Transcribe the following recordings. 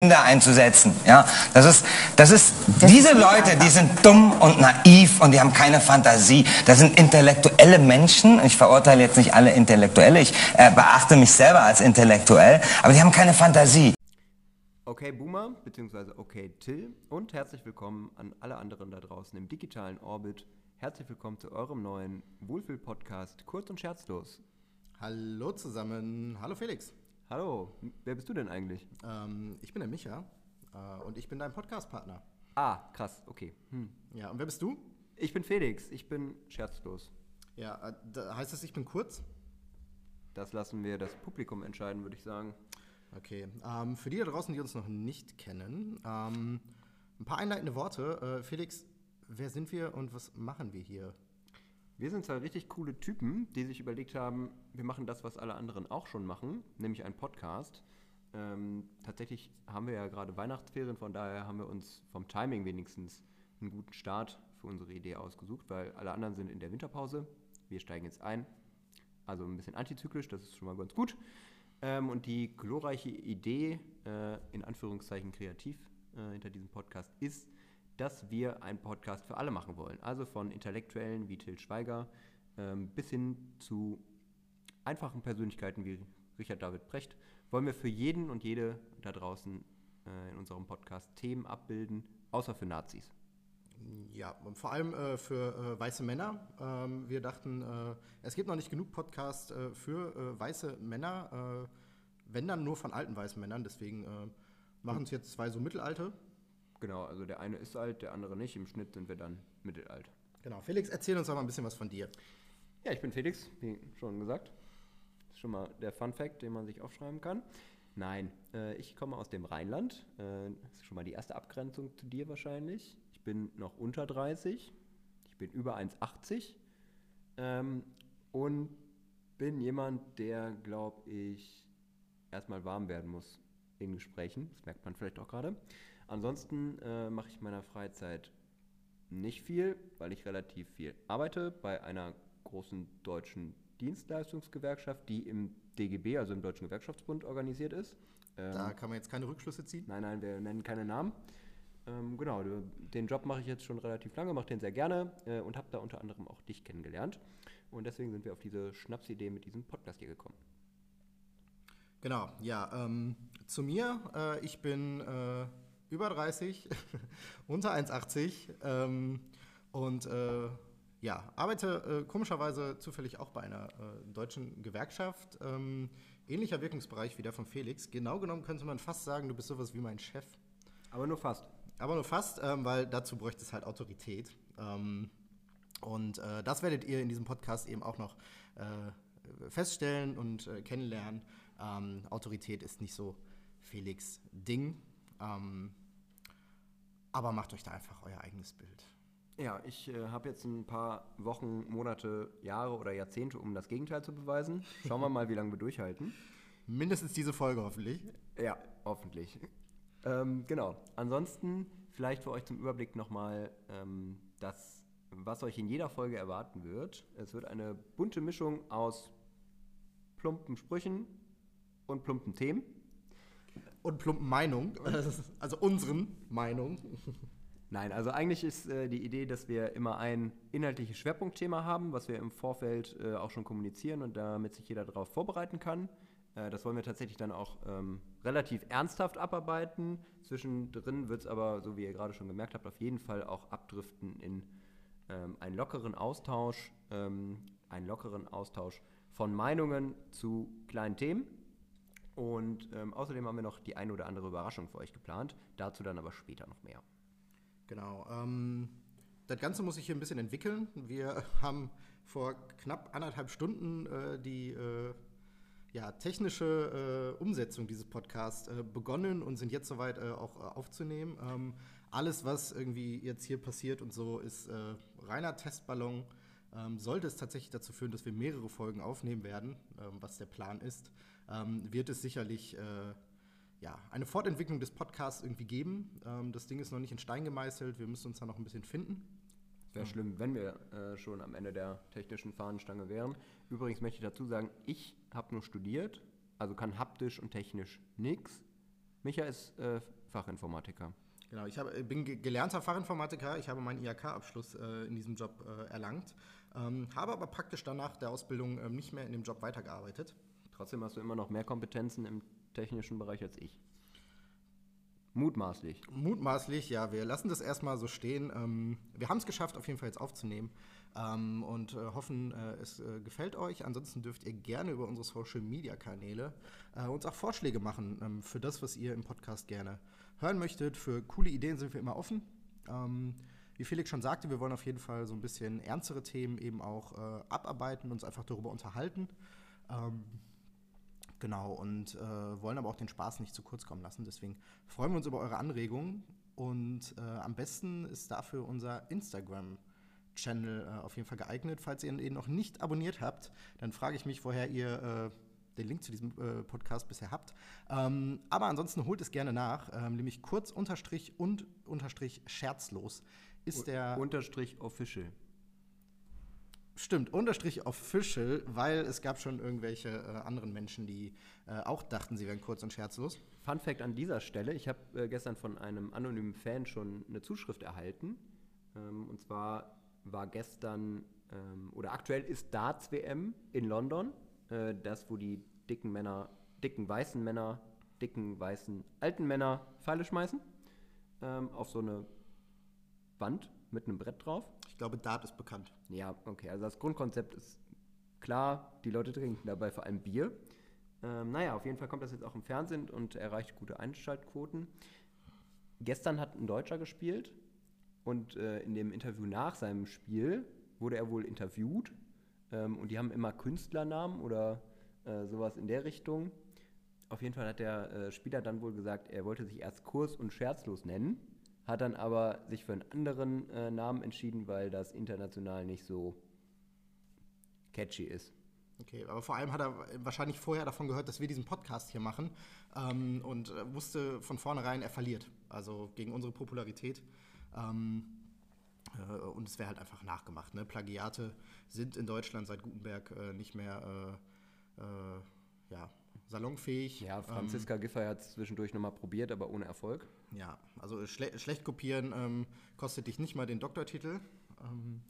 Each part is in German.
Kinder einzusetzen. Ja, das ist, das ist, diese Leute, die sind dumm und naiv und die haben keine Fantasie. Das sind intellektuelle Menschen. Ich verurteile jetzt nicht alle Intellektuelle. Ich äh, beachte mich selber als intellektuell, aber die haben keine Fantasie. Okay Boomer, beziehungsweise okay Till und herzlich willkommen an alle anderen da draußen im digitalen Orbit. Herzlich willkommen zu eurem neuen Wohlfühl-Podcast Kurz und Scherzlos. Hallo zusammen, hallo Felix. Hallo, wer bist du denn eigentlich? Ähm, ich bin der Micha äh, und ich bin dein Podcast-Partner. Ah, krass, okay. Hm. Ja, und wer bist du? Ich bin Felix, ich bin scherzlos. Ja, äh, da heißt es, ich bin kurz? Das lassen wir das Publikum entscheiden, würde ich sagen. Okay, ähm, für die da draußen, die uns noch nicht kennen, ähm, ein paar einleitende Worte. Äh, Felix, wer sind wir und was machen wir hier? Wir sind zwei richtig coole Typen, die sich überlegt haben, wir machen das, was alle anderen auch schon machen, nämlich einen Podcast. Ähm, tatsächlich haben wir ja gerade Weihnachtsferien, von daher haben wir uns vom Timing wenigstens einen guten Start für unsere Idee ausgesucht, weil alle anderen sind in der Winterpause. Wir steigen jetzt ein. Also ein bisschen antizyklisch, das ist schon mal ganz gut. Ähm, und die glorreiche Idee, äh, in Anführungszeichen kreativ, äh, hinter diesem Podcast ist, dass wir einen Podcast für alle machen wollen. Also von Intellektuellen wie Till Schweiger ähm, bis hin zu einfachen Persönlichkeiten wie Richard David Brecht wollen wir für jeden und jede da draußen äh, in unserem Podcast Themen abbilden, außer für Nazis. Ja, und vor allem äh, für äh, weiße Männer. Ähm, wir dachten, äh, es gibt noch nicht genug Podcasts äh, für äh, weiße Männer, wenn dann nur von alten weißen Männern. Deswegen machen es jetzt zwei so Mittelalte Genau, also der eine ist alt, der andere nicht. Im Schnitt sind wir dann mittelalt. Genau. Felix, erzähl uns doch mal ein bisschen was von dir. Ja, ich bin Felix, wie schon gesagt. Das ist schon mal der Fun Fact, den man sich aufschreiben kann. Nein, äh, ich komme aus dem Rheinland. Äh, das ist schon mal die erste Abgrenzung zu dir wahrscheinlich. Ich bin noch unter 30. Ich bin über 1,80. Ähm, und bin jemand, der, glaube ich, erstmal warm werden muss in Gesprächen. Das merkt man vielleicht auch gerade. Ansonsten äh, mache ich in meiner Freizeit nicht viel, weil ich relativ viel arbeite bei einer großen deutschen Dienstleistungsgewerkschaft, die im DGB, also im Deutschen Gewerkschaftsbund, organisiert ist. Ähm, da kann man jetzt keine Rückschlüsse ziehen? Nein, nein, wir nennen keine Namen. Ähm, genau, den Job mache ich jetzt schon relativ lange, mache den sehr gerne äh, und habe da unter anderem auch dich kennengelernt. Und deswegen sind wir auf diese Schnapsidee mit diesem Podcast hier gekommen. Genau, ja. Ähm, zu mir, äh, ich bin äh, über 30, unter 1,80 ähm, und äh, ja, arbeite äh, komischerweise zufällig auch bei einer äh, deutschen Gewerkschaft. Ähm, ähnlicher Wirkungsbereich wie der von Felix. Genau genommen könnte man fast sagen, du bist sowas wie mein Chef. Aber nur fast. Aber nur fast, ähm, weil dazu bräuchte es halt Autorität. Ähm, und äh, das werdet ihr in diesem Podcast eben auch noch äh, feststellen und äh, kennenlernen. Ähm, Autorität ist nicht so Felix Ding. Ähm, aber macht euch da einfach euer eigenes Bild. Ja, ich äh, habe jetzt ein paar Wochen, Monate, Jahre oder Jahrzehnte, um das Gegenteil zu beweisen. Schauen wir mal, wie lange wir durchhalten. Mindestens diese Folge hoffentlich. Ja, hoffentlich. Ähm, genau. Ansonsten vielleicht für euch zum Überblick nochmal ähm, das, was euch in jeder Folge erwarten wird. Es wird eine bunte Mischung aus plumpen Sprüchen und plumpen Themen und plumpen Meinung, also unseren Meinung. Nein, also eigentlich ist äh, die Idee, dass wir immer ein inhaltliches Schwerpunktthema haben, was wir im Vorfeld äh, auch schon kommunizieren und damit sich jeder darauf vorbereiten kann. Äh, das wollen wir tatsächlich dann auch ähm, relativ ernsthaft abarbeiten. Zwischendrin wird es aber, so wie ihr gerade schon gemerkt habt, auf jeden Fall auch abdriften in ähm, einen lockeren Austausch, ähm, einen lockeren Austausch von Meinungen zu kleinen Themen. Und ähm, außerdem haben wir noch die eine oder andere Überraschung für euch geplant. Dazu dann aber später noch mehr. Genau. Ähm, das Ganze muss sich hier ein bisschen entwickeln. Wir haben vor knapp anderthalb Stunden äh, die äh, ja, technische äh, Umsetzung dieses Podcasts äh, begonnen und sind jetzt soweit äh, auch äh, aufzunehmen. Ähm, alles, was irgendwie jetzt hier passiert und so, ist reiner Testballon. Ähm, sollte es tatsächlich dazu führen, dass wir mehrere Folgen aufnehmen werden, ähm, was der Plan ist, ähm, wird es sicherlich äh, ja, eine Fortentwicklung des Podcasts irgendwie geben. Ähm, das Ding ist noch nicht in Stein gemeißelt, wir müssen uns da noch ein bisschen finden. Wäre ja. schlimm, wenn wir äh, schon am Ende der technischen Fahnenstange wären. Übrigens möchte ich dazu sagen, ich habe nur studiert, also kann haptisch und technisch nichts. Micha ist äh, Fachinformatiker. Genau, ich habe, bin ge- gelernter Fachinformatiker. Ich habe meinen IHK-Abschluss äh, in diesem Job äh, erlangt, ähm, habe aber praktisch danach der Ausbildung ähm, nicht mehr in dem Job weitergearbeitet. Trotzdem hast du immer noch mehr Kompetenzen im technischen Bereich als ich. Mutmaßlich. Mutmaßlich, ja, wir lassen das erstmal so stehen. Ähm, wir haben es geschafft, auf jeden Fall jetzt aufzunehmen ähm, und äh, hoffen, äh, es äh, gefällt euch. Ansonsten dürft ihr gerne über unsere Social-Media-Kanäle äh, uns auch Vorschläge machen ähm, für das, was ihr im Podcast gerne hören möchtet. Für coole Ideen sind wir immer offen. Ähm, wie Felix schon sagte, wir wollen auf jeden Fall so ein bisschen ernstere Themen eben auch äh, abarbeiten, uns einfach darüber unterhalten. Genau, und äh, wollen aber auch den Spaß nicht zu kurz kommen lassen. Deswegen freuen wir uns über eure Anregungen. Und äh, am besten ist dafür unser Instagram-Channel äh, auf jeden Fall geeignet. Falls ihr ihn noch nicht abonniert habt, dann frage ich mich, woher ihr äh, den Link zu diesem äh, Podcast bisher habt. Ähm, aber ansonsten holt es gerne nach. Ähm, nämlich kurz unterstrich und unterstrich scherzlos ist der. Unterstrich official. Stimmt, Unterstrich official, weil es gab schon irgendwelche äh, anderen Menschen, die äh, auch dachten, sie wären kurz und scherzlos. Fun Fact an dieser Stelle: Ich habe äh, gestern von einem anonymen Fan schon eine Zuschrift erhalten. Ähm, und zwar war gestern ähm, oder aktuell ist Darts WM in London. Äh, das, wo die dicken Männer, dicken weißen Männer, dicken weißen alten Männer Pfeile schmeißen. Ähm, auf so eine Wand mit einem Brett drauf. Ich glaube, Dart ist bekannt. Ja, okay. Also das Grundkonzept ist klar. Die Leute trinken dabei vor allem Bier. Ähm, naja, auf jeden Fall kommt das jetzt auch im Fernsehen und erreicht gute Einschaltquoten. Gestern hat ein Deutscher gespielt und äh, in dem Interview nach seinem Spiel wurde er wohl interviewt. Ähm, und die haben immer Künstlernamen oder äh, sowas in der Richtung. Auf jeden Fall hat der äh, Spieler dann wohl gesagt, er wollte sich erst Kurs und Scherzlos nennen, hat dann aber sich für einen anderen äh, Namen entschieden, weil das international nicht so catchy ist. Okay, aber vor allem hat er wahrscheinlich vorher davon gehört, dass wir diesen Podcast hier machen ähm, und äh, wusste von vornherein, er verliert. Also gegen unsere Popularität. Ähm, äh, und es wäre halt einfach nachgemacht. Ne? Plagiate sind in Deutschland seit Gutenberg äh, nicht mehr äh, äh, ja, salonfähig. Ja, Franziska Giffey hat es zwischendurch nochmal probiert, aber ohne Erfolg. Ja, also schle schlecht kopieren ähm, kostet dich nicht mal den Doktortitel. Ähm,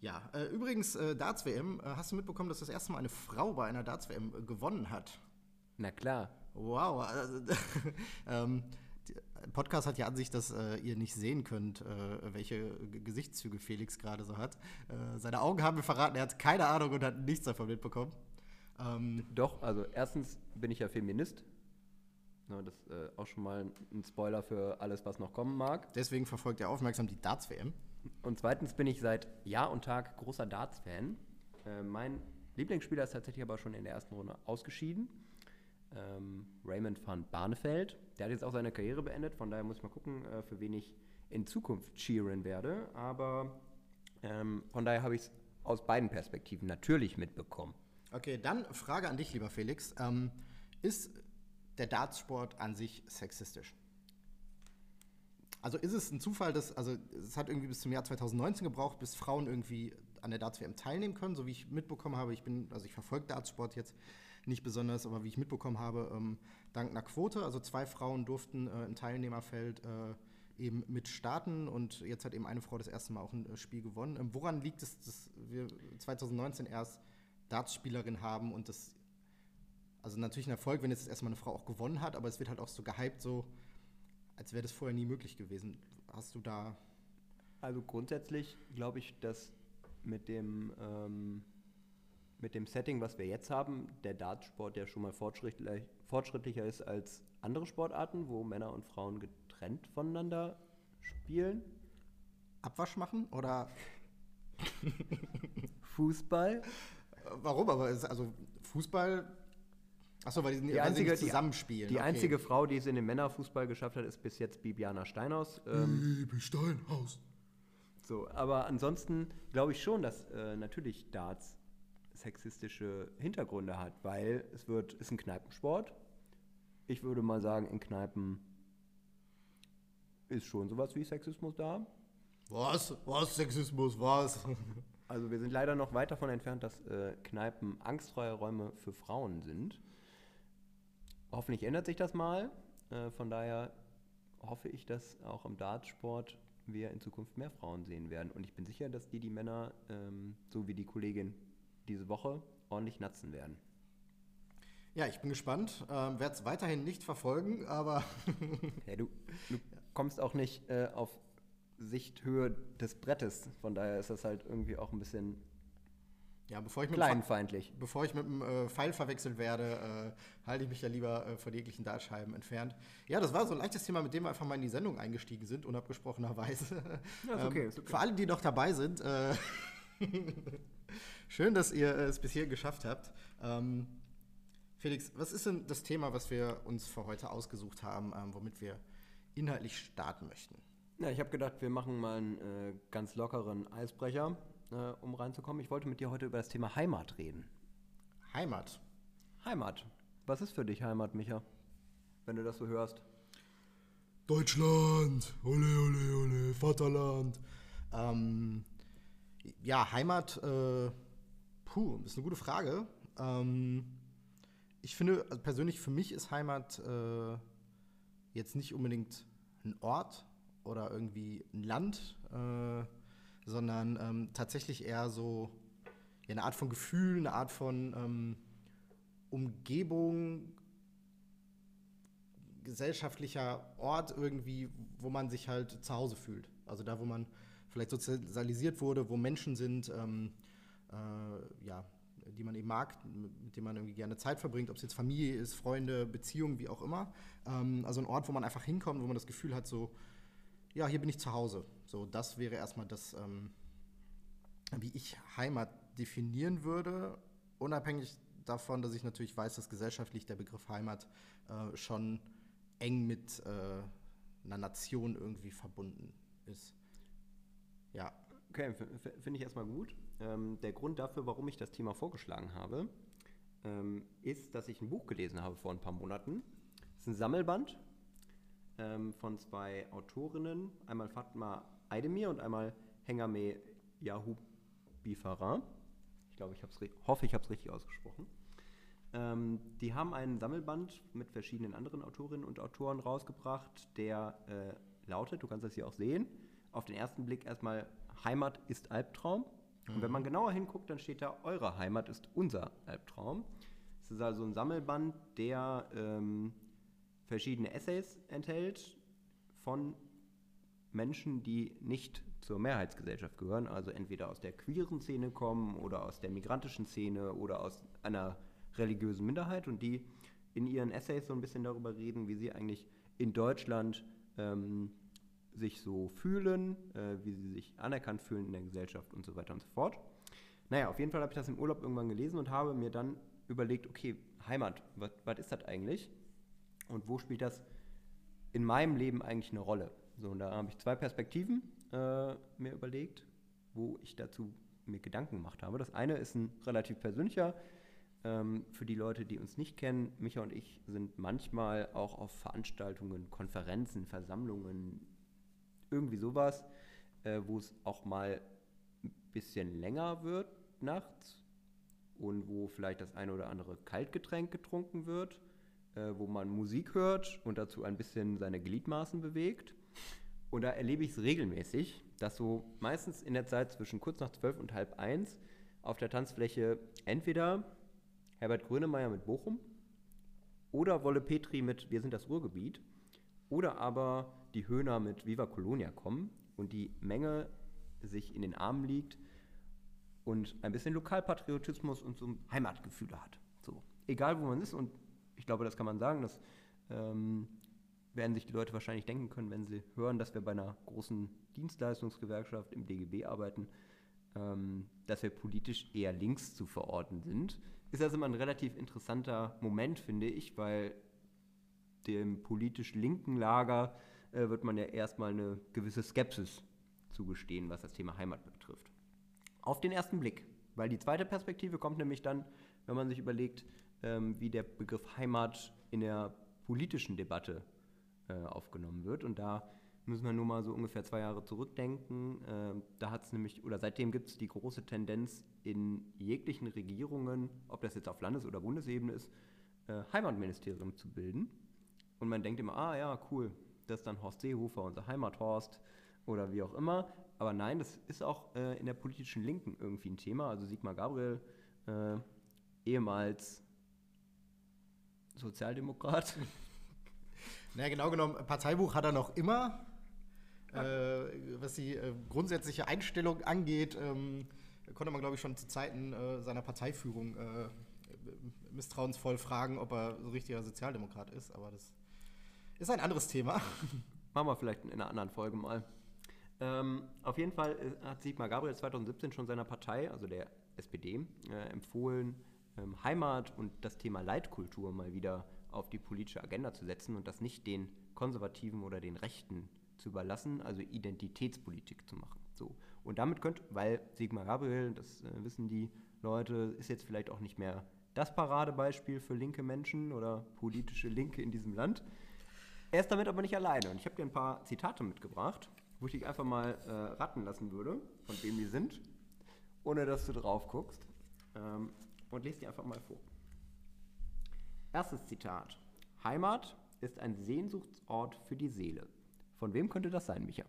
ja, äh, übrigens, äh, Darts-WM, äh, hast du mitbekommen, dass das erste Mal eine Frau bei einer Darts-WM äh, gewonnen hat? Na klar. Wow. Also, ähm, der Podcast hat ja an sich, dass äh, ihr nicht sehen könnt, äh, welche G Gesichtszüge Felix gerade so hat. Äh, seine Augen haben mir verraten, er hat keine Ahnung und hat nichts davon mitbekommen. Ähm, Doch, also erstens bin ich ja Feminist. Na, das ist äh, auch schon mal ein Spoiler für alles, was noch kommen mag. deswegen verfolgt er aufmerksam die Darts-WM. Und zweitens bin ich seit Jahr und Tag großer Darts-Fan. Äh, mein Lieblingsspieler ist tatsächlich aber schon in der ersten Runde ausgeschieden. Ähm, Raymond van Barneveld. Der hat jetzt auch seine Karriere beendet, von daher muss ich mal gucken, äh, für wen ich in Zukunft cheeren werde. Aber ähm, von daher habe ich es aus beiden Perspektiven natürlich mitbekommen. Okay, dann Frage an dich, lieber Felix. Ähm, ist der Dartsport an sich sexistisch? Also ist es ein Zufall, dass, also es hat irgendwie bis zum Jahr 2019 gebraucht, bis Frauen irgendwie an der Darts-WM teilnehmen können, so wie ich mitbekommen habe. Ich bin, also ich verfolge Dartsport jetzt nicht besonders, aber wie ich mitbekommen habe, ähm, dank einer Quote, also zwei Frauen durften äh, im Teilnehmerfeld äh, eben mit starten und jetzt hat eben eine Frau das erste Mal auch ein äh, Spiel gewonnen. Ähm, woran liegt es, dass wir 2019 erst Dartspielerin haben und das, also natürlich ein Erfolg, wenn jetzt erstmal eine Frau auch gewonnen hat, aber es wird halt auch so gehypt, so als wäre das vorher nie möglich gewesen. Hast du da. Also grundsätzlich glaube ich, dass mit dem, ähm, mit dem Setting, was wir jetzt haben, der Dartsport ja schon mal fortschrittlich, fortschrittlicher ist als andere Sportarten, wo Männer und Frauen getrennt voneinander spielen. Abwasch machen? Oder Fußball. Warum? Aber es, also Fußball. Achso, weil die, Die weil einzige, sie nicht die, zusammenspielen. die okay. einzige Frau, die es in den Männerfußball geschafft hat, ist bis jetzt Bibiana Steinhaus. Ähm, Liebe Steinhaus. So, aber ansonsten glaube ich schon, dass äh, natürlich Darts sexistische Hintergründe hat, weil es wird, ist ein Kneipensport. Ich würde mal sagen, in Kneipen ist schon sowas wie Sexismus da. Was? Was? Sexismus? Was? Also wir sind leider noch weit davon entfernt, dass äh, Kneipen angstfreie Räume für Frauen sind. Hoffentlich ändert sich das mal. Äh, von daher hoffe ich, dass auch im Dartsport wir in Zukunft mehr Frauen sehen werden. Und ich bin sicher, dass die die Männer, ähm, so wie die Kollegin diese Woche, ordentlich natzen werden. Ja, ich bin gespannt. Ähm, Werde es weiterhin nicht verfolgen, aber. ja, du, du kommst auch nicht äh, auf Sichthöhe des Brettes. Von daher ist das halt irgendwie auch ein bisschen ja, bevor ich mit kleinfeindlich. Bevor ich mit dem äh, Pfeil verwechselt werde, äh, halte ich mich ja lieber äh, von jeglichen Dartscheiben entfernt. Ja, das war so ein leichtes Thema, mit dem wir einfach mal in die Sendung eingestiegen sind, unabgesprochenerweise. Ja, ist okay, ist okay. Für alle, die noch dabei sind, äh, schön, dass ihr es bis hier geschafft habt. Ähm, Felix, was ist denn das Thema, was wir uns für heute ausgesucht haben, ähm, womit wir inhaltlich starten möchten? Ja, ich habe gedacht, wir machen mal einen äh, ganz lockeren Eisbrecher äh, um reinzukommen. Ich wollte mit dir heute über das Thema Heimat reden. Heimat? Heimat. Was ist für dich Heimat, Micha? Wenn du das so hörst. Deutschland, ole, ole, ole, Vaterland. Ähm, ja, Heimat, äh, puh, ist eine gute Frage. Ähm, ich finde, also persönlich für mich ist Heimat äh, jetzt nicht unbedingt ein Ort oder irgendwie ein Land. Äh, sondern ähm, tatsächlich eher so ja, eine Art von Gefühl, eine Art von ähm, Umgebung, gesellschaftlicher Ort irgendwie, wo man sich halt zu Hause fühlt. Also da, wo man vielleicht sozialisiert wurde, wo Menschen sind, ähm, äh, ja, die man eben mag, mit denen man irgendwie gerne Zeit verbringt, ob es jetzt Familie ist, Freunde, Beziehungen, wie auch immer. Ähm, also ein Ort, wo man einfach hinkommt, wo man das Gefühl hat, so, ja, hier bin ich zu Hause. So, das wäre erstmal das, ähm, wie ich Heimat definieren würde, unabhängig davon, dass ich natürlich weiß, dass gesellschaftlich der Begriff Heimat äh, schon eng mit äh, einer Nation irgendwie verbunden ist. Ja. Okay, finde ich erstmal gut. Ähm, der Grund dafür, warum ich das Thema vorgeschlagen habe, ähm, ist, dass ich ein Buch gelesen habe vor ein paar Monaten. Es ist ein Sammelband ähm, von zwei Autorinnen, einmal Fatma Aydemir und einmal Hengame Yahoo Bifara. Ich glaube, ich hoffe, ich habe es richtig ausgesprochen. Ähm, die haben einen Sammelband mit verschiedenen anderen Autorinnen und Autoren rausgebracht, der äh, lautet, du kannst das hier auch sehen, auf den ersten Blick erstmal Heimat ist Albtraum. Mhm. Und wenn man genauer hinguckt, dann steht da, eure Heimat ist unser Albtraum. Es ist also ein Sammelband, der ähm, verschiedene Essays enthält von Menschen, die nicht zur Mehrheitsgesellschaft gehören, also entweder aus der queeren Szene kommen oder aus der migrantischen Szene oder aus einer religiösen Minderheit und die in ihren Essays so ein bisschen darüber reden, wie sie eigentlich in Deutschland ähm, sich so fühlen, äh, wie sie sich anerkannt fühlen in der Gesellschaft und so weiter und so fort. Naja, auf jeden Fall habe ich das im Urlaub irgendwann gelesen und habe mir dann überlegt, okay, Heimat, was ist das eigentlich? Und wo spielt das in meinem Leben eigentlich eine Rolle? So, und da habe ich zwei Perspektiven äh, mir überlegt, wo ich dazu mir Gedanken gemacht habe. Das eine ist ein relativ persönlicher. Ähm, für die Leute, die uns nicht kennen, Micha und ich sind manchmal auch auf Veranstaltungen, Konferenzen, Versammlungen, irgendwie sowas, äh, wo es auch mal ein bisschen länger wird nachts und wo vielleicht das eine oder andere Kaltgetränk getrunken wird äh, wo man Musik hört und dazu ein bisschen seine Gliedmaßen bewegt. Und da erlebe ich es regelmäßig, dass so meistens in der Zeit zwischen kurz nach zwölf und halb eins auf der Tanzfläche entweder Herbert Grönemeyer mit Bochum oder Wolle Petri mit Wir sind das Ruhrgebiet oder aber die Höhner mit Viva Colonia kommen und die Menge sich in den Armen liegt und ein bisschen Lokalpatriotismus und so Heimatgefühle hat. So, egal wo man ist und ich glaube, das kann man sagen. Das ähm, werden sich die Leute wahrscheinlich denken können, wenn sie hören, dass wir bei einer großen Dienstleistungsgewerkschaft im DGB arbeiten, ähm, dass wir politisch eher links zu verorten sind. Ist das immer ein relativ interessanter Moment, finde ich, weil dem politisch linken Lager äh, wird man ja erstmal eine gewisse Skepsis zugestehen, was das Thema Heimat betrifft. Auf den ersten Blick, weil die zweite Perspektive kommt nämlich dann, wenn man sich überlegt, ähm, wie der Begriff Heimat in der politischen Debatte äh, aufgenommen wird. Und da müssen wir nur mal so ungefähr zwei Jahre zurückdenken. Äh, da hat es nämlich, oder seitdem gibt es die große Tendenz in jeglichen Regierungen, ob das jetzt auf Landes- oder Bundesebene ist, äh, Heimatministerium zu bilden. Und man denkt immer, ah ja, cool, das ist dann Horst Seehofer, unser Heimathorst oder wie auch immer. Aber nein, das ist auch äh, in der politischen Linken irgendwie ein Thema. Also Sigmar Gabriel, äh, ehemals Sozialdemokrat. Naja, genau genommen, Parteibuch hat er noch immer. Äh, was die äh, grundsätzliche Einstellung angeht, ähm, konnte man, glaube ich, schon zu Zeiten äh, seiner Parteiführung äh, misstrauensvoll fragen, ob er so richtiger Sozialdemokrat ist. Aber das ist ein anderes Thema. Machen wir vielleicht in einer anderen Folge mal. Ähm, auf jeden Fall äh, hat Sigmar Gabriel 2017 schon seiner Partei, also der SPD, äh, empfohlen, ähm, Heimat und das Thema Leitkultur mal wieder auf die politische Agenda zu setzen und das nicht den Konservativen oder den Rechten zu überlassen, also Identitätspolitik zu machen. So. Und damit könnte, weil Sigmar Gabriel, das äh, wissen die Leute, ist jetzt vielleicht auch nicht mehr das Paradebeispiel für linke Menschen oder politische Linke in diesem Land. Er ist damit aber nicht alleine. Und ich habe dir ein paar Zitate mitgebracht, wo ich dich einfach mal äh, raten lassen würde, von wem die sind, ohne dass du drauf guckst. Ähm, und lese die einfach mal vor. Erstes Zitat. Heimat ist ein Sehnsuchtsort für die Seele. Von wem könnte das sein, Micha?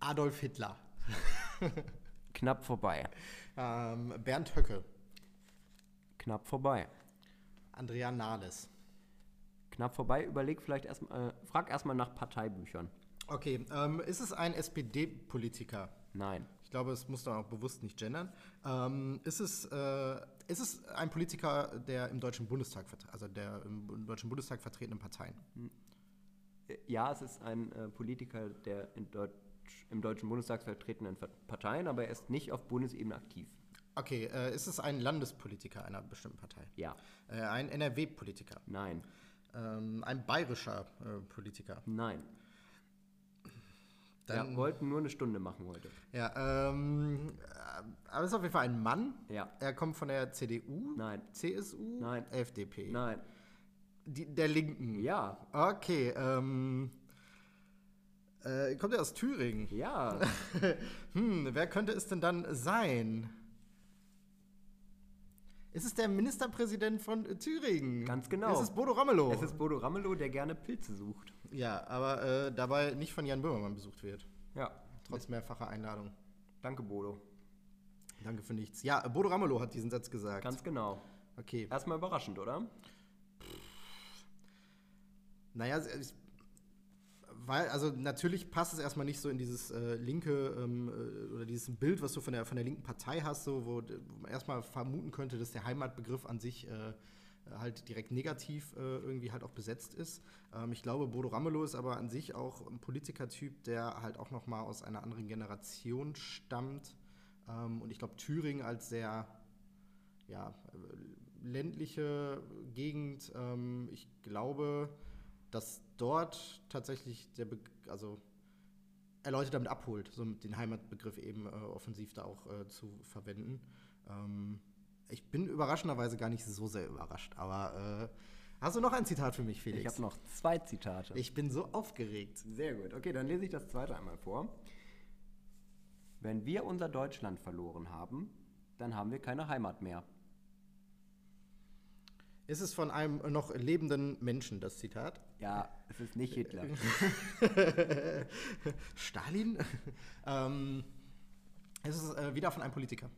Adolf Hitler. Knapp vorbei. Ähm, Bernd Höcke. Knapp vorbei. Andrea Nahles. Knapp vorbei. Überleg vielleicht erstmal, äh, frag erstmal nach Parteibüchern. Okay, ähm, ist es ein SPD-Politiker? Nein. Ich glaube, es muss da auch bewusst nicht gendern. Ähm, ist, es, äh, ist es ein Politiker, der im Deutschen Bundestag, also der im Deutschen Bundestag vertretenen Parteien? Äh, Ja, es ist ein äh, Politiker der in Deutsch, im Deutschen Bundestag vertretenen Ver- Parteien, aber er ist nicht auf Bundesebene aktiv. Okay, äh, ist es ein Landespolitiker einer bestimmten Partei? Ja. Äh, ein NRW-Politiker? Nein. Ähm, ein bayerischer äh, Politiker? Nein. Dann- Wir wollten nur eine Stunde machen heute. Ja, ähm, äh, aber es ist auf jeden Fall ein Mann. Ja. Er kommt von der CDU? Nein. CSU? Nein. FDP? Nein. Die, der Linken? Ja. Okay, ähm. Äh, kommt er aus Thüringen? Ja. Hm, wer könnte es denn dann sein? Ist es der Ministerpräsident von Thüringen? Ganz genau. Ist es Bodo Ramelow? Es ist Bodo Ramelow, der gerne Pilze sucht. ja, aber äh, dabei nicht von Jan Böhmermann besucht wird. Ja. Trotz mehrfacher Einladung. Danke, Bodo. Danke für nichts. Ja, Bodo Ramelow hat diesen Satz gesagt. Ganz genau. okay. Erstmal überraschend, oder? Naja, ich, weil, also natürlich passt es erstmal nicht so in dieses äh, linke ähm, äh, oder dieses Bild, was du von der, von der linken Partei hast, so, wo, wo man erstmal vermuten könnte, dass der Heimatbegriff an sich äh, halt direkt negativ äh, irgendwie halt auch besetzt ist. Ähm, ich glaube, Bodo Ramelow ist aber an sich auch ein Politikertyp, der halt auch nochmal aus einer anderen Generation stammt. Ähm, und ich glaube, Thüringen als sehr ja, ländliche Gegend. Ähm, ich glaube, dass dort tatsächlich der, Be also er Leute damit abholt, so den Heimatbegriff eben äh, offensiv da auch äh, zu verwenden. Ähm, ich bin überraschenderweise gar nicht so sehr überrascht, aber äh, hast du noch ein Zitat für mich, Felix? Ich habe noch zwei Zitate. Ich bin so aufgeregt. Sehr gut. Okay, dann lese ich das zweite einmal vor. Wenn wir unser Deutschland verloren haben, dann haben wir keine Heimat mehr. Ist es von einem noch lebenden Menschen, das Zitat? Ja, es ist nicht Hitler. Stalin? ähm, ist es äh, wieder von einem Politiker?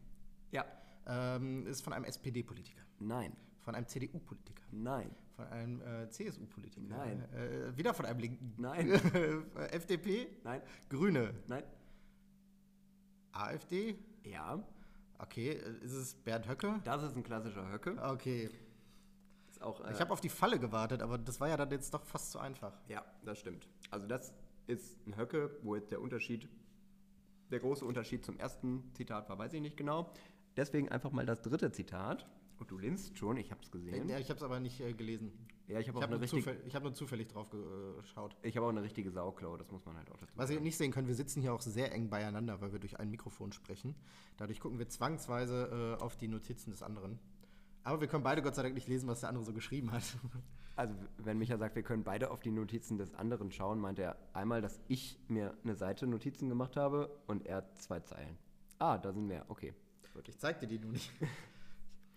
Ja. Ähm, ist es von einem SPD-Politiker? Nein. Von einem CDU-Politiker? Nein. Von einem äh, CSU-Politiker? Nein. Äh, wieder von einem Linken? Nein. FDP? Nein. Grüne? Nein. AfD? Ja. Okay, äh, ist es Bernd Höcke? Das ist ein klassischer Höcke. Okay. Auch, äh, Ich habe auf die Falle gewartet, aber das war ja dann jetzt doch fast zu einfach. Ja, das stimmt. Also das ist ein Höcke, wo jetzt der Unterschied, der große Unterschied zum ersten Zitat war, weiß ich nicht genau. Deswegen einfach mal das dritte Zitat. Und du linst schon, ich habe es gesehen. Ja, ich habe es aber nicht äh, gelesen. Ja, ich habe habe eine nur, richtig- ich hab nur zufällig drauf geschaut. ich hab auch eine richtige Sauklaue, das muss man halt auch dazu Was sagen. ihr nicht sehen könnt, wir sitzen hier auch sehr eng beieinander, weil wir durch ein Mikrofon sprechen. Dadurch gucken wir zwangsweise äh, auf die Notizen des anderen. Aber wir können beide Gott sei Dank nicht lesen, was der andere so geschrieben hat. Also, wenn Micha sagt, wir können beide auf die Notizen des anderen schauen, meint er einmal, dass ich mir eine Seite Notizen gemacht habe und er zwei Zeilen. Ah, da sind mehr, okay. Ich zeig dir die nur nicht.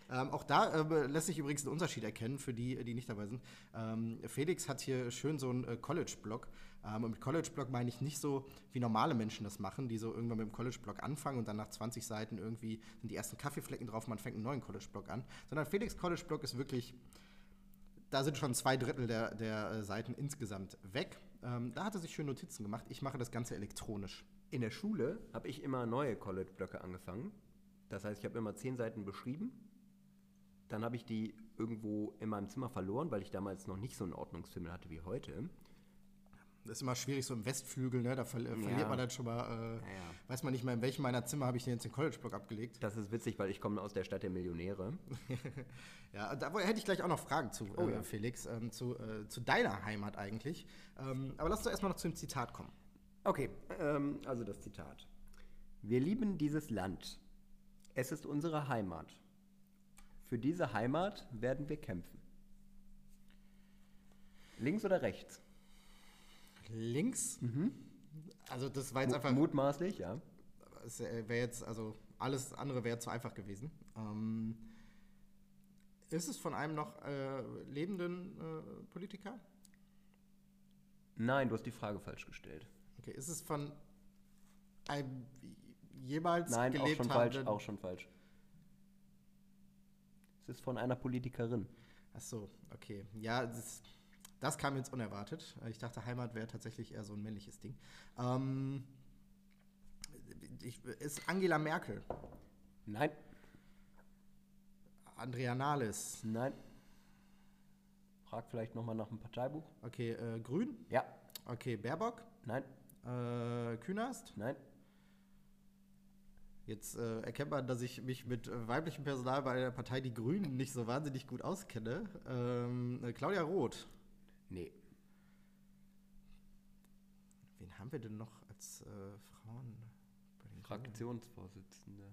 Ähm, auch da äh, lässt sich übrigens ein Unterschied erkennen für die, die nicht dabei sind. Ähm, Felix hat hier schön so einen äh, College-Blog. Ähm, und mit College-Blog meine ich nicht so, wie normale Menschen das machen, die so irgendwann mit dem College-Blog anfangen und dann nach 20 Seiten irgendwie sind die ersten Kaffeeflecken drauf, man fängt einen neuen College-Blog an. Sondern Felix College-Blog ist wirklich, da sind schon zwei Drittel der, der äh, Seiten insgesamt weg. Ähm, da hat er sich schön Notizen gemacht. Ich mache das Ganze elektronisch. In der Schule habe ich immer neue College-Blöcke angefangen. Das heißt, ich habe immer zehn Seiten beschrieben. Dann habe ich die irgendwo in meinem Zimmer verloren, weil ich damals noch nicht so einen Ordnungsfimmel hatte wie heute. Das ist immer schwierig, so im Westflügel, ne? da ver ja. verliert man dann schon mal, äh, ja, ja. weiß man nicht mehr, in welchem meiner Zimmer habe ich denn jetzt den College-Block abgelegt. Das ist witzig, weil ich komme aus der Stadt der Millionäre. ja, da hätte ich gleich auch noch Fragen zu, oh, äh, Felix, ähm, zu, äh, zu, deiner Heimat eigentlich. Ähm, aber lass uns erstmal noch zu dem Zitat kommen. Okay, ähm, also das Zitat. Wir lieben dieses Land. Es ist unsere Heimat. Für diese Heimat werden wir kämpfen. Links oder rechts? Links. Mhm. Also das war jetzt einfach. Mutmaßlich, ja. Es äh, wäre jetzt, also alles andere wäre zu einfach gewesen. Ähm, ist es von einem noch äh, lebenden äh, Politiker? Nein, du hast die Frage falsch gestellt. Okay, ist es von einem jemals Nein, gelebt auch schon falsch, auch schon falsch. Es ist von einer Politikerin. Ach so, okay. Ja, das, das kam jetzt unerwartet. Ich dachte, Heimat wäre tatsächlich eher so ein männliches Ding. Ähm, ich, ist Angela Merkel? Nein. Andrea Nahles? Nein. Frag vielleicht nochmal nach dem Parteibuch. Okay, äh, Grün? Ja. Okay, Baerbock? Nein. Äh, Künast? Nein. Jetzt äh, erkennt man, dass ich mich mit äh, weiblichem Personal bei der Partei Die Grünen nicht so wahnsinnig gut auskenne. Ähm, äh, Claudia Roth. Nee. Wen haben wir denn noch als äh, Frauen? Fraktionsvorsitzende.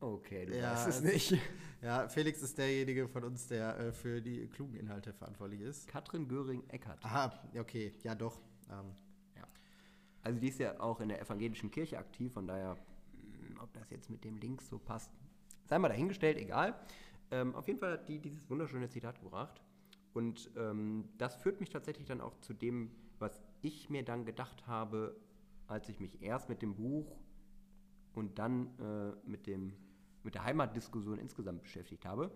Okay, du ja, weißt es nicht. Ja, Felix ist derjenige von uns, der äh, für die klugen Inhalte verantwortlich ist. Katrin Göring-Eckardt. Aha, okay, ja doch. Ähm, also die ist ja auch in der evangelischen Kirche aktiv, von daher, hm, ob das jetzt mit dem Links so passt, sei mal dahingestellt, egal. Ähm, auf jeden Fall hat die dieses wunderschöne Zitat gebracht. Und ähm, das führt mich tatsächlich dann auch zu dem, was ich mir dann gedacht habe, als ich mich erst mit dem Buch und dann äh, mit, dem, mit der Heimatdiskussion insgesamt beschäftigt habe.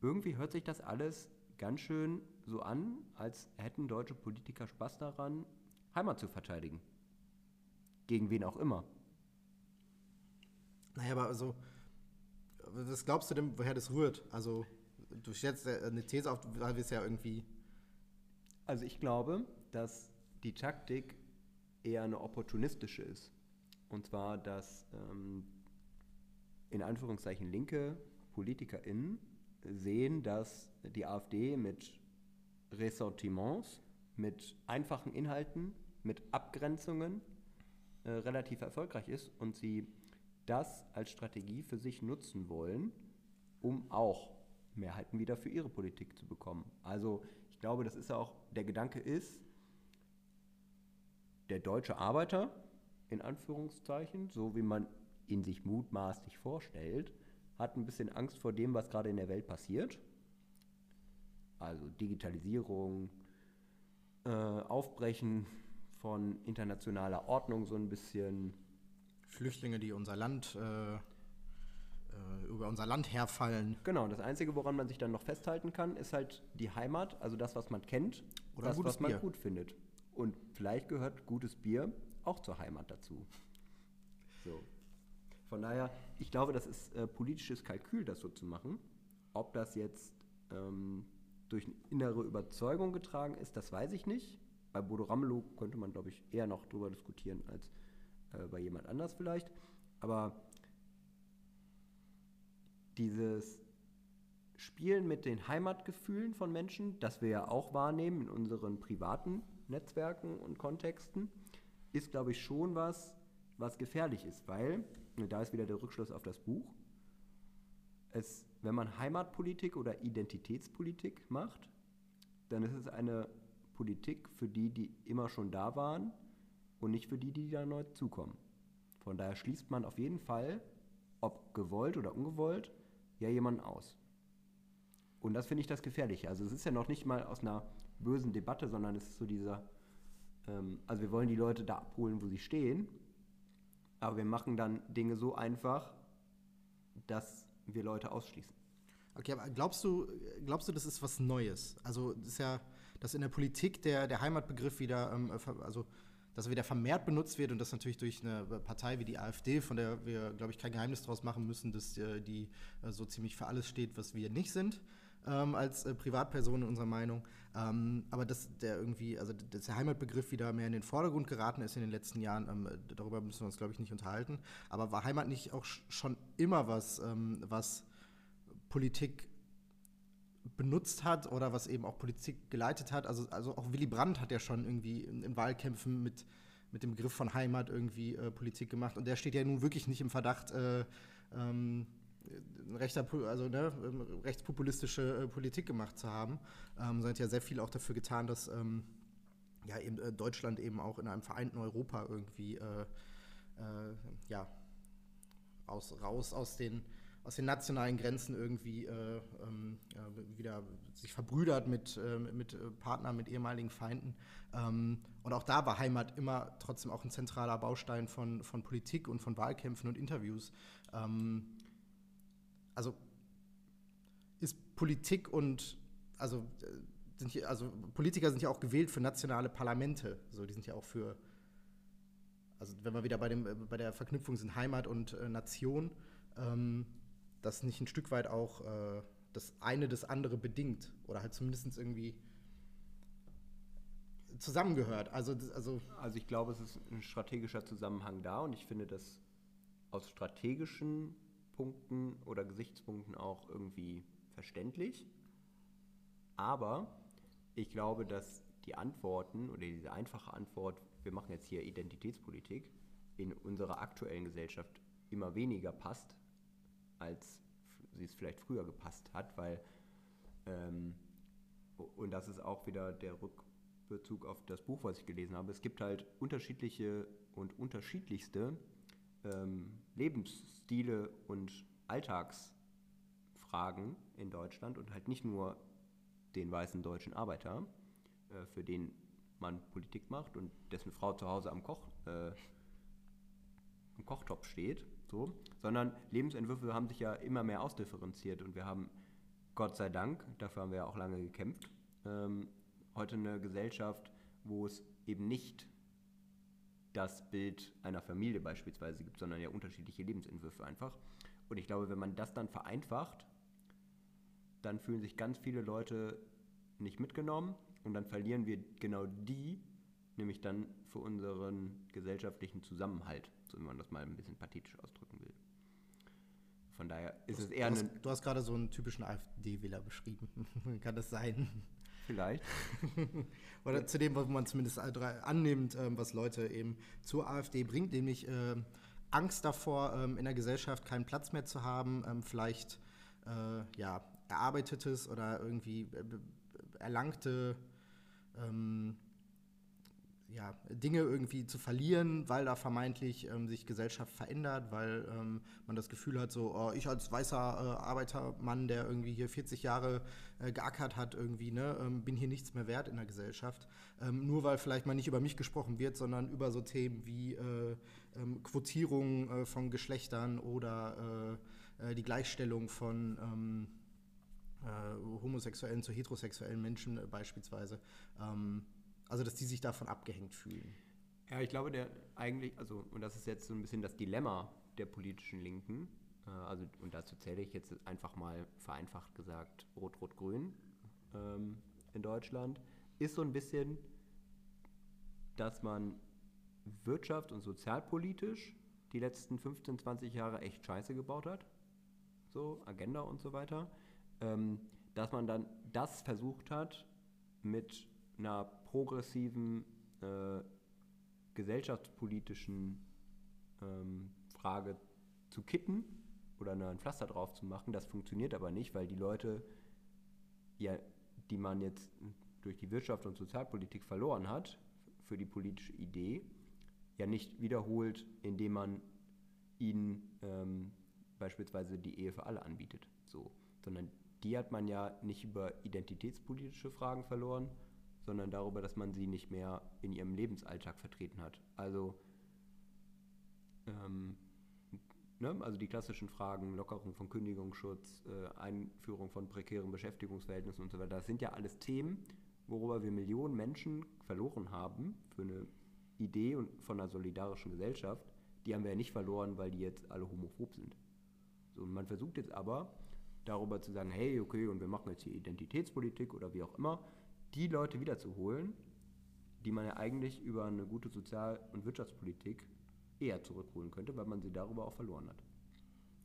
Irgendwie hört sich das alles ganz schön so an, als hätten deutsche Politiker Spaß daran, Heimat zu verteidigen. Gegen wen auch immer. Naja, aber also, was glaubst du denn, woher das rührt? Also, du stellst eine These auf, weil wir es ja irgendwie. Also, ich glaube, dass die Taktik eher eine opportunistische ist. Und zwar, dass ähm, in Anführungszeichen linke PolitikerInnen sehen, dass die AfD mit Ressentiments, mit einfachen Inhalten mit Abgrenzungen äh, relativ erfolgreich ist und sie das als Strategie für sich nutzen wollen, um auch Mehrheiten wieder für ihre Politik zu bekommen. Also ich glaube, das ist auch, der Gedanke ist, der deutsche Arbeiter, in Anführungszeichen, so wie man ihn sich mutmaßlich vorstellt, hat ein bisschen Angst vor dem, was gerade in der Welt passiert. Also Digitalisierung, äh, Aufbrechen von internationaler Ordnung so ein bisschen. Flüchtlinge, die unser Land äh, äh, über unser Land herfallen. Genau, das Einzige, woran man sich dann noch festhalten kann, ist halt die Heimat, also das, was man kennt, Oder das, was man Bier. gut findet. Und vielleicht gehört gutes Bier auch zur Heimat dazu. So. Von daher, ich glaube, das ist äh, politisches Kalkül, das so zu machen. Ob das jetzt ähm, durch eine innere Überzeugung getragen ist, das weiß ich nicht. Bei Bodo Ramelow könnte man, glaube ich, eher noch drüber diskutieren als äh, bei jemand anders vielleicht. Aber dieses Spielen mit den Heimatgefühlen von Menschen, das wir ja auch wahrnehmen in unseren privaten Netzwerken und Kontexten, ist, glaube ich, schon was, was gefährlich ist, weil, da ist wieder der Rückschluss auf das Buch, es, wenn man Heimatpolitik oder Identitätspolitik macht, dann ist es eine Politik für die, die immer schon da waren und nicht für die, die da neu zukommen. Von daher schließt man auf jeden Fall, ob gewollt oder ungewollt, ja jemanden aus. Und das finde ich das Gefährliche. Also es ist ja noch nicht mal aus einer bösen Debatte, sondern es ist so dieser, ähm, also wir wollen die Leute da abholen, wo sie stehen, aber wir machen dann Dinge so einfach, dass wir Leute ausschließen. Okay, aber glaubst du, glaubst du, das ist was Neues? Also das ist ja, dass in der Politik der, der Heimatbegriff wieder, ähm, also dass er wieder vermehrt benutzt wird und das natürlich durch eine Partei wie die AfD, von der wir, glaube ich, kein Geheimnis daraus machen müssen, dass äh, die äh, so ziemlich für alles steht, was wir nicht sind. Ähm, als äh, Privatperson in unserer Meinung. Ähm, aber dass der irgendwie, also dass der Heimatbegriff wieder mehr in den Vordergrund geraten ist in den letzten Jahren, ähm, darüber müssen wir uns, glaube ich, nicht unterhalten. Aber war Heimat nicht auch schon immer was, ähm, was Politik benutzt hat oder was eben auch Politik geleitet hat. Also, also auch Willy Brandt hat ja schon irgendwie in, in Wahlkämpfen mit, mit dem Begriff von Heimat irgendwie äh, Politik gemacht. Und der steht ja nun wirklich nicht im Verdacht, äh, ähm, rechter, also ne, ähm, rechtspopulistische äh, Politik gemacht zu haben. Ähm, sondern hat ja sehr viel auch dafür getan, dass ähm, ja, eben, äh, Deutschland eben auch in einem vereinten Europa irgendwie äh, äh, ja, raus, raus aus den aus den nationalen Grenzen irgendwie äh, ja, wieder sich verbrüdert mit, äh, mit äh, Partnern, mit ehemaligen Feinden. Ähm, und auch da war Heimat immer trotzdem auch ein zentraler Baustein von, von Politik und von Wahlkämpfen und Interviews. Ähm, also ist Politik und also äh, sind hier, also Politiker sind ja auch gewählt für nationale Parlamente. So, die sind ja auch für, also wenn wir wieder bei, dem, äh, bei der Verknüpfung sind Heimat und äh, Nation, ähm, dass nicht ein Stück weit auch äh, das eine das andere bedingt oder halt zumindest irgendwie zusammengehört. Also, also, also ich glaube, es ist ein strategischer Zusammenhang da und ich finde das aus strategischen Punkten oder Gesichtspunkten auch irgendwie verständlich. Aber ich glaube, dass die Antworten oder diese einfache Antwort, wir machen jetzt hier Identitätspolitik, in unserer aktuellen Gesellschaft immer weniger passt, als sie es vielleicht früher gepasst hat, weil, ähm, und das ist auch wieder der Rückbezug auf das Buch, was ich gelesen habe, es gibt halt unterschiedliche und unterschiedlichste ähm, Lebensstile und Alltagsfragen in Deutschland und halt nicht nur den weißen deutschen Arbeiter, äh, für den man Politik macht und dessen Frau zu Hause am Koch, äh, im Kochtopf steht, so, sondern Lebensentwürfe haben sich ja immer mehr ausdifferenziert und wir haben, Gott sei Dank, dafür haben wir ja auch lange gekämpft, ähm, heute eine Gesellschaft, wo es eben nicht das Bild einer Familie beispielsweise gibt, sondern ja unterschiedliche Lebensentwürfe einfach. Und ich glaube, wenn man das dann vereinfacht, dann fühlen sich ganz viele Leute nicht mitgenommen und dann verlieren wir genau die, nämlich dann für unseren gesellschaftlichen Zusammenhalt, so wie man das mal ein bisschen pathetisch ausdrücken will. Von daher ist es eher du hast, du hast gerade so einen typischen AfD-Wähler beschrieben. Kann das sein? Vielleicht. Oder zu dem, was man zumindest annimmt, ähm, was Leute eben zur AfD bringt, nämlich äh, Angst davor, ähm, in der Gesellschaft keinen Platz mehr zu haben, ähm, vielleicht äh, ja, erarbeitetes oder irgendwie äh, erlangte ähm, ja, Dinge irgendwie zu verlieren, weil da vermeintlich ähm, sich Gesellschaft verändert, weil ähm, man das Gefühl hat, so, oh, ich als weißer äh, Arbeitermann, der irgendwie hier 40 Jahre äh, geackert hat, irgendwie, ne, ähm, bin hier nichts mehr wert in der Gesellschaft. Ähm, nur weil vielleicht mal nicht über mich gesprochen wird, sondern über so Themen wie äh, ähm, Quotierung äh, von Geschlechtern oder äh, äh, die Gleichstellung von ähm, homosexuellen zu heterosexuellen Menschen beispielsweise. Also, dass die sich davon abgehängt fühlen. Ja, ich glaube, der eigentlich, also, und das ist jetzt so ein bisschen das Dilemma der politischen Linken, äh, also, und dazu zähle ich jetzt einfach mal vereinfacht gesagt Rot-Rot-Grün ähm, in Deutschland, ist so ein bisschen, dass man wirtschafts- und sozialpolitisch die letzten 15, 20 Jahre echt Scheiße gebaut hat. So, Agenda und so weiter. Ähm, dass man dann das versucht hat, mit einer progressiven äh, gesellschaftspolitischen ähm, Frage zu kitten oder ein Pflaster drauf zu machen. Das funktioniert aber nicht, weil die Leute, ja, die man jetzt durch die Wirtschaft und Sozialpolitik verloren hat, für die politische Idee, ja nicht wiederholt, indem man ihnen ähm, beispielsweise die Ehe für alle anbietet. So. Sondern die hat man ja nicht über identitätspolitische Fragen verloren, sondern darüber, dass man sie nicht mehr in ihrem Lebensalltag vertreten hat. Also, ähm, ne, also die klassischen Fragen, Lockerung von Kündigungsschutz, äh, Einführung von prekären Beschäftigungsverhältnissen und so weiter, das sind ja alles Themen, worüber wir Millionen Menschen verloren haben für eine Idee von einer solidarischen Gesellschaft. Die haben wir ja nicht verloren, weil die jetzt alle homophob sind. So, und man versucht jetzt aber, darüber zu sagen, hey, okay, und wir machen jetzt hier Identitätspolitik oder wie auch immer, die Leute wiederzuholen, die man ja eigentlich über eine gute Sozial- und Wirtschaftspolitik eher zurückholen könnte, weil man sie darüber auch verloren hat.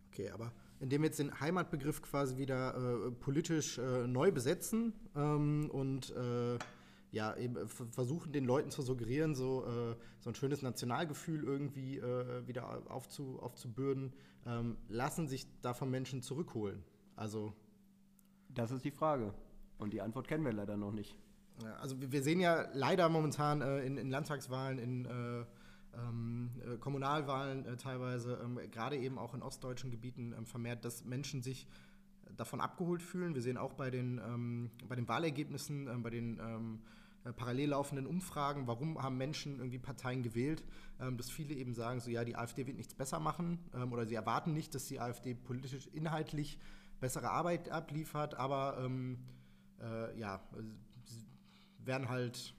Okay, aber indem wir jetzt den Heimatbegriff quasi wieder äh, politisch äh, neu besetzen ähm, und äh, ja, eben versuchen den Leuten zu suggerieren, so, äh, so ein schönes Nationalgefühl irgendwie äh, wieder aufzu, aufzubürden, ähm, lassen sich davon Menschen zurückholen. Also. Das ist die Frage. Und die Antwort kennen wir leider noch nicht. Also wir sehen ja leider momentan äh, in, in, Landtagswahlen, in äh, ähm, äh, Kommunalwahlen äh, teilweise, ähm, gerade eben auch in ostdeutschen Gebieten ähm, vermehrt, dass Menschen sich davon abgeholt fühlen. Wir sehen auch bei den, bei den Wahlergebnissen, bei den äh, parallel laufenden Umfragen, warum haben Menschen irgendwie Parteien gewählt, dass viele eben sagen, so ja, die AfD wird nichts besser machen oder sie erwarten nicht, dass die AfD politisch inhaltlich bessere Arbeit abliefert, aber ähm, äh, ja, werden halt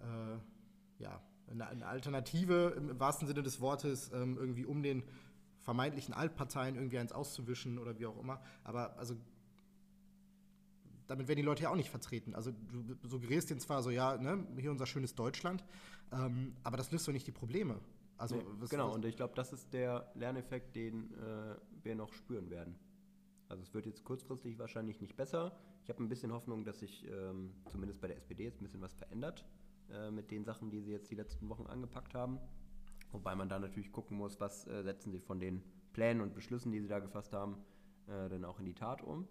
äh, ja, eine, eine, Alternative im, wahrsten Sinne des Wortes ähm, irgendwie um den vermeintlichen Altparteien irgendwie eins auszuwischen oder wie auch immer. Aber also damit werden die Leute ja auch nicht vertreten. Also du suggerierst denen zwar so, ja, ne, hier unser schönes Deutschland, ähm, aber das löst doch nicht die Probleme. Also, nee, was, genau, was und ich glaube, das ist der Lerneffekt, den äh, wir noch spüren werden. Also es wird jetzt kurzfristig wahrscheinlich nicht besser. Ich habe ein bisschen Hoffnung, dass sich ähm, zumindest bei der SPD jetzt ein bisschen was verändert äh, mit den Sachen, die sie jetzt die letzten Wochen angepackt haben. Wobei man da natürlich gucken muss, was äh, setzen sie von den Plänen und Beschlüssen, die sie da gefasst haben, äh, dann auch in die Tat um.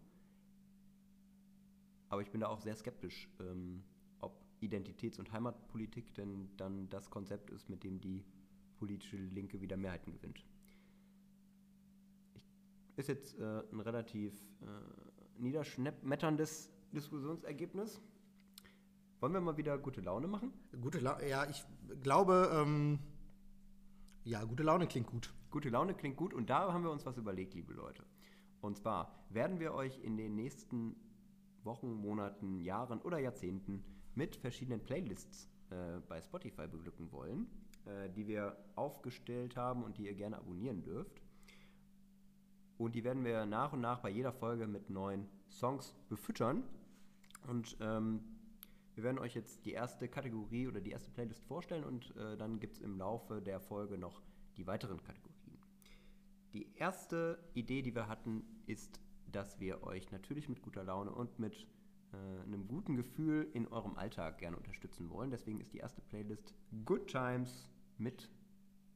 Aber ich bin da auch sehr skeptisch, ähm, ob Identitäts- und Heimatpolitik denn dann das Konzept ist, mit dem die politische Linke wieder Mehrheiten gewinnt. Ist jetzt äh, ein relativ äh, niederschmetterndes Diskussionsergebnis. Wollen wir mal wieder gute Laune machen? Gute Laune, ja, ich glaube, ähm, ja, gute Laune klingt gut. Gute Laune klingt gut und da haben wir uns was überlegt, liebe Leute. Und zwar werden wir euch in den nächsten Wochen, Monaten, Jahren oder Jahrzehnten mit verschiedenen Playlists äh, bei Spotify beglücken wollen, äh, die wir aufgestellt haben und die ihr gerne abonnieren dürft. Und die werden wir nach und nach bei jeder Folge mit neuen Songs befüttern. Und ähm, wir werden euch jetzt die erste Kategorie oder die erste Playlist vorstellen und äh, dann gibt es im Laufe der Folge noch die weiteren Kategorien. Die erste Idee, die wir hatten, ist, dass wir euch natürlich mit guter Laune und mit äh, einem guten Gefühl in eurem Alltag gerne unterstützen wollen. Deswegen ist die erste Playlist Good Times mit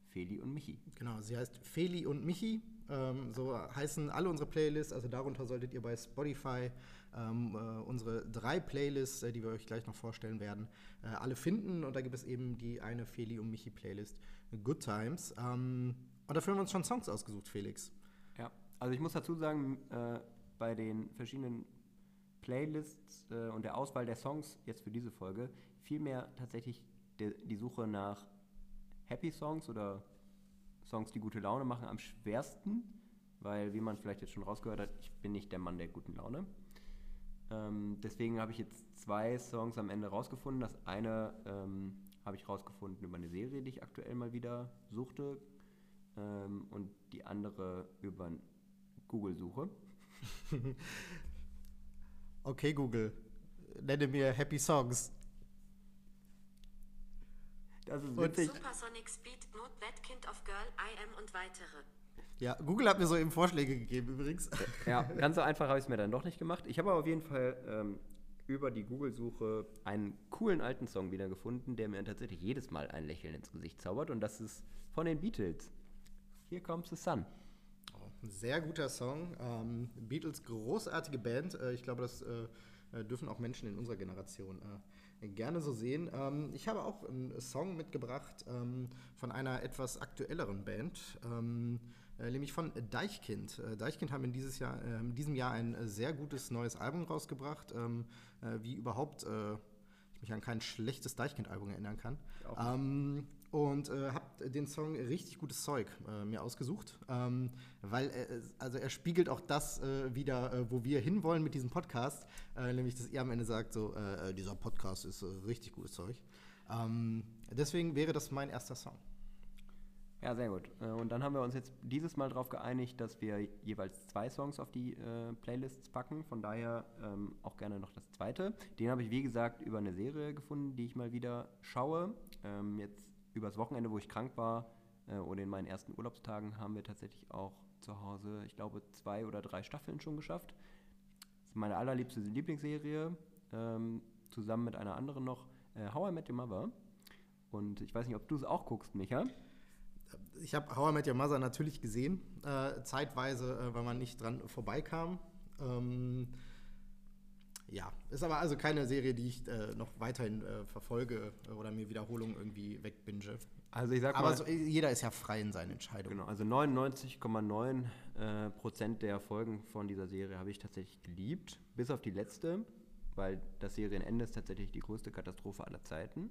Feli und Michi. Genau, sie heißt Feli und Michi. Ähm, so heißen alle unsere Playlists. Also darunter solltet ihr bei Spotify ähm, äh, unsere drei Playlists, äh, die wir euch gleich noch vorstellen werden, äh, alle finden. Und da gibt es eben die eine Feli und Michi Playlist Good Times. Ähm, und dafür haben wir uns schon Songs ausgesucht, Felix. Ja, also ich muss dazu sagen, äh, bei den verschiedenen Playlists äh, und der Auswahl der Songs jetzt für diese Folge vielmehr tatsächlich die Suche nach Happy Songs oder Songs, die gute Laune machen, am schwersten, weil, wie man vielleicht jetzt schon rausgehört hat, ich bin nicht der Mann der guten Laune. Ähm, deswegen habe ich jetzt zwei Songs am Ende rausgefunden. Das eine ähm, habe ich rausgefunden über eine Serie, die ich aktuell mal wieder suchte. Ähm, und die andere über Google-Suche. okay, Google, nenne mir Happy Songs. Das ist witzig. Supersonic Speed, Note, That Kind of Girl, I Am und weitere. Ja, Google hat mir so eben Vorschläge gegeben übrigens. Ja, ganz so einfach habe ich es mir dann doch nicht gemacht. Ich habe aber auf jeden Fall ähm, über die Google-Suche einen coolen alten Song wiedergefunden, der mir tatsächlich jedes Mal ein Lächeln ins Gesicht zaubert. Und das ist von den Beatles. Here Comes the Sun. Oh, ein sehr guter Song. Ähm, Beatles großartige Band. Äh, ich glaube, das äh, äh, dürfen auch Menschen in unserer Generation äh, gerne so sehen. Ähm, ich habe auch einen Song mitgebracht ähm, von einer etwas aktuelleren Band. Ähm, äh, nämlich von Deichkind. Äh, Deichkind haben in, dieses Jahr, äh, in diesem Jahr ein äh, sehr gutes neues Album rausgebracht, ähm, äh, wie überhaupt äh, ich mich an kein schlechtes Deichkind-Album erinnern kann. Und äh, habe den Song richtig gutes Zeug äh, mir ausgesucht, ähm, weil er, also er spiegelt auch das äh, wieder, äh, wo wir hinwollen mit diesem Podcast, äh, nämlich dass ihr am Ende sagt, so äh, äh, dieser Podcast ist äh, richtig gutes Zeug. Ähm, deswegen wäre das mein erster Song. Ja, sehr gut. Äh, Und dann haben wir uns jetzt dieses Mal darauf geeinigt, dass wir jeweils zwei Songs auf die äh, Playlists packen. Von daher ähm, auch gerne noch das zweite. Den habe ich, wie gesagt, über eine Serie gefunden, die ich mal wieder schaue. Ähm, jetzt übers Wochenende, wo ich krank war äh, oder in meinen ersten Urlaubstagen, haben wir tatsächlich auch zu Hause, ich glaube, zwei oder drei Staffeln schon geschafft. Das ist meine allerliebste Lieblingsserie, ähm, zusammen mit einer anderen noch, äh, How I Met Your Mother. Und ich weiß nicht, ob du es auch guckst, Micha. Ich habe How I Met Your Mother natürlich gesehen, äh, zeitweise, äh, weil man nicht dran vorbeikam. Ähm, ja, ist aber also keine Serie, die ich äh, noch weiterhin äh, verfolge äh, oder mir Wiederholungen irgendwie wegbinge. Also ich sag Aber mal, so, jeder ist ja frei in seinen Entscheidungen. genau, also 99,9 äh, Prozent der Folgen von dieser Serie habe ich tatsächlich geliebt, bis auf die letzte, weil das Serienende ist tatsächlich die größte Katastrophe aller Zeiten.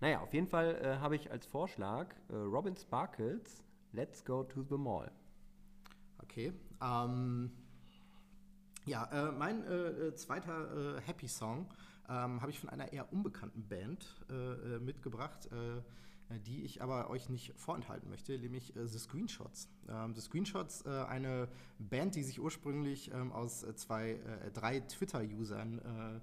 Naja, auf jeden Fall äh, habe ich als Vorschlag äh, Robin Sparkles Let's Go to the Mall. Okay. Ähm, ja, äh, mein äh, äh, zweiter äh, Happy Song ähm, habe ich von einer eher unbekannten Band äh, äh, mitgebracht, die ich aber euch nicht vorenthalten möchte, nämlich The Screenshots. Ähm, The Screenshots, eine Band, die sich ursprünglich ähm, aus zwei, drei Twitter-Usern äh,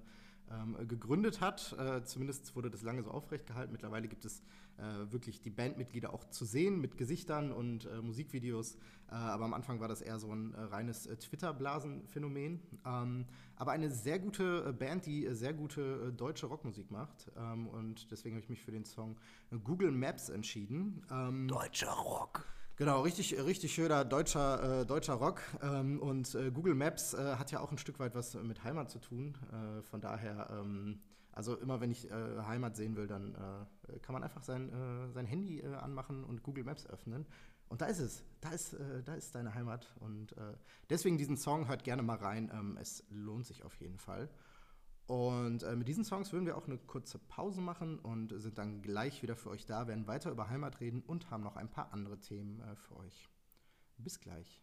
ähm, gegründet hat. Äh, zumindest wurde das lange so aufrecht gehalten. Mittlerweile gibt es äh, wirklich die Bandmitglieder auch zu sehen mit Gesichtern und äh, Musikvideos. Äh, aber am Anfang war das eher so ein äh, reines äh, Twitter-Blasen-Phänomen. Ähm, aber eine sehr gute Band, die sehr gute deutsche Rockmusik macht. Ähm, und deswegen habe ich mich für den Song Google Maps entschieden. Ähm, Deutscher Rock. Genau, richtig, richtig schöner deutscher, äh, deutscher Rock. Ähm, und äh, Google Maps äh, hat ja auch ein Stück weit was mit Heimat zu tun. Äh, von daher, ähm, also immer wenn ich äh, Heimat sehen will, dann äh, kann man einfach sein, sein Handy anmachen und Google Maps öffnen. Und da ist es. Da ist, da ist deine Heimat. Und deswegen diesen Song, hört gerne mal rein. Ähm, es lohnt sich auf jeden Fall. Und äh, mit diesen Songs würden wir auch eine kurze Pause machen und sind dann gleich wieder für euch da, werden weiter über Heimat reden und haben noch ein paar andere Themen äh, für euch. Bis gleich.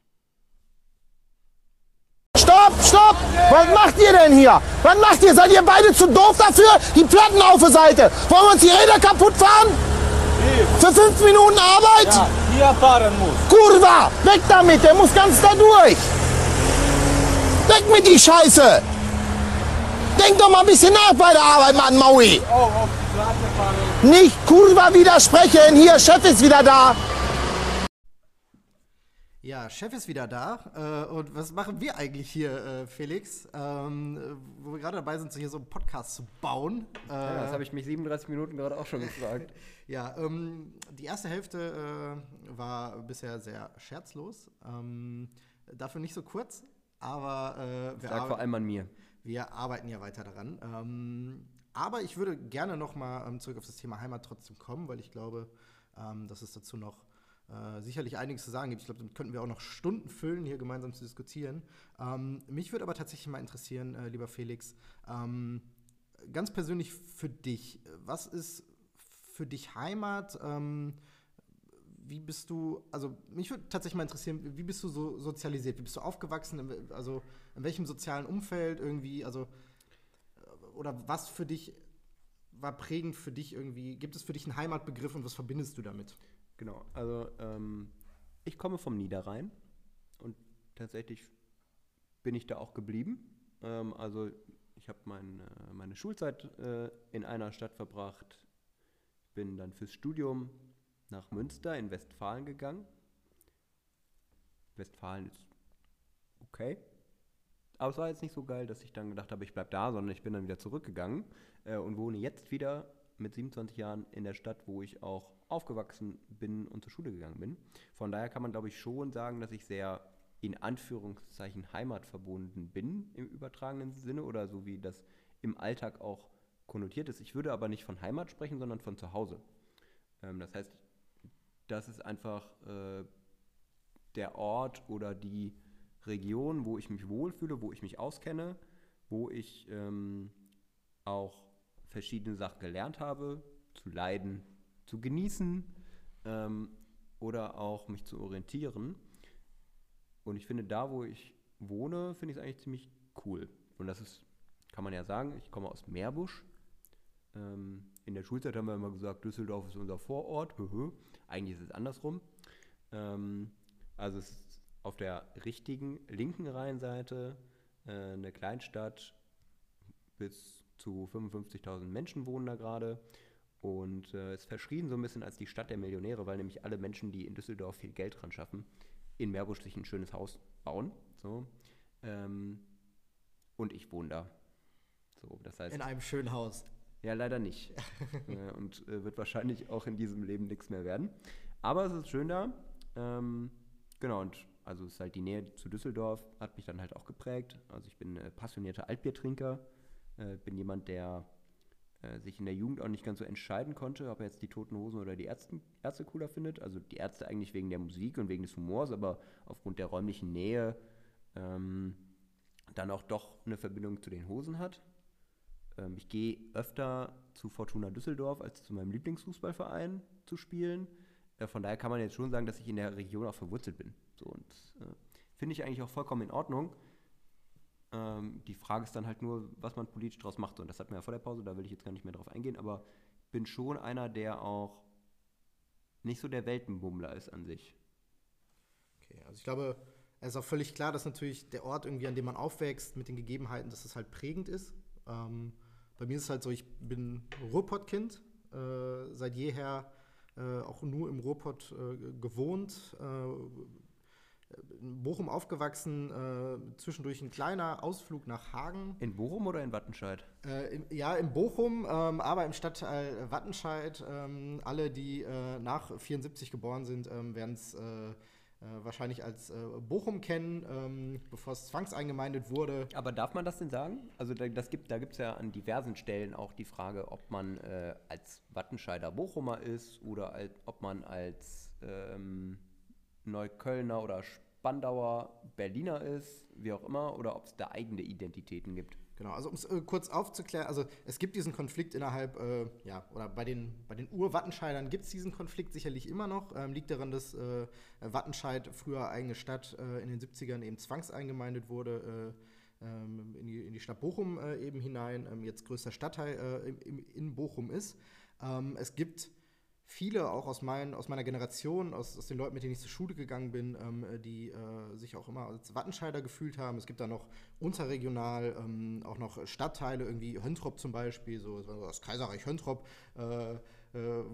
Stopp, stopp! Was macht ihr denn hier? Was macht ihr? Seid ihr beide zu doof dafür? Die Platten auf der Seite. Wollen wir uns die Räder kaputt fahren? Für fünf Minuten Arbeit? hier fahren muss. Kurva! Weg damit, der muss ganz da durch! Weg mit die Scheiße! Denk doch mal ein bisschen nach bei der Arbeit, Mann, Maui! Oh. Nicht Kurva widersprechen, hier, Chef ist wieder da! Ja, Chef ist wieder da. Äh, und was machen wir eigentlich hier, äh, Felix? Ähm, äh, wo wir gerade dabei sind, so hier so einen Podcast zu bauen. Ja, das habe ich mich 37 Minuten gerade auch schon gefragt. Ja, ähm, die erste Hälfte äh, war bisher sehr scherzlos. Ähm, dafür nicht so kurz, aber äh, wir, Sag vor allem an mir. Wir arbeiten ja weiter daran. Ähm, aber ich würde gerne nochmal ähm, zurück auf das Thema Heimat trotzdem kommen, weil ich glaube, ähm, dass es dazu noch äh, sicherlich einiges zu sagen gibt. Ich glaube, damit könnten wir auch noch Stunden füllen, hier gemeinsam zu diskutieren. Ähm, mich würde aber tatsächlich mal interessieren, äh, lieber Felix, ähm, ganz persönlich für dich, was ist für dich Heimat? Ähm, wie bist du, also mich würde tatsächlich mal interessieren, wie bist du so sozialisiert? Wie bist du aufgewachsen? Also in welchem sozialen Umfeld irgendwie, also äh, oder was für dich war prägend für dich irgendwie? Gibt es für dich einen Heimatbegriff und was verbindest du damit? Genau, also ähm, ich komme vom Niederrhein und tatsächlich bin ich da auch geblieben. Ähm, also ich habe mein, äh, meine Schulzeit äh, in einer Stadt verbracht, bin dann fürs Studium nach Münster in Westfalen gegangen. Westfalen ist okay. Aber es war jetzt nicht so geil, dass ich dann gedacht habe, ich bleibe da, sondern ich bin dann wieder zurückgegangen äh, und wohne jetzt wieder mit 27 Jahren in der Stadt, wo ich auch aufgewachsen bin und zur Schule gegangen bin. Von daher kann man, glaube ich, schon sagen, dass ich sehr in Anführungszeichen heimatverbunden bin im übertragenen Sinne oder so wie das im Alltag auch konnotiert ist. Ich würde aber nicht von Heimat sprechen, sondern von zu Hause. Ähm, das heißt, das ist einfach äh, der Ort oder die Region, wo ich mich wohlfühle, wo ich mich auskenne, wo ich ähm, auch verschiedene Sachen gelernt habe, zu leiden, zu genießen ähm, oder auch mich zu orientieren. Und ich finde, da, wo ich wohne, finde ich es eigentlich ziemlich cool. Und das ist, kann man ja sagen, ich komme aus Meerbusch. Ähm, in der Schulzeit haben wir immer gesagt, Düsseldorf ist unser Vorort. Eigentlich ist es andersrum. Ähm, also es ist auf der richtigen linken Rheinseite äh, eine Kleinstadt. Bis zu 55.000 Menschen wohnen da gerade. Und äh, ist verschrien so ein bisschen als die Stadt der Millionäre, weil nämlich alle Menschen, die in Düsseldorf viel Geld dran schaffen, in Meerbusch sich ein schönes Haus bauen. So. Ähm, und ich wohne da. So, das heißt, In einem schönen Haus. Ja, leider nicht. Äh, und äh, wird wahrscheinlich auch in diesem Leben nichts mehr werden. Aber es ist schön da. Ähm, genau, und also es ist halt die Nähe zu Düsseldorf, hat mich dann halt auch geprägt. Also ich bin äh, passionierter Altbiertrinker, äh, bin jemand, der äh, sich in der Jugend auch nicht ganz so entscheiden konnte, ob er jetzt die Toten Hosen oder die Ärzte, Ärzte cooler findet. Also die Ärzte eigentlich wegen der Musik und wegen des Humors, aber aufgrund der räumlichen Nähe ähm, dann auch doch eine Verbindung zu den Hosen hat. Ähm, ich gehe öfter zu Fortuna Düsseldorf als zu meinem Lieblingsfußballverein zu spielen. Äh, von daher kann man jetzt schon sagen, dass ich in der Region auch verwurzelt bin. So, und äh, finde ich eigentlich auch vollkommen in Ordnung. Ähm, die Frage ist dann halt nur, was man politisch daraus macht. Und das hatten wir ja vor der Pause, da will ich jetzt gar nicht mehr drauf eingehen. Aber bin schon einer, der auch nicht so der Weltenbummler ist an sich. Okay, also ich glaube, es ist auch völlig klar, dass natürlich der Ort irgendwie, an dem man aufwächst, mit den Gegebenheiten, dass es halt prägend ist. Ähm, bei mir ist es halt so, ich bin Ruhrpott-Kind, äh, seit jeher äh, auch nur im Ruhrpott äh, gewohnt, äh, in Bochum aufgewachsen, äh, zwischendurch ein kleiner Ausflug nach Hagen. In Bochum oder in Wattenscheid? Äh, im, ja, in Bochum, ähm, aber im Stadtteil Wattenscheid. Ähm, alle, die nach 74 geboren sind, ähm, werden es wahrscheinlich als äh, Bochum kennen, ähm, bevor es zwangseingemeindet wurde. Aber darf man das denn sagen? Also da, das gibt, da gibt es ja an diversen Stellen auch die Frage, ob man äh, als Wattenscheider Bochumer ist oder als, ob man als ähm, Neuköllner oder Spandauer Berliner ist, wie auch immer, oder ob es da eigene Identitäten gibt. Genau, also um es äh, kurz aufzuklären, also es gibt diesen Konflikt innerhalb, äh, ja, oder bei den, bei den Ur-Wattenscheidern gibt es diesen Konflikt sicherlich immer noch. Ähm, liegt daran, dass äh, Wattenscheid, früher eigene Stadt, äh, in den 70ern eben zwangseingemeindet wurde, äh, ähm, in, die, in die Stadt Bochum äh, eben hinein, ähm, jetzt größter Stadtteil im, in Bochum ist. Ähm, es gibt viele auch aus, mein, aus meiner Generation, aus, aus den Leuten, mit denen ich zur Schule gegangen bin, ähm, äh, die äh, sich auch immer als Wattenscheider gefühlt haben. Es gibt da noch unterregional ähm, auch noch Stadtteile, irgendwie Höntrop zum Beispiel, so das Kaiserreich Höntrop äh, äh,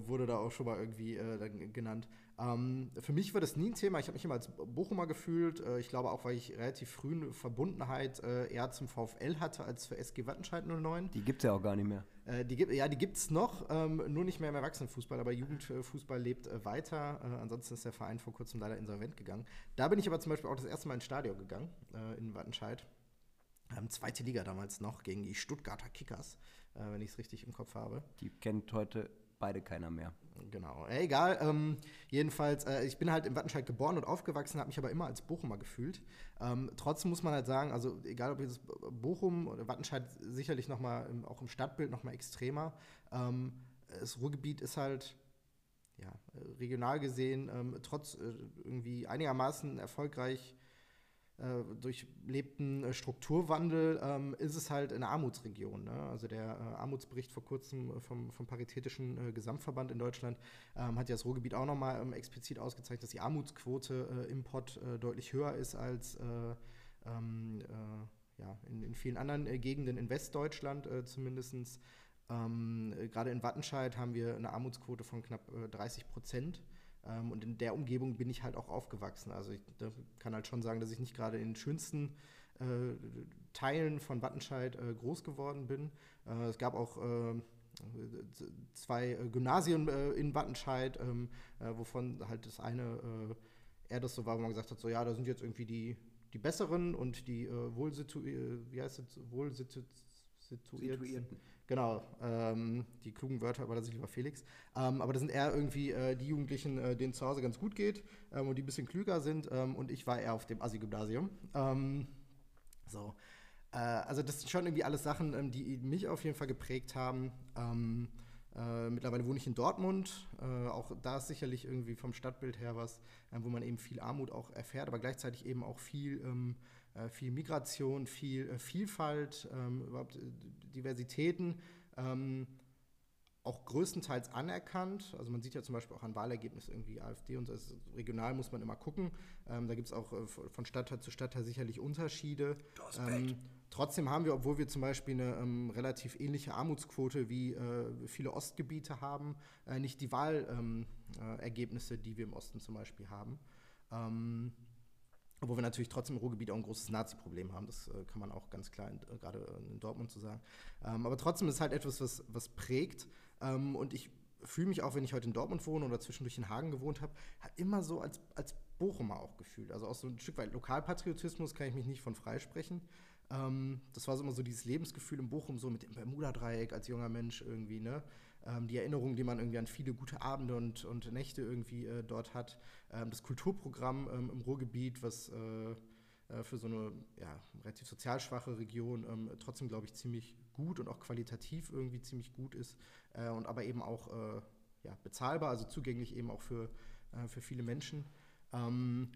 wurde da auch schon mal irgendwie äh, genannt. Ähm, für mich war das nie ein Thema. Ich habe mich immer als Bochumer gefühlt. Äh, ich glaube auch, weil ich relativ früh eine Verbundenheit äh, eher zum VfL hatte als für SG Wattenscheid 09. Die gibt es ja auch gar nicht mehr. Äh, die gibt, ja, die gibt es noch, ähm, nur nicht mehr im Erwachsenenfußball, aber Jugendfußball lebt äh, weiter. Äh, ansonsten ist der Verein vor kurzem leider insolvent gegangen. Da bin ich aber zum Beispiel auch das erste Mal ins Stadion gegangen, äh, in Wattenscheid. Ähm, zweite Liga damals noch gegen die Stuttgarter Kickers, wenn ich es richtig im Kopf habe. Die kennt heute beide keiner mehr. Genau, egal. Ähm, jedenfalls, äh, ich bin halt in Wattenscheid geboren und aufgewachsen, habe mich aber immer als Bochumer gefühlt. Ähm, trotzdem muss man halt sagen, also egal ob jetzt Bochum oder Wattenscheid, sicherlich nochmal auch im Stadtbild nochmal extremer. Ähm, das Ruhrgebiet ist halt ja, regional gesehen, ähm, trotz äh, irgendwie einigermaßen erfolgreich durchlebten äh, Strukturwandel ähm, ist es halt eine Armutsregion. Ne? Also der äh, Armutsbericht vor kurzem äh, vom, vom Paritätischen äh, Gesamtverband in Deutschland ähm, hat ja das Ruhrgebiet auch nochmal ähm, explizit ausgezeichnet, dass die Armutsquote äh, im Pott äh, deutlich höher ist als äh, ähm, äh, ja, in, in vielen anderen äh, Gegenden in Westdeutschland äh, zumindest. Ähm, äh, Gerade in Wattenscheid haben wir eine Armutsquote von knapp äh, 30 Prozent. Ähm, und in der Umgebung bin ich halt auch aufgewachsen. Also ich kann halt schon sagen, dass ich nicht gerade in den schönsten äh, Teilen von Wattenscheid äh, groß geworden bin. Äh, es gab auch äh, zwei äh, Gymnasien äh, in Wattenscheid, ähm, äh, wovon halt das eine eher das so war, wo man gesagt hat, so ja, da sind jetzt irgendwie die, die Besseren und die äh, wohlsitu äh, wie heißt es, wohlsitu situierten. Genau, ähm, die klugen Wörter, aber das ist lieber Felix. Ähm, aber das sind eher irgendwie äh, die Jugendlichen, äh, denen zu Hause ganz gut geht ähm, und die ein bisschen klüger sind. Ähm, und ich war eher auf dem Assi-Gymnasium. Ähm, so. Äh, also das sind schon irgendwie alles Sachen, ähm, die mich auf jeden Fall geprägt haben. Äh, mittlerweile wohne ich in Dortmund. Äh, auch da ist sicherlich irgendwie vom Stadtbild her was, wo man eben viel Armut auch erfährt, aber gleichzeitig eben auch viel, viel Migration, viel äh, Vielfalt, ähm, überhaupt äh, Diversitäten. Ähm, auch größtenteils anerkannt. Also man sieht ja zum Beispiel auch an Wahlergebnissen irgendwie AfD und das regional muss man immer gucken. Ähm, da gibt es auch äh, von Stadtteil zu Stadtteil sicherlich Unterschiede. Ähm, trotzdem haben wir, obwohl wir zum Beispiel eine ähm, relativ ähnliche Armutsquote wie äh, viele Ostgebiete haben, äh, nicht die Wahlergebnisse, äh, Ergebnisse, die wir im Osten zum Beispiel haben. Obwohl wir natürlich trotzdem im Ruhrgebiet auch ein großes Nazi-Problem haben. Das äh, kann man auch ganz klar in, äh, gerade in Dortmund zu sagen. Ähm, aber trotzdem ist halt etwas, was, was prägt. Ähm, und ich fühle mich auch, wenn ich heute in Dortmund wohne oder zwischendurch in Hagen gewohnt habe, immer so als, als Bochumer auch gefühlt. Also auch so ein Stück weit Lokalpatriotismus kann ich mich nicht von freisprechen. Ähm, das war so immer so dieses Lebensgefühl in Bochum, so mit dem Bermuda-Dreieck als junger Mensch irgendwie, ne? Ähm, die Erinnerung, die man irgendwie an viele gute Abende und, und Nächte irgendwie äh, dort hat. Ähm, das Kulturprogramm ähm, im Ruhrgebiet, was äh, äh, für so eine ja, relativ sozial schwache Region ähm, trotzdem, glaube ich, ziemlich gut und auch qualitativ irgendwie ziemlich gut ist äh, und aber eben auch äh, ja, bezahlbar, also zugänglich eben auch für, äh, für viele Menschen. Ähm,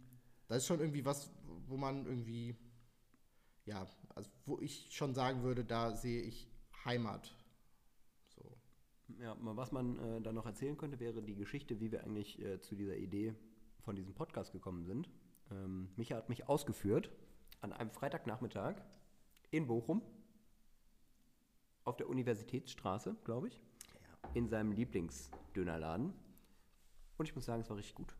das ist schon irgendwie was, wo man irgendwie, ja, also wo ich schon sagen würde, da sehe ich Heimat. Ja, was man äh, da noch erzählen könnte, wäre die Geschichte, wie wir eigentlich äh, zu dieser Idee von diesem Podcast gekommen sind. Ähm, Micha hat mich ausgeführt an einem Freitagnachmittag in Bochum auf der Universitätsstraße, glaube ich, in seinem Lieblingsdönerladen. Und ich muss sagen, es war richtig gut.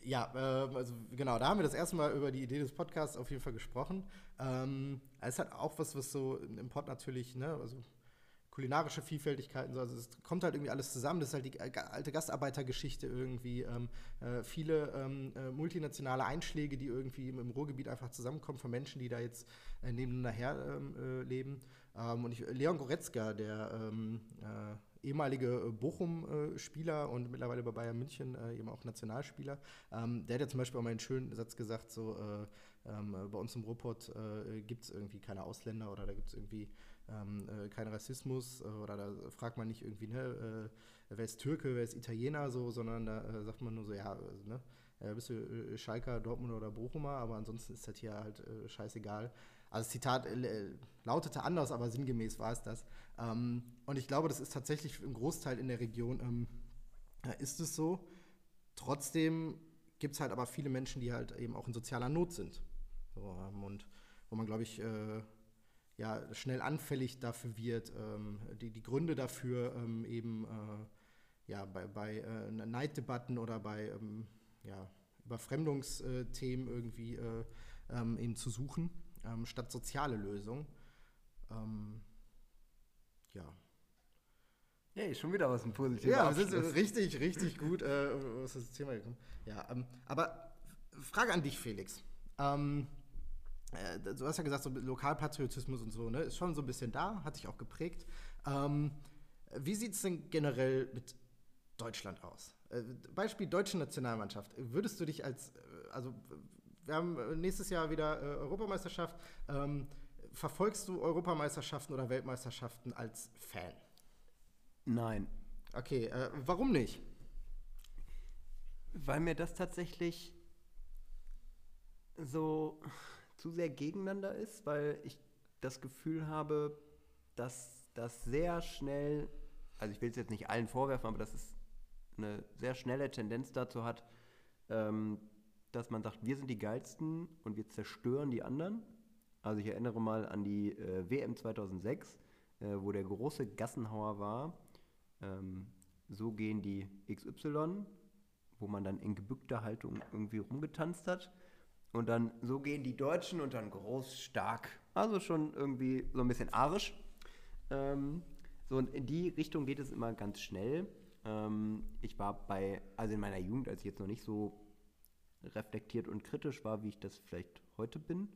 Ja, ähm, also genau, da haben wir das erste Mal über die Idee des Podcasts auf jeden Fall gesprochen. Ähm, es hat auch was, was so im Pod natürlich, ne, also kulinarische Vielfältigkeiten, so, also es kommt halt irgendwie alles zusammen. Das ist halt die alte Gastarbeitergeschichte irgendwie. Ähm, äh, viele ähm, äh, multinationale Einschläge, die irgendwie im, im Ruhrgebiet einfach zusammenkommen von Menschen, die da jetzt äh, nebeneinander her ähm, äh, leben. Ähm, und ich, Leon Goretzka, der ähm, äh, ehemalige äh, Bochum-Spieler und mittlerweile bei Bayern München eben auch Nationalspieler, ähm, der hat ja zum Beispiel auch mal einen schönen Satz gesagt, so bei uns im Ruhrpott gibt es irgendwie keine Ausländer oder da gibt es irgendwie ähm, äh, keinen Rassismus äh, oder da fragt man nicht irgendwie, ne, äh, wer ist Türke, wer ist Italiener, so, sondern da sagt man nur so, ja, ne, bist du Schalker, Dortmund oder Bochumer, aber ansonsten ist das hier halt scheißegal. Also das Zitat lautete anders, aber sinngemäß war es das. Ähm, und ich glaube, das ist tatsächlich im Großteil in der Region ähm, äh, ist es so. Trotzdem gibt es halt aber viele Menschen, die halt eben auch in sozialer Not sind. So, ähm, und wo man, glaube ich, äh, ja, schnell anfällig dafür wird, ähm, die, die Gründe dafür ähm, eben äh, ja, bei, bei äh, Neiddebatten oder bei ähm, ja, Überfremdungsthemen irgendwie äh, ähm, eben zu suchen, ähm, statt soziale Lösungen. Ähm, ja. Hey, schon wieder was ein positives Ja, wir sind so richtig, richtig gut äh, ist das Thema gekommen. Ja, aber Frage an dich, Felix. Ähm, äh, du hast ja gesagt, so Lokalpatriotismus und so, ne, ist schon so ein bisschen da, hat sich auch geprägt. Ähm, wie sieht es denn generell mit Deutschland aus? Äh, Beispiel deutsche Nationalmannschaft. Würdest du dich als, äh, also wir haben nächstes Jahr wieder äh, Europameisterschaft. Ähm, verfolgst du Europameisterschaften oder Weltmeisterschaften als Fan? Nein, Okay, äh, warum nicht? weil mir das tatsächlich so zu sehr gegeneinander ist, weil ich das Gefühl habe, dass das sehr schnell, also ich will es jetzt nicht allen vorwerfen, aber dass es eine sehr schnelle Tendenz dazu hat, ähm, dass man sagt, wir sind die geilsten und wir zerstören die anderen. Also ich erinnere mal an die äh, WM 2006, äh, wo der große Gassenhauer war. Ähm, so gehen die XY, wo man dann in gebückter Haltung irgendwie rumgetanzt hat. Und dann so gehen die Deutschen und dann groß, stark. Also schon irgendwie so ein bisschen arisch. Ähm, so und in die Richtung geht es immer ganz schnell. Ähm, ich war bei, also in meiner Jugend, als ich jetzt noch nicht so reflektiert und kritisch war, wie ich das vielleicht heute bin,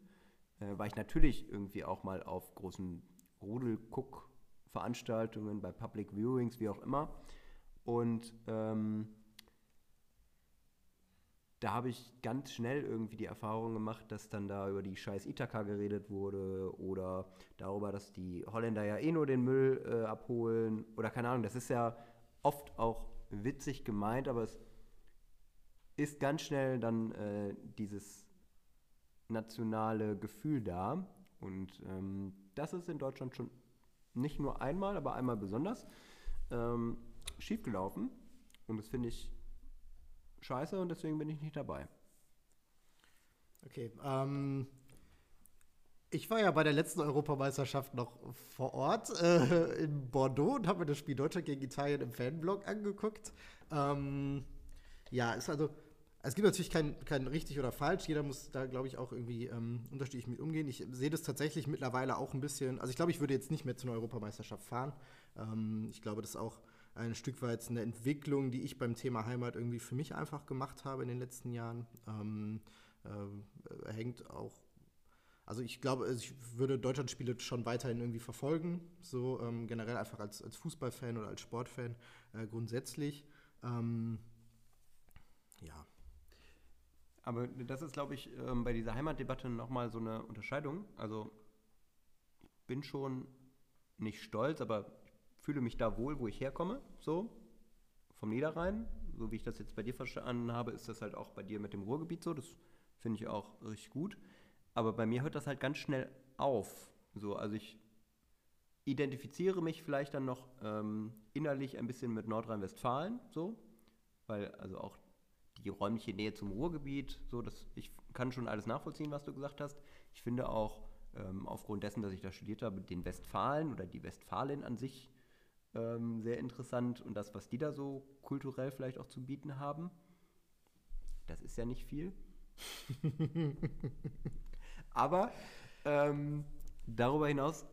äh, war ich natürlich irgendwie auch mal auf großen Rudelguck-Veranstaltungen, bei Public Viewings, wie auch immer. Und ähm, da habe ich ganz schnell irgendwie die Erfahrung gemacht, dass dann da über die scheiß Ithaka geredet wurde oder darüber, dass die Holländer ja eh nur den Müll äh, abholen oder keine Ahnung. Das ist ja oft auch witzig gemeint, aber es ist ganz schnell dann äh, dieses nationale Gefühl da. Und ähm, das ist in Deutschland schon nicht nur einmal, aber einmal besonders ähm, schiefgelaufen. Und das finde ich scheiße und deswegen bin ich nicht dabei. Okay, ähm, ich war ja bei der letzten Europameisterschaft noch vor Ort äh, in Bordeaux und habe mir das Spiel Deutschland gegen Italien im Fanblog angeguckt. Ähm, ja, ist also, es gibt natürlich kein, kein richtig oder falsch. Jeder muss da, glaube ich, auch irgendwie ähm, unterschiedlich mit umgehen. Ich sehe das tatsächlich mittlerweile auch ein bisschen. Also, ich glaube, ich würde jetzt nicht mehr zu einer Europameisterschaft fahren. Ähm, ich glaube, das ist auch ein Stück weit eine Entwicklung, die ich beim Thema Heimat irgendwie für mich einfach gemacht habe in den letzten Jahren. Ähm, äh, hängt auch, also ich glaube, ich würde Deutschlandspiele schon weiterhin irgendwie verfolgen, so ähm, generell einfach als, als Fußballfan oder als Sportfan äh, grundsätzlich. Ähm, ja. Aber das ist, glaube ich, ähm, bei dieser Heimatdebatte nochmal so eine Unterscheidung. Also ich bin schon nicht stolz, aber fühle mich da wohl, wo ich herkomme, so vom Niederrhein. So wie ich das jetzt bei dir verstanden habe, ist das halt auch bei dir mit dem Ruhrgebiet so. Das finde ich auch richtig gut. Aber bei mir hört das halt ganz schnell auf. So, also ich identifiziere mich vielleicht dann noch ähm, innerlich ein bisschen mit Nordrhein-Westfalen, so, weil also auch die räumliche Nähe zum Ruhrgebiet, so, dass ich kann schon alles nachvollziehen, was du gesagt hast. Ich finde auch ähm, aufgrund dessen, dass ich da studiert habe, den Westfalen oder die Westfalen an sich ähm, sehr interessant und das, was die da so kulturell vielleicht auch zu bieten haben. Das ist ja nicht viel. Aber ähm, darüber hinaus,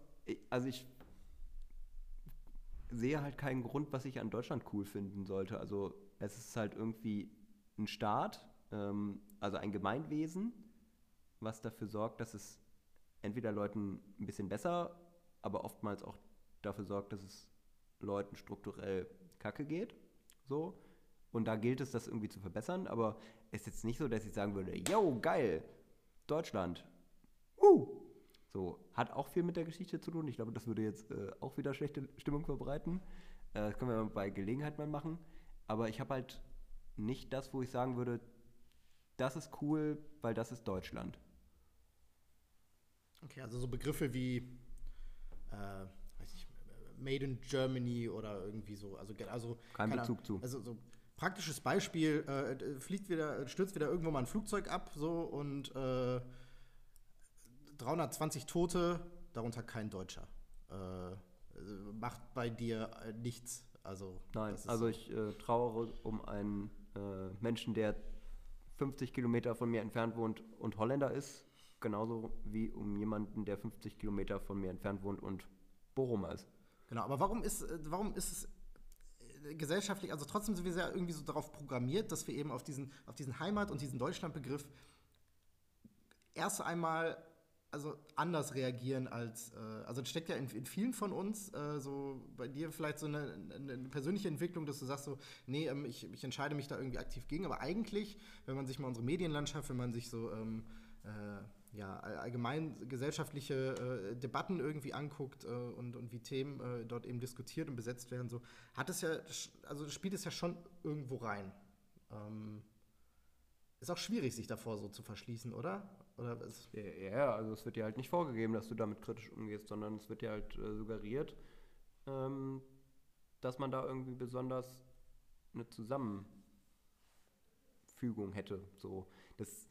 also ich sehe halt keinen Grund, was ich an Deutschland cool finden sollte. Also es ist halt irgendwie ein Staat, ähm, also ein Gemeinwesen, was dafür sorgt, dass es entweder Leuten ein bisschen besser, aber oftmals auch dafür sorgt, dass es Leuten strukturell kacke geht. So. Und da gilt es, das irgendwie zu verbessern. Aber es ist jetzt nicht so, dass ich sagen würde, yo, geil, Deutschland. Uh. So, hat auch viel mit der Geschichte zu tun. Ich glaube, das würde jetzt äh, auch wieder schlechte Stimmung verbreiten. Äh, das können wir bei Gelegenheit mal machen. Aber ich habe halt nicht das, wo ich sagen würde, das ist cool, weil das ist Deutschland. Okay, also so Begriffe wie äh, Made in Germany oder irgendwie so. Also, also Kein Bezug zu. Also so praktisches Beispiel, äh, fliegt wieder, stürzt wieder irgendwo mal ein Flugzeug ab so und äh, 320 Tote, darunter kein Deutscher. Äh, macht bei dir äh, nichts. Also, Nein, also so. ich äh, trauere um einen Menschen, der 50 Kilometer von mir entfernt wohnt und Holländer ist, genauso wie um jemanden, der 50 Kilometer von mir entfernt wohnt und Bochumer ist. Genau, aber warum ist, äh, warum ist es äh, gesellschaftlich, also trotzdem sind wir ja irgendwie so darauf programmiert, dass wir eben auf diesen, auf diesen Heimat- und diesen Deutschlandbegriff erst einmal also anders reagieren als, äh, also das steckt ja in, in vielen von uns, äh, so bei dir vielleicht so eine, eine, persönliche Entwicklung, dass du sagst so, nee, ähm, ich, ich entscheide mich da irgendwie aktiv gegen, aber eigentlich, wenn man sich mal unsere Medienlandschaft, wenn man sich so ähm, äh, ja, allgemein gesellschaftliche äh, Debatten irgendwie anguckt äh, und, und wie Themen äh, dort eben diskutiert und besetzt werden, so hat es ja, also spielt es ja schon irgendwo rein. Ähm, ist auch schwierig, sich davor so zu verschließen, oder? oder ja, ja, also es wird dir halt nicht vorgegeben, dass du damit kritisch umgehst, sondern es wird dir halt äh, suggeriert, ähm, dass man da irgendwie besonders eine Zusammenfügung hätte. So, das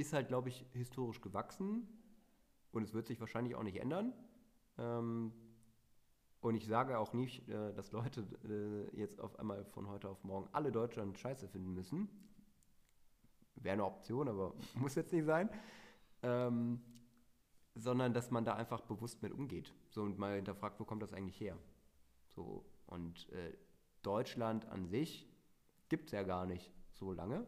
ist halt, glaube ich, historisch gewachsen und es wird sich wahrscheinlich auch nicht ändern. Ähm, und ich sage auch nicht, äh, dass Leute äh, jetzt auf einmal von heute auf morgen alle Deutschland scheiße finden müssen. Wäre eine Option, aber muss jetzt nicht sein. Ähm, sondern dass man da einfach bewusst mit umgeht. So und mal hinterfragt, wo kommt das eigentlich her? So, und äh, Deutschland an sich gibt es ja gar nicht so lange.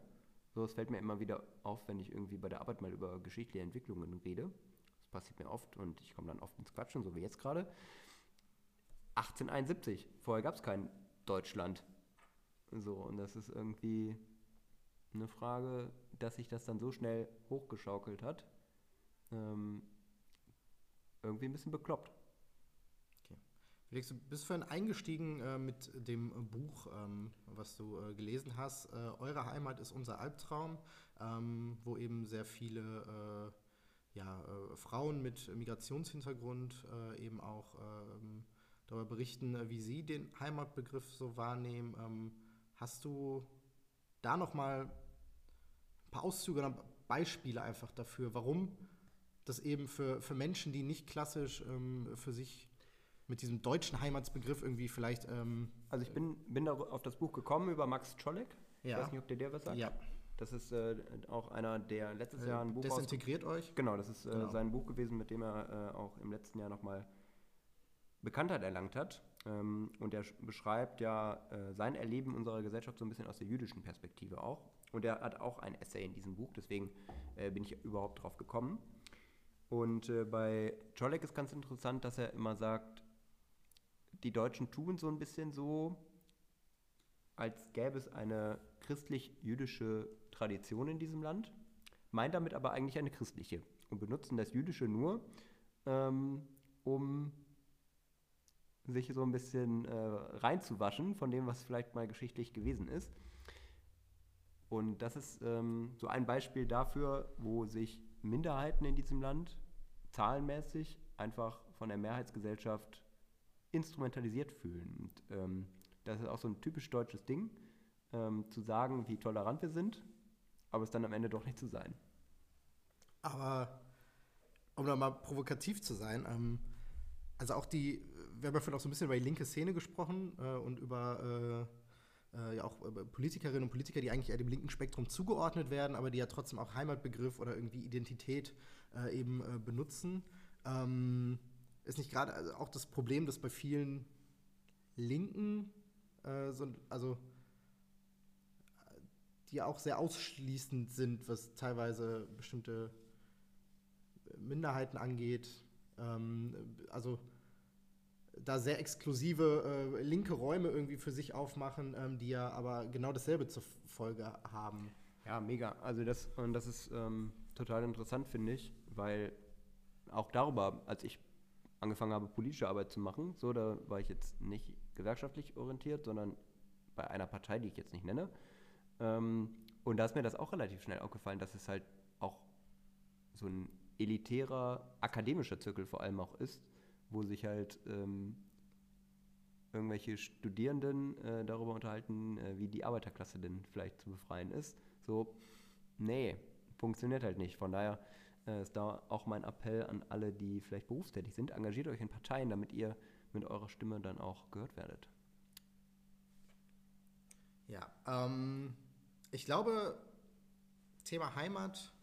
So, es fällt mir immer wieder auf, wenn ich irgendwie bei der Arbeit mal über geschichtliche Entwicklungen rede. Das passiert mir oft und ich komme dann oft ins Quatschen, so wie jetzt gerade. 1871, vorher gab es kein Deutschland. So, und das ist irgendwie eine Frage, dass sich das dann so schnell hochgeschaukelt hat. Ähm, irgendwie ein bisschen bekloppt. Felix, du bist vorhin eingestiegen äh, mit dem äh, Buch, ähm, was du äh, gelesen hast. Äh, Eure Heimat ist unser Albtraum, ähm, wo eben sehr viele äh, ja, äh, Frauen mit Migrationshintergrund eben auch ähm, darüber berichten, wie sie den Heimatbegriff so wahrnehmen. Ähm, hast du da noch mal ein paar Auszüge oder Beispiele einfach dafür, warum das eben für, für Menschen, die nicht klassisch ähm, für sich mit diesem deutschen Heimatsbegriff irgendwie vielleicht. Ähm, Also ich bin, bin da auf das Buch gekommen über Max Czolek. Ich Ja. weiß nicht, ob der dir was sagt. Ja. Das ist äh, auch einer, der letztes Jahr ein Buch desintegriert euch. Genau, das ist äh, Genau. sein Buch gewesen, mit dem er äh, auch im letzten Jahr nochmal Bekanntheit erlangt hat. Ähm, und er sch- beschreibt ja äh, sein Erleben unserer Gesellschaft so ein bisschen aus der jüdischen Perspektive auch. Und er hat auch ein Essay in diesem Buch, deswegen äh, bin ich überhaupt drauf gekommen. Und äh, bei Czolek ist ganz interessant, dass er immer sagt, die Deutschen tun so ein bisschen so, als gäbe es eine christlich-jüdische Tradition in diesem Land, meint damit aber eigentlich eine christliche und benutzen das Jüdische nur, ähm, um sich so ein bisschen äh, reinzuwaschen von dem, was vielleicht mal geschichtlich gewesen ist. Und das ist ähm, so ein Beispiel dafür, wo sich Minderheiten in diesem Land zahlenmäßig einfach von der Mehrheitsgesellschaft instrumentalisiert fühlen. Und ähm, das ist auch so ein typisch deutsches Ding, ähm, zu sagen, wie tolerant wir sind, aber es dann am Ende doch nicht zu sein. Aber um da mal provokativ zu sein, ähm, also auch die, wir haben ja vorhin auch so ein bisschen über die linke Szene gesprochen äh, und über äh, äh, ja auch Politikerinnen und Politiker, die eigentlich eher dem linken Spektrum zugeordnet werden, aber die ja trotzdem auch Heimatbegriff oder irgendwie Identität äh, eben äh, benutzen. Ähm, ist nicht gerade also auch das Problem, dass bei vielen Linken äh, so, also die auch sehr ausschließend sind, was teilweise bestimmte Minderheiten angeht. Ähm, also da sehr exklusive äh, linke Räume irgendwie für sich aufmachen, ähm, die ja aber genau dasselbe zur Folge haben. Ja, mega. Also das, und das ist ähm, total interessant, finde ich, weil auch darüber, als ich angefangen habe, politische Arbeit zu machen, so, da war ich jetzt nicht gewerkschaftlich orientiert, sondern bei einer Partei, die ich jetzt nicht nenne. Ähm, und da ist mir das auch relativ schnell aufgefallen, dass es halt auch so ein elitärer akademischer Zirkel vor allem auch ist, wo sich halt ähm, irgendwelche Studierenden äh, darüber unterhalten, äh, wie die Arbeiterklasse denn vielleicht zu befreien ist. So, nee, funktioniert halt nicht. Von daher äh, ist da auch mein Appell an alle, die vielleicht berufstätig sind, engagiert euch in Parteien, damit ihr mit eurer Stimme dann auch gehört werdet. Ja, ähm, ich glaube, Thema Heimat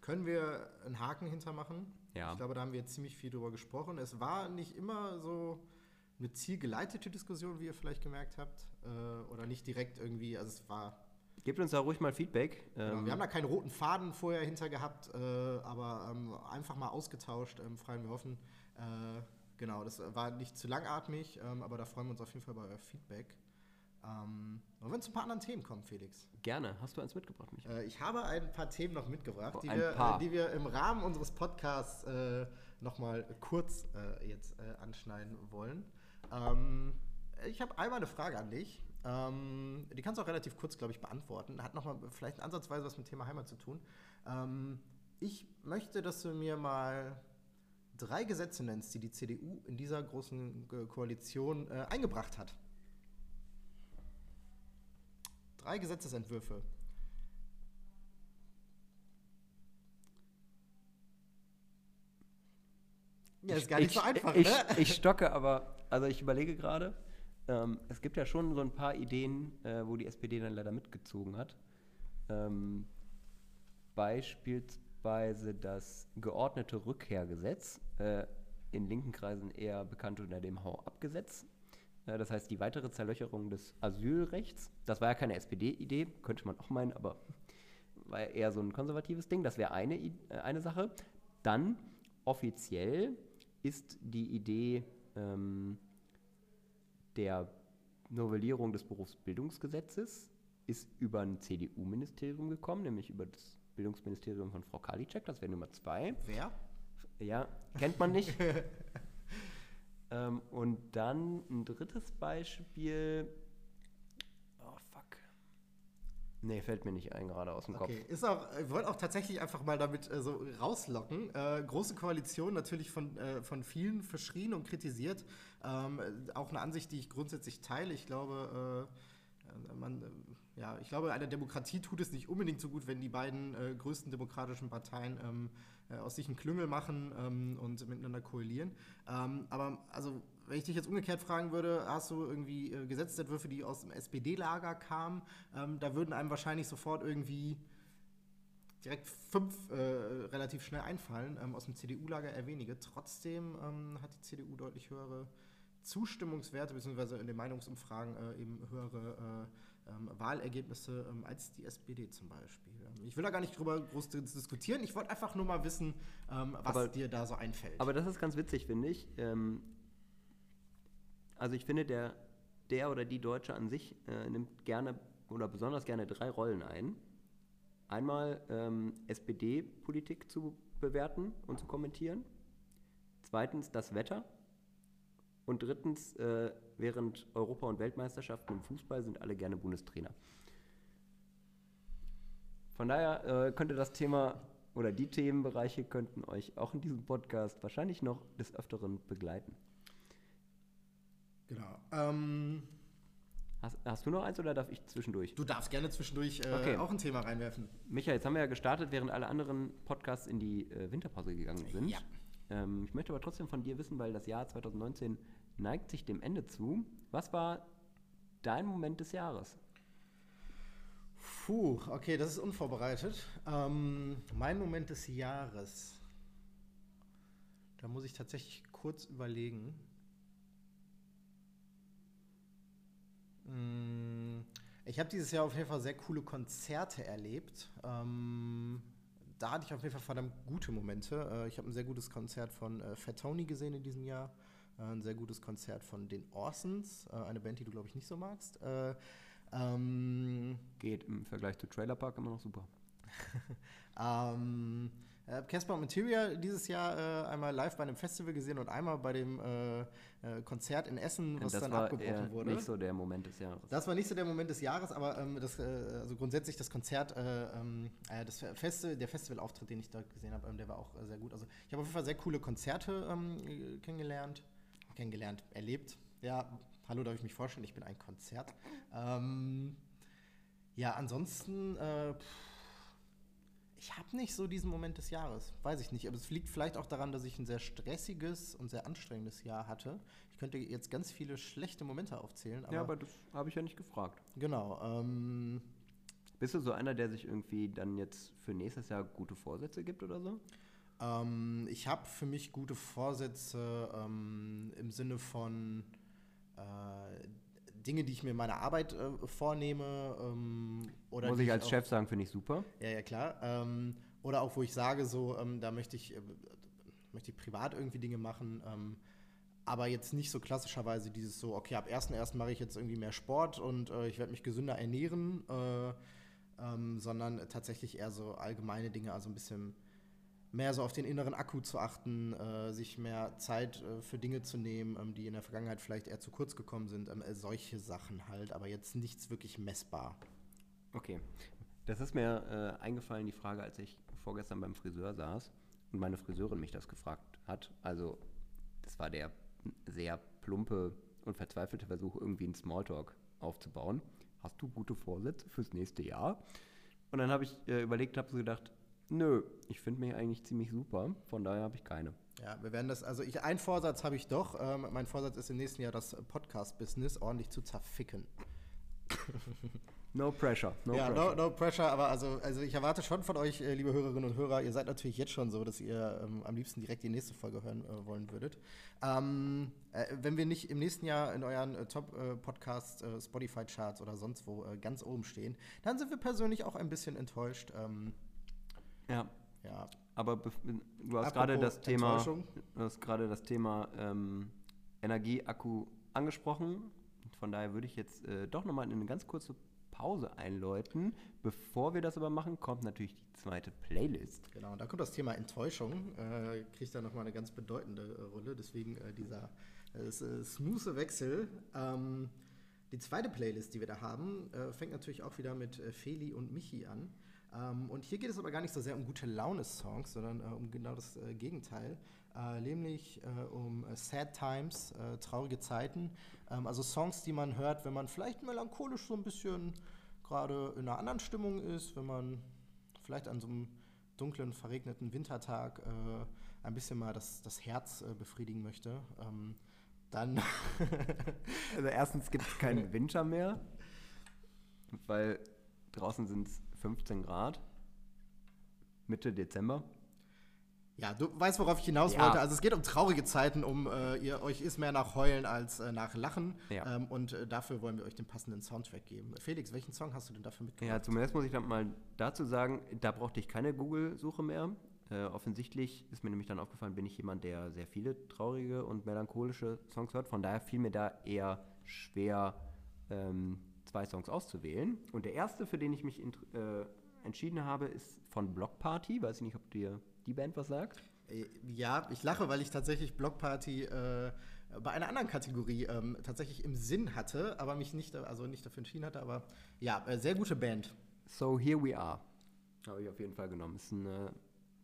können wir einen Haken hintermachen. Ja. Ich glaube, da haben wir ziemlich viel drüber gesprochen. Es war nicht immer so eine zielgeleitete Diskussion, wie ihr vielleicht gemerkt habt. Äh, oder nicht direkt irgendwie, also es war. Gebt uns da ruhig mal Feedback. Genau, Ähm, wir haben da keinen roten Faden vorher hinter gehabt, äh, aber ähm, einfach mal ausgetauscht, ähm, freuen wir hoffen. Äh, genau, das war nicht zu langatmig, ähm, aber da freuen wir uns auf jeden Fall bei euer Feedback. Ähm, wollen wir zu ein paar anderen Themen kommen, Felix? gerne. Hast du eins mitgebracht, Micha? Äh, ich habe ein paar Themen noch mitgebracht, Oh, die, wir, äh, die wir im Rahmen unseres Podcasts äh, nochmal kurz äh, jetzt äh, anschneiden wollen. Ähm, ich habe einmal eine Frage an dich. Ähm, die kannst du auch relativ kurz, glaube ich, beantworten. Hat nochmal vielleicht ansatzweise was mit dem Thema Heimat zu tun. Ähm, ich möchte, dass du mir mal drei Gesetze nennst, die die CDU in dieser großen äh, Koalition äh, eingebracht hat. Drei Gesetzesentwürfe. Ja, ist gar nicht ich, so einfach, ich, ne? Ich stocke, aber, also ich überlege gerade, ähm, es gibt ja schon so ein paar Ideen, äh, wo die SPD dann leider mitgezogen hat. Ähm, beispielsweise das geordnete Rückkehrgesetz, äh, in linken Kreisen eher bekannt unter dem Hau-ab-Gesetz. Äh, das heißt, die weitere Zerlöcherung des Asylrechts. Das war ja keine SPD-Idee, könnte man auch meinen, aber war ja eher so ein konservatives Ding. Das wäre eine, äh, eine Sache. Dann offiziell ist die Idee ähm, der Novellierung des Berufsbildungsgesetzes ist über ein CDU-Ministerium gekommen, nämlich über das Bildungsministerium von Frau Karliczek, das wäre Nummer zwei. Wer? Ja, kennt man nicht. ähm, und dann ein drittes Beispiel. Oh, fuck. Nee, fällt mir nicht ein, gerade aus dem Okay, Kopf. ist auch, ich wollte auch tatsächlich einfach mal damit äh, so rauslocken. Äh, große Koalition natürlich von, äh, von vielen verschrien und kritisiert. Ähm, äh, auch eine Ansicht, die ich grundsätzlich teile. Ich glaube, äh, äh, man, äh, ja, ich glaube, einer Demokratie tut es nicht unbedingt so gut, wenn die beiden äh, größten demokratischen Parteien ähm, äh, aus sich einen Klüngel machen ähm, und miteinander koalieren. Ähm, aber also, wenn ich dich jetzt umgekehrt fragen würde, hast du irgendwie äh, Gesetzentwürfe, die aus dem SPD-Lager kamen, ähm, da würden einem wahrscheinlich sofort irgendwie direkt fünf äh, relativ schnell einfallen. Ähm, aus dem CDU-Lager eher wenige. Trotzdem ähm, hat die CDU deutlich höhere Zustimmungswerte, beziehungsweise in den Meinungsumfragen äh, eben höhere äh, ähm, Wahlergebnisse ähm, als die SPD zum Beispiel. Ähm, Ich will da gar nicht drüber groß dis- diskutieren. Ich wollte einfach nur mal wissen, ähm, was Aber- dir da so einfällt. Aber das ist ganz witzig, finde ich. Also ich finde, der, der oder die Deutsche an sich äh, nimmt gerne oder besonders gerne drei Rollen ein. Einmal ähm, SPD-Politik zu bewerten und zu kommentieren. Zweitens das Wetter. Und drittens, äh, während Europa- und Weltmeisterschaften im Fußball sind alle gerne Bundestrainer. Von daher äh, könnte das Thema oder die Themenbereiche könnten euch auch in diesem Podcast wahrscheinlich noch des Öfteren begleiten. Genau. Ähm, Hast, hast du noch eins oder darf ich zwischendurch? du darfst gerne zwischendurch äh, Okay. auch ein Thema reinwerfen. Micha, jetzt haben wir ja gestartet, während alle anderen Podcasts in die äh, Winterpause gegangen sind. Ja. Ähm, ich möchte aber trotzdem von dir wissen, weil das Jahr 2019 neigt sich dem Ende zu. Was war dein Moment des Jahres? Puh, okay, das ist unvorbereitet. Ähm, mein Moment des Jahres. Da muss ich tatsächlich kurz überlegen. Ich habe dieses Jahr auf jeden Fall sehr coole Konzerte erlebt. Ähm, da hatte ich auf jeden Fall verdammt gute Momente. Äh, ich habe ein sehr gutes Konzert von äh, Fat Tony gesehen in diesem Jahr. Äh, ein sehr gutes Konzert von den Orsons, äh, eine Band, die du, glaube ich, nicht so magst. Äh, ähm, Geht im Vergleich zu Trailer Park immer noch super. ähm, ich habe Casper Material dieses Jahr äh, einmal live bei einem Festival gesehen und einmal bei dem äh, äh, Konzert in Essen, was das dann war abgebrochen wurde. nicht so der Moment des Jahres. Das war nicht so der Moment des Jahres, aber ähm, das, äh, also grundsätzlich das Konzert, äh, ähm, äh, das Festival, der Festivalauftritt, den ich dort gesehen habe, ähm, der war auch äh, sehr gut. Also ich habe auf jeden Fall sehr coole Konzerte ähm, äh, kennengelernt, kennengelernt, erlebt. Ja, hallo, darf ich mich vorstellen? Ich bin ein Konzert. Ähm, ja, ansonsten, äh, pff, ich habe nicht so diesen Moment des Jahres, weiß ich nicht. Aber es liegt vielleicht auch daran, dass ich ein sehr stressiges und sehr anstrengendes Jahr hatte. Ich könnte jetzt ganz viele schlechte Momente aufzählen, aber, ja, aber das habe ich ja nicht gefragt. genau. Ähm, Bist du so einer, der sich irgendwie dann jetzt für nächstes Jahr gute Vorsätze gibt oder so? ähm, ich habe für mich gute Vorsätze ähm, im Sinne von äh, Dinge, die ich mir in meiner Arbeit äh, vornehme. Ähm, oder Muss ich als auch- Chef sagen, finde ich super. Ja, ja, klar. Ähm, oder auch, wo ich sage, so, ähm, da möchte ich, äh, möchte ich privat irgendwie Dinge machen. Ähm, aber jetzt nicht so klassischerweise dieses so, okay, ab 1.1. mache ich jetzt irgendwie mehr Sport und äh, ich werde mich gesünder ernähren, äh, ähm, sondern tatsächlich eher so allgemeine Dinge, also ein bisschen mehr so auf den inneren Akku zu achten, äh, sich mehr Zeit äh, für Dinge zu nehmen, ähm, die in der Vergangenheit vielleicht eher zu kurz gekommen sind. Ähm, äh, solche Sachen halt, aber jetzt nichts wirklich messbar. Okay. Das ist mir äh, eingefallen, die Frage, als ich vorgestern beim Friseur saß und meine Friseurin mich das gefragt hat. Also, das war der sehr plumpe und verzweifelte Versuch, irgendwie einen Smalltalk aufzubauen. Hast du gute Vorsätze fürs nächste Jahr? Und dann habe ich äh, überlegt, habe so gedacht, nö, ich finde mich eigentlich ziemlich super, von daher habe ich keine. Ja, wir werden das, also ich, einen Vorsatz habe ich doch. Ähm, mein Vorsatz ist im nächsten Jahr das Podcast-Business ordentlich zu zerficken. No pressure. No ja, pressure. no, no pressure, aber also, also ich erwarte schon von euch, äh, liebe Hörerinnen und Hörer, ihr seid natürlich jetzt schon so, dass ihr ähm, am liebsten direkt die nächste Folge hören äh, wollen würdet. Ähm, äh, wenn wir nicht im nächsten Jahr in euren äh, Top-Podcast, äh, Spotify-Charts oder sonst wo äh, ganz oben stehen, dann sind wir persönlich auch ein bisschen enttäuscht. Ähm, Ja, ja, aber du hast gerade das Thema, du hast gerade das Thema ähm, Energieakku angesprochen. Von daher würde ich jetzt äh, doch nochmal in eine ganz kurze Pause einläuten. Bevor wir das aber machen, kommt natürlich die zweite Playlist. Genau, und da kommt das Thema Enttäuschung, äh, kriegt da nochmal eine ganz bedeutende äh, Rolle, deswegen äh, dieser äh, äh, smooth Wechsel. Ähm, die zweite Playlist, die wir da haben, äh, fängt natürlich auch wieder mit äh, Feli und Michi an. Ähm, und hier geht es aber gar nicht so sehr um gute Laune-Songs, sondern äh, um genau das äh, Gegenteil, äh, nämlich äh, um äh, Sad Times, äh, traurige Zeiten. Ähm, also Songs, die man hört, wenn man vielleicht melancholisch so ein bisschen gerade in einer anderen Stimmung ist, wenn man vielleicht an so einem dunklen, verregneten Wintertag ein bisschen mal das, das Herz befriedigen möchte, ähm, dann Also erstens gibt es keinen Winter mehr, weil draußen sind es 15 Grad. Mitte Dezember. Ja, du weißt, worauf ich hinaus Ja. wollte. Also es geht um traurige Zeiten, um äh, ihr euch ist mehr nach Heulen als äh, nach Lachen. Ja. Ähm, und äh, dafür wollen wir euch den passenden Soundtrack geben. Felix, welchen Song hast du denn dafür mitgebracht? Ja, zumindest muss ich dann mal dazu sagen, da brauchte ich keine Google-Suche mehr. Äh, offensichtlich ist mir nämlich dann aufgefallen, bin ich jemand, der sehr viele traurige und melancholische Songs hört. Von daher fiel mir da eher schwer, ähm, zwei Songs auszuwählen. Und der erste, für den ich mich äh, entschieden habe, ist von Block Party. Weiß ich nicht, ob dir die Band was sagt. Äh, Ja, ich lache, weil ich tatsächlich Blockparty äh, bei einer anderen Kategorie ähm, tatsächlich im Sinn hatte, aber mich nicht, also nicht dafür entschieden hatte. Aber ja, äh, sehr gute Band. So Here We Are. Habe ich auf jeden Fall genommen. Ist ein äh,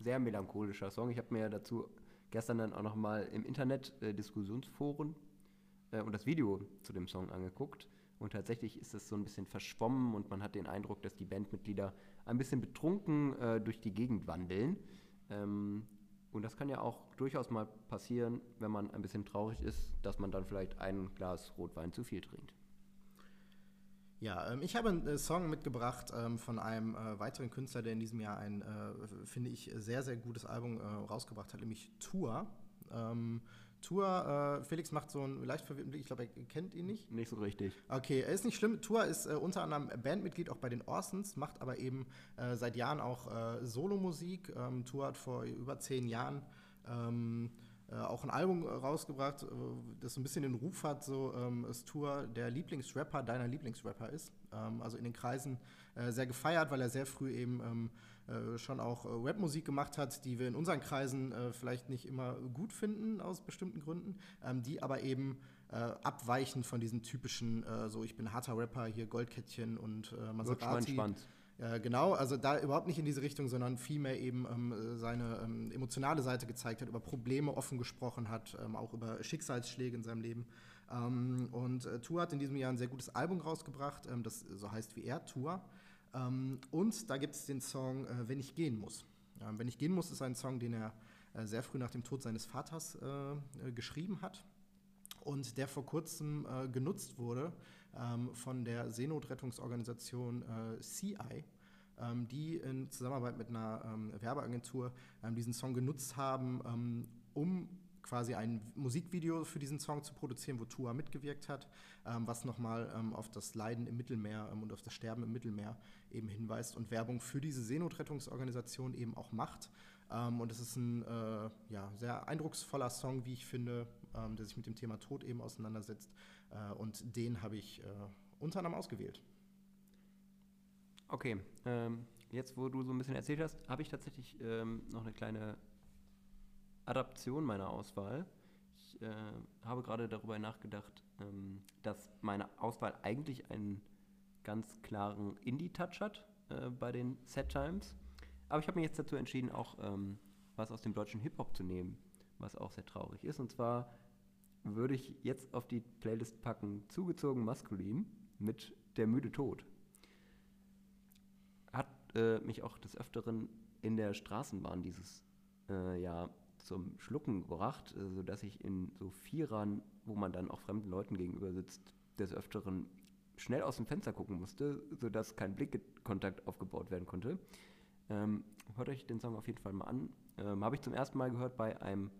sehr melancholischer Song. Ich habe mir dazu gestern dann auch nochmal im Internet äh, Diskussionsforen und das Video zu dem Song angeguckt. Und tatsächlich ist es so ein bisschen verschwommen und man hat den Eindruck, dass die Bandmitglieder ein bisschen betrunken äh, durch die Gegend wandeln. Ähm, und das kann ja auch durchaus mal passieren, wenn man ein bisschen traurig ist, dass man dann vielleicht ein Glas Rotwein zu viel trinkt. Ja, ähm, ich habe einen äh, Song mitgebracht ähm, von einem äh, weiteren Künstler, der in diesem Jahr ein, äh, finde ich, sehr, sehr gutes Album rausgebracht hat, nämlich Tour. Tour, äh, Felix macht so einen leicht verwirrten Blick, ich glaube, er kennt ihn nicht. Nicht so richtig. Okay, er ist nicht schlimm. Tour ist äh, unter anderem Bandmitglied auch bei den Orsons, macht aber eben äh, seit Jahren auch äh, Solomusik. Ähm, Tour hat vor über zehn Jahren ähm, äh, auch ein Album äh, rausgebracht, das so ein bisschen den Ruf hat, so ähm, ist Tour der Lieblingsrapper deiner Lieblingsrapper ist. Ähm, also in den Kreisen sehr gefeiert, weil er sehr früh eben ähm, äh, schon auch äh, Rapmusik gemacht hat, die wir in unseren Kreisen äh, vielleicht nicht immer gut finden aus bestimmten Gründen, ähm, die aber eben äh, abweichen von diesem typischen, äh, so ich bin harter Rapper, hier Goldkettchen und äh, Maserati. Ja, genau, also da überhaupt nicht in diese Richtung, sondern vielmehr eben ähm, äh, seine ähm, emotionale Seite gezeigt hat, über Probleme offen gesprochen hat, ähm, auch über Schicksalsschläge in seinem Leben. Ähm, und äh, Tour hat in diesem Jahr ein sehr gutes Album rausgebracht, ähm, das so heißt wie er, Tour. Ähm, und da gibt es den Song äh, Wenn ich gehen muss. Wenn ich gehen muss ist ein Song, den er äh, sehr früh nach dem Tod seines Vaters äh, geschrieben hat und der vor kurzem genutzt wurde ähm, von der Seenotrettungsorganisation CI, ähm, die in Zusammenarbeit mit einer Werbeagentur diesen Song genutzt haben, um quasi ein Musikvideo für diesen Song zu produzieren, wo Tua mitgewirkt hat, ähm, was nochmal ähm, auf das Leiden im Mittelmeer ähm, und auf das Sterben im Mittelmeer eben hinweist und Werbung für diese Seenotrettungsorganisation eben auch macht. Ähm, und es ist ein äh, ja, sehr eindrucksvoller Song, wie ich finde, ähm, der sich mit dem Thema Tod eben auseinandersetzt. Äh, und den habe ich äh, unter anderem ausgewählt. Okay, ähm, jetzt wo du so ein bisschen erzählt hast, habe ich tatsächlich noch eine kleine Adaption meiner Auswahl. Ich äh, habe gerade darüber nachgedacht, ähm, dass meine Auswahl eigentlich einen ganz klaren Indie-Touch hat äh, bei den Set Times. Aber ich habe mich jetzt dazu entschieden, auch ähm, was aus dem deutschen Hip-Hop zu nehmen, was auch sehr traurig ist. Und zwar würde ich jetzt auf die Playlist packen, zugezogen maskulin mit Der müde Tod hat äh, mich auch des Öfteren in der Straßenbahn dieses äh, Jahr zum Schlucken gebracht, äh, sodass ich in so Vierern, wo man dann auch fremden Leuten gegenüber sitzt, des Öfteren schnell aus dem Fenster gucken musste, sodass kein Blickkontakt aufgebaut werden konnte. Ähm, hört euch den Song auf jeden Fall mal an. Ähm, Habe ich zum ersten Mal gehört bei einem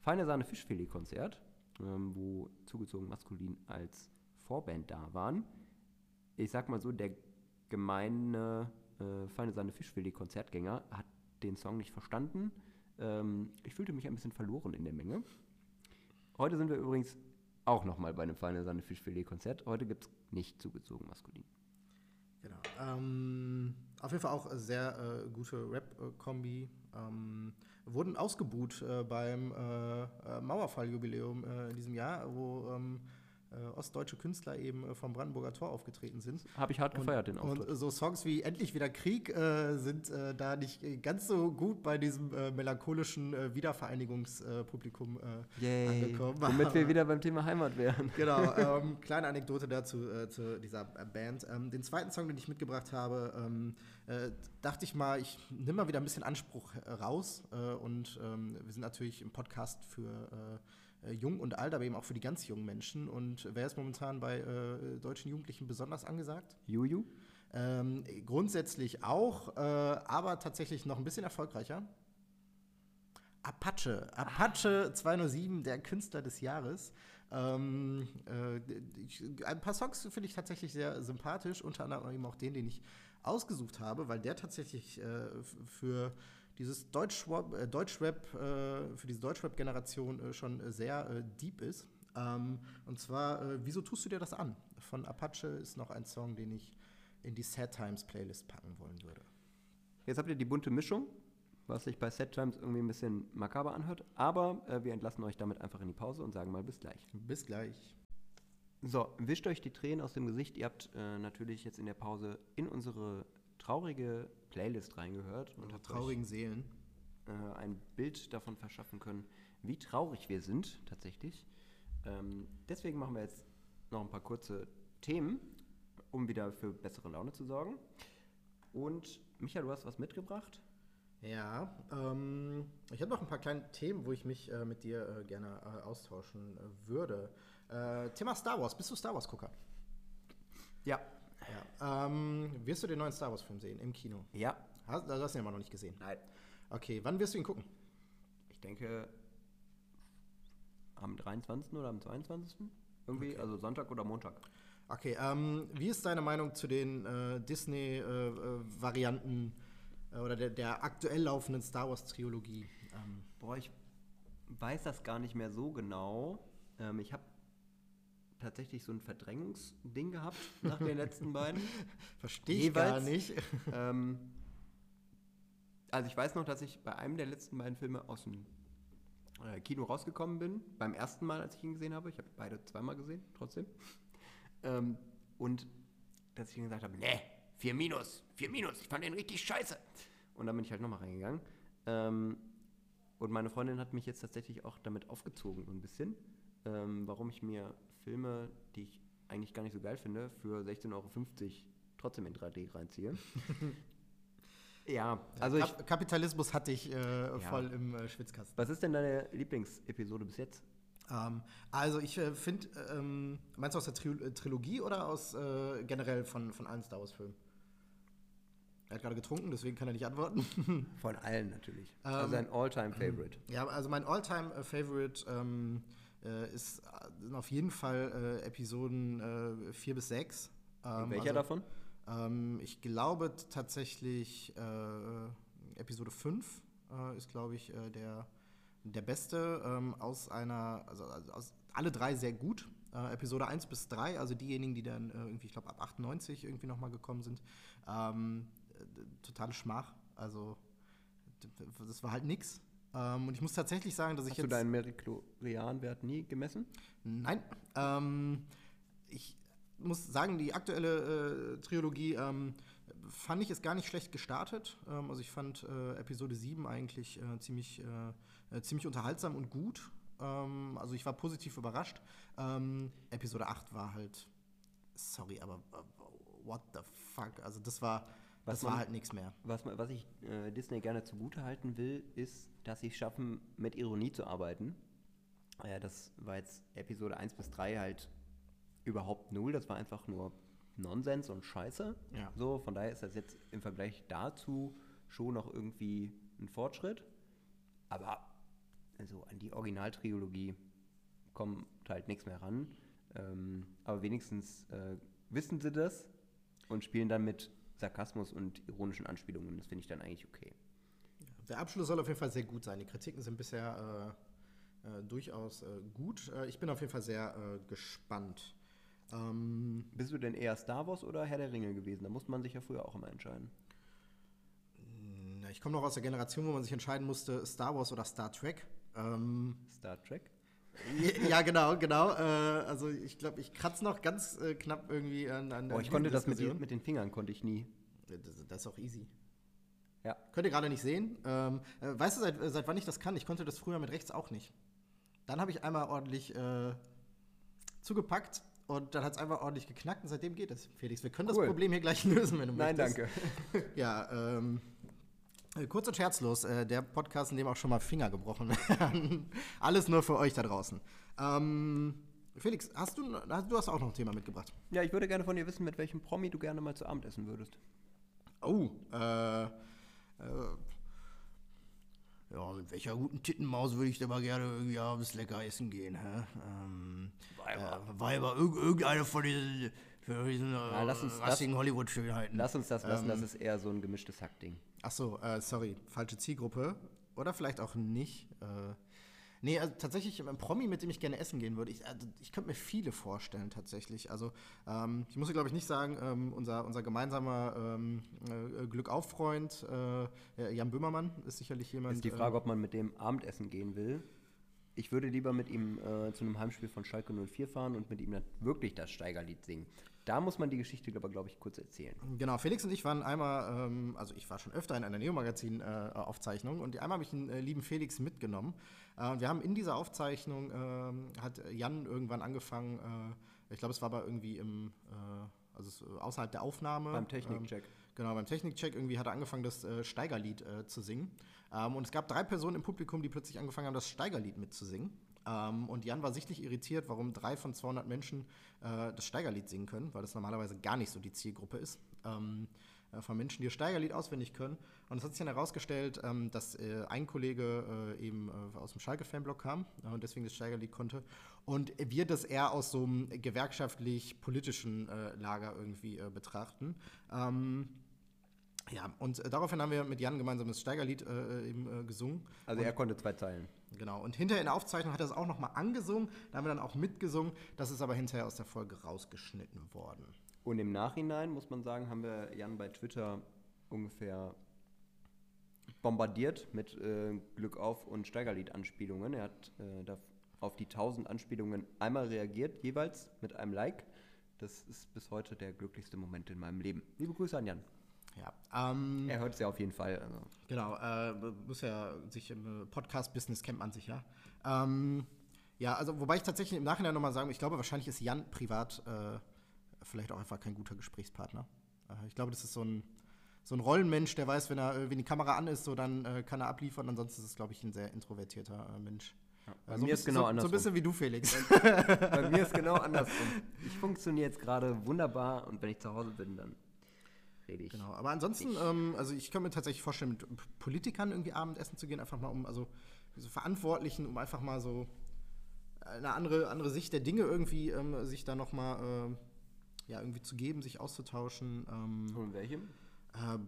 Feine Sahne Fischfilet-Konzert, ähm, wo zugezogen maskulin als Vorband da waren. Ich sag mal so, der gemeine äh, Feine Sahne Fischfilet-Konzertgänger hat den Song nicht verstanden. Ähm, ich fühlte mich ein bisschen verloren in der Menge. Heute sind wir übrigens auch nochmal bei einem Feine Sahne Fischfilet-Konzert. Heute gibt es nicht zugezogen maskulin. Genau. Ähm, auf jeden Fall auch sehr äh, gute Rap-Kombi. Ähm, wurden ausgebuht äh, beim äh, äh, Mauerfalljubiläum äh, in diesem Jahr, wo ähm, äh, ostdeutsche Künstler eben äh, vom Brandenburger Tor aufgetreten sind. Habe ich hart gefeiert, den Auftritt. Und so Songs wie Endlich wieder Krieg äh, sind äh, da nicht ganz so gut bei diesem melancholischen Wiedervereinigungspublikum angekommen. Womit wir wieder beim Thema Heimat wären. Genau, ähm, kleine Anekdote dazu zu dieser Band. Ähm, den zweiten Song, den ich mitgebracht habe, ähm, äh, dachte ich mal, ich nehme mal wieder ein bisschen Anspruch raus. Und ähm, wir sind natürlich im Podcast für äh, jung und alt, aber eben auch für die ganz jungen Menschen. Und wer ist momentan bei äh, deutschen Jugendlichen besonders angesagt? Juju? Ähm, grundsätzlich auch, äh, aber tatsächlich noch ein bisschen erfolgreicher. Apache. Apache 207, der Künstler des Jahres. Ähm, äh, ein paar Songs finde ich tatsächlich sehr sympathisch, unter anderem eben auch den, den ich ausgesucht habe, weil der tatsächlich äh, für dieses Deutschrap, äh, Deutschrap äh, für diese Deutschrap-Generation äh, schon äh, sehr deep ist. Ähm, und zwar, wieso tust du dir das an? Von Apache ist noch ein Song, den ich in die Sad Times Playlist packen wollen würde. Jetzt habt ihr die bunte Mischung, was sich bei Set Times irgendwie ein bisschen makaber anhört. Aber wir entlassen euch damit einfach in die Pause und sagen mal bis gleich. Bis gleich. So, wischt euch die Tränen aus dem Gesicht. Ihr habt äh, natürlich jetzt in der Pause in unsere traurige Playlist reingehört und habt Traurigen Seelen. äh, ein Bild davon verschaffen können, wie traurig wir sind tatsächlich. Ähm, deswegen machen wir jetzt noch ein paar kurze Themen, um wieder für bessere Laune zu sorgen. Und Micha, du hast was mitgebracht. Ja, ähm, ich habe noch ein paar kleine Themen, wo ich mich äh, mit dir äh, gerne äh, austauschen äh, würde. Äh, Thema Star Wars. Bist du Star Wars-Gucker? Ja. Ja. Ähm, wirst du den neuen Star Wars-Film sehen im Kino? Ja. Hast, du hast ihn aber noch nicht gesehen. Nein. Okay, wann wirst du ihn gucken? Ich denke am 23. oder am 22. Irgendwie, also Sonntag oder Montag. Okay, ähm, wie ist deine Meinung zu den äh, Disney-Varianten äh, oder der, der aktuell laufenden Star Wars-Trilogie? Ähm, Boah, ich weiß das gar nicht mehr so genau. Ähm, ich habe tatsächlich so ein Verdrängungsding gehabt nach den letzten beiden. Verstehe ich gar Jeweils. nicht. ähm, also ich weiß noch, dass ich bei einem der letzten beiden Filme aus dem äh, Kino rausgekommen bin. Beim ersten Mal, als ich ihn gesehen habe. Ich habe beide zweimal gesehen, trotzdem. Ähm, und dass ich ihm gesagt habe, nee, 4 minus, 4 minus, ich fand den richtig scheiße. Und dann bin ich halt nochmal reingegangen. Ähm, und meine Freundin hat mich jetzt tatsächlich auch damit aufgezogen, so ein bisschen, ähm, warum ich mir Filme, die ich eigentlich gar nicht so geil finde, für 16,50 Euro trotzdem in 3D reinziehe. ja, also ich. Kap Kapitalismus hatte ich äh, voll im äh, Schwitzkasten. Was ist denn deine Lieblingsepisode bis jetzt? Ähm, also ich äh, finde, ähm, meinst du aus der Tri äh, Trilogie oder aus äh, generell von, von allen Star Wars-Filmen? Er hat gerade getrunken, deswegen kann er nicht antworten. Von allen natürlich. also ein All-Time-Favorite. ja, also mein All-Time-Favorite ähm, äh, ist äh, sind auf jeden Fall äh, Episoden 4 bis 6. Ähm, Welcher also, davon? Ähm, ich glaube tatsächlich äh, Episode 5 äh, ist, glaube ich, äh, der, der beste ähm, aus einer, also, also aus, alle drei sehr gut. Äh, Episode 1 bis 3, also diejenigen, die dann äh, irgendwie, ich glaube, ab 98 irgendwie nochmal gekommen sind, ähm, äh, totale Schmach. Also, das war halt nix. Ähm, und ich muss tatsächlich sagen, dass ich Hast du jetzt. deinen Meriklorian-Wert nie gemessen? Nein. Ähm, ich muss sagen, die aktuelle äh, Trilogie ähm, fand ich es gar nicht schlecht gestartet. Ähm, also ich fand äh, Episode 7 eigentlich äh, ziemlich, äh, äh, ziemlich unterhaltsam und gut. Ähm, also ich war positiv überrascht. Ähm, Episode 8 war halt, sorry, aber äh, what the fuck? Also das war, Was das war man- halt nichts mehr. Was, was ich äh, Disney gerne zugute halten will, ist, dass sie es schaffen, mit Ironie zu arbeiten. Äh, das war jetzt Episode 1 bis 3 halt überhaupt null. Das war einfach nur Nonsens und Scheiße. Ja. So, von daher ist das jetzt im Vergleich dazu schon noch irgendwie ein Fortschritt. Aber also an die Originaltrilogie kommt halt nichts mehr ran. Ähm, aber wenigstens äh, wissen sie das und spielen dann mit Sarkasmus und ironischen Anspielungen. Das finde ich dann eigentlich okay. Der Abschluss soll auf jeden Fall sehr gut sein. Die Kritiken sind bisher äh, äh, durchaus äh, gut. Äh, ich bin auf jeden Fall sehr äh, gespannt. Ähm, Bist du denn eher Star Wars oder Herr der Ringe gewesen? Da musste man sich ja früher auch immer entscheiden. na, ich komme noch aus der Generation, wo man sich entscheiden musste, Star Wars oder Star Trek. Ähm, Star Trek? ja, genau, genau. Äh, also ich glaube, ich kratze noch ganz äh, knapp irgendwie an, an Oh, ich konnte das mit, mit den Fingern, konnte ich nie. Das, das ist auch easy. Ja. Könnt ihr gerade nicht sehen. Ähm, äh, weißt du, seit, äh, seit wann ich das kann? Ich konnte das früher mit rechts auch nicht. Dann habe ich einmal ordentlich äh, zugepackt und dann hat es einfach ordentlich geknackt und seitdem geht es. Felix, wir können Cool. das Problem hier gleich lösen, wenn du Nein, möchtest. danke. Ja, ähm, äh, kurz und scherzlos, äh, der Podcast, in dem auch schon mal Finger gebrochen werden. Alles nur für euch da draußen. Ähm, Felix, hast du, hast, du hast auch noch ein Thema mitgebracht. Ja, ich würde gerne von dir wissen, mit welchem Promi du gerne mal zu Abend essen würdest. Oh, äh, äh, ja, mit welcher guten Tittenmaus würde ich da mal gerne irgendwie abends lecker essen gehen, hä? Ähm, Weiber. Äh, Weiber, irg irgendeine von diesen, von diesen äh, lass uns- rassigen Hollywood-Schönheiten. Lass uns das lassen, Ähm, das ist eher so ein gemischtes Hackding. Ach so, äh, sorry, falsche Zielgruppe. Oder vielleicht auch nicht. Äh, nee, also tatsächlich ein Promi, mit dem ich gerne essen gehen würde. Ich, also, ich könnte mir viele vorstellen, tatsächlich. Also, ähm, ich muss, glaube ich, nicht sagen, ähm, unser, unser gemeinsamer ähm, äh, Glückauf-Freund äh, Jan Böhmermann ist sicherlich jemand. Ist die Frage, ob man mit dem Abendessen gehen will. Ich würde lieber mit ihm äh, zu einem Heimspiel von Schalke 04 fahren und mit ihm dann wirklich das Steigerlied singen. Da muss man die Geschichte aber, glaube ich, kurz erzählen. Genau, Felix und ich waren einmal, ähm, also ich war schon öfter in einer Neo-Magazin-Aufzeichnung und einmal habe ich den äh, lieben Felix mitgenommen. Äh, wir haben in dieser Aufzeichnung, ähm, hat Jan irgendwann angefangen, äh, ich glaube, es war aber irgendwie im, äh, also äh, außerhalb der Aufnahme. Beim Technikcheck. Ähm, genau, beim Technikcheck irgendwie hat er angefangen, das äh, Steigerlied äh, zu singen. Ähm, und es gab drei Personen im Publikum, die plötzlich angefangen haben, das Steigerlied mitzusingen. Ähm, und Jan war sichtlich irritiert, warum drei von 200 Menschen äh, das Steigerlied singen können, weil das normalerweise gar nicht so die Zielgruppe ist. Ähm, äh, von Menschen, die das Steigerlied auswendig können. Und es hat sich dann herausgestellt, ähm, dass äh, ein Kollege äh, eben äh, aus dem Schalke-Fanblock kam äh, und deswegen das Steigerlied konnte. Und wir das eher aus so einem gewerkschaftlich-politischen äh, Lager irgendwie betrachten. Ähm, ja, und daraufhin haben wir mit Jan gemeinsam das Steigerlied eben gesungen. Also er konnte zwei Zeilen. Genau. Und hinterher in der Aufzeichnung hat er es auch nochmal angesungen. Da haben wir dann auch mitgesungen. Das ist aber hinterher aus der Folge rausgeschnitten worden. Und im Nachhinein, muss man sagen, haben wir Jan bei Twitter ungefähr bombardiert mit äh, Glück auf und Steigerlied-Anspielungen. Er hat äh, da auf die 1000 Anspielungen einmal reagiert, jeweils mit einem Like. Das ist bis heute der glücklichste Moment in meinem Leben. Liebe Grüße an Jan. Ja, ähm, Er hört es ja auf jeden Fall. Also. genau. Äh, muss ja sich im Podcast-Business kennt man sich ja. Ähm, ja, also wobei ich tatsächlich im Nachhinein nochmal sagen, ich glaube, wahrscheinlich ist Jan privat äh, vielleicht auch einfach kein guter Gesprächspartner. Äh, ich glaube, das ist so ein, so ein Rollenmensch, der weiß, wenn er, wenn die Kamera an ist, so dann äh, kann er abliefern. Ansonsten ist es, glaube ich, ein sehr introvertierter äh, Mensch. bei Äh, so mir ein ist bisschen- genau so, so andersrum. ein bisschen wie du, Felix. Bei mir ist genau andersrum. Ich funktioniere jetzt gerade wunderbar und wenn ich zu Hause bin, dann rede ich. Genau, aber ansonsten, ähm, also ich kann mir tatsächlich vorstellen, mit Politikern irgendwie Abendessen zu gehen, einfach mal um, also so Verantwortlichen, um einfach mal so eine andere, andere Sicht der Dinge irgendwie ähm, sich da nochmal äh, ja, irgendwie zu geben, sich auszutauschen. Ähm, Und welchem? äh,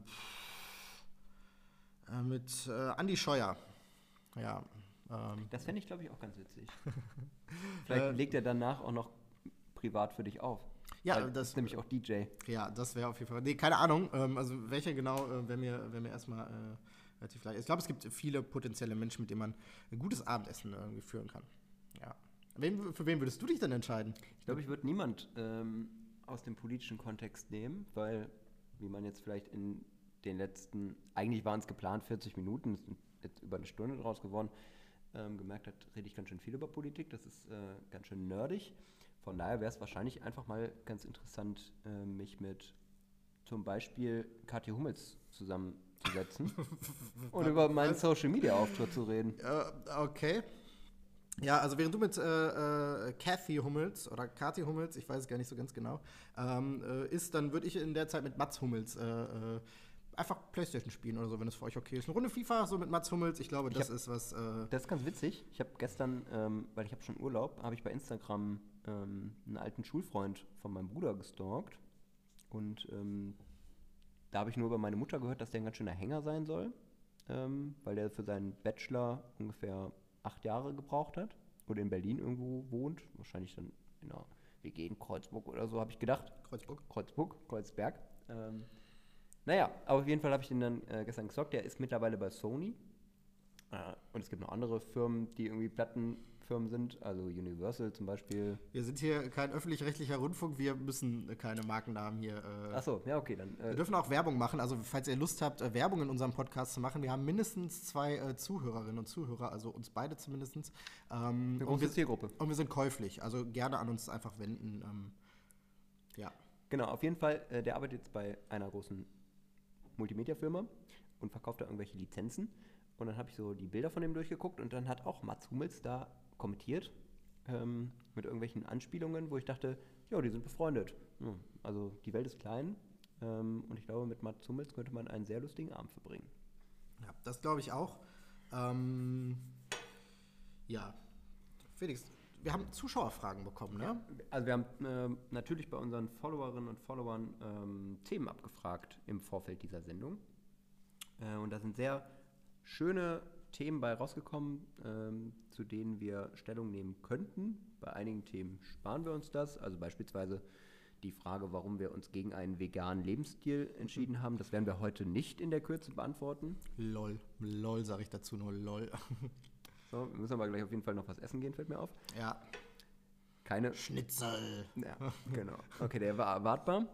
äh, mit äh, Andi Scheuer. Ja. Ähm, Das fände ich, glaube ich, auch ganz witzig. Vielleicht legt er danach auch noch privat für dich auf. Ja, Weil das- ist nämlich auch DJ. Ja, das wäre auf jeden Fall. Nee, keine Ahnung. Ähm, also welcher genau äh, wäre mir, wär mir erstmal äh, relativ leicht. Ich glaube, es gibt viele potenzielle Menschen, mit denen man ein gutes Abendessen irgendwie führen kann. Ja. Wen, für wen würdest du dich denn entscheiden? Ich glaube, ich würde niemand ähm, aus dem politischen Kontext nehmen, weil, wie man jetzt vielleicht in den letzten, eigentlich waren es geplant 40 Minuten, es sind jetzt über eine Stunde draus geworden, ähm, gemerkt hat, rede ich ganz schön viel über Politik, das ist äh, ganz schön nerdig. Von daher wäre es wahrscheinlich einfach mal ganz interessant, äh, mich mit zum Beispiel Katja Hummels zusammenzusetzen und über meinen Social Media Auftritt zu reden. Äh, okay. Ja, also während du mit äh, äh, Kathy Hummels oder Kathy Hummels, ich weiß es gar nicht so ganz genau, ähm, äh, ist, dann würde ich in der Zeit mit Mats Hummels äh, äh, einfach Playstation spielen oder so, wenn es für euch okay ist. Eine Runde FIFA so mit Mats Hummels, ich glaube, das hab- ist was. Äh, Das ist ganz witzig. Ich habe gestern, ähm, weil ich habe schon Urlaub, habe ich bei Instagram ähm, einen alten Schulfreund von meinem Bruder gestalkt. Und ähm, da habe ich nur über meine Mutter gehört, dass der ein ganz schöner Hänger sein soll, ähm, weil der für seinen Bachelor ungefähr acht Jahre gebraucht hat oder in Berlin irgendwo wohnt. Wahrscheinlich dann in einer WG in Kreuzburg oder so, habe ich gedacht. Kreuzburg. Kreuzburg, Kreuzberg. Ähm, naja, aber auf jeden Fall habe ich den dann äh, gestern gestalkt. Der ist mittlerweile bei Sony. Äh, und es gibt noch andere Firmen, die irgendwie Plattenfirmen sind, also Universal zum Beispiel. Wir sind hier kein öffentlich-rechtlicher Rundfunk, wir müssen keine Markennamen hier. Äh, Achso, ja, okay, dann. Wir Äh, dürfen auch Werbung machen, also falls ihr Lust habt, äh, Werbung in unserem Podcast zu machen. Wir haben mindestens zwei äh, Zuhörerinnen und Zuhörer, also uns beide zumindest. Ähm, Eine und große wir, Zielgruppe. Und wir sind käuflich, also gerne an uns einfach wenden. Ähm, ja. genau, auf jeden Fall, äh, der arbeitet jetzt bei einer großen Multimedia-Firma und verkauft da irgendwelche Lizenzen. Und dann habe ich so die Bilder von dem durchgeguckt und dann hat auch Mats Hummels da kommentiert ähm, mit irgendwelchen Anspielungen, wo ich dachte, ja, die sind befreundet. Hm, also die Welt ist klein ähm, und ich glaube, mit Mats Hummels könnte man einen sehr lustigen Abend verbringen. Ja, das glaube ich auch. Ähm, ja. Felix, wir haben Zuschauerfragen bekommen, ne? Also wir haben ähm, natürlich bei unseren Followerinnen und Followern ähm, Themen abgefragt im Vorfeld dieser Sendung. Äh, und da sind sehr schöne Themen bei rausgekommen, ähm, zu denen wir Stellung nehmen könnten. Bei einigen Themen sparen wir uns das. Also beispielsweise die Frage, warum wir uns gegen einen veganen Lebensstil entschieden haben. Das werden wir heute nicht in der Kürze beantworten. Lol. Lol, sage ich dazu nur lol. So, wir müssen aber gleich auf jeden Fall noch was essen gehen, fällt mir auf. ja. Keine Schnitzel. Ja, genau. Okay, der war erwartbar.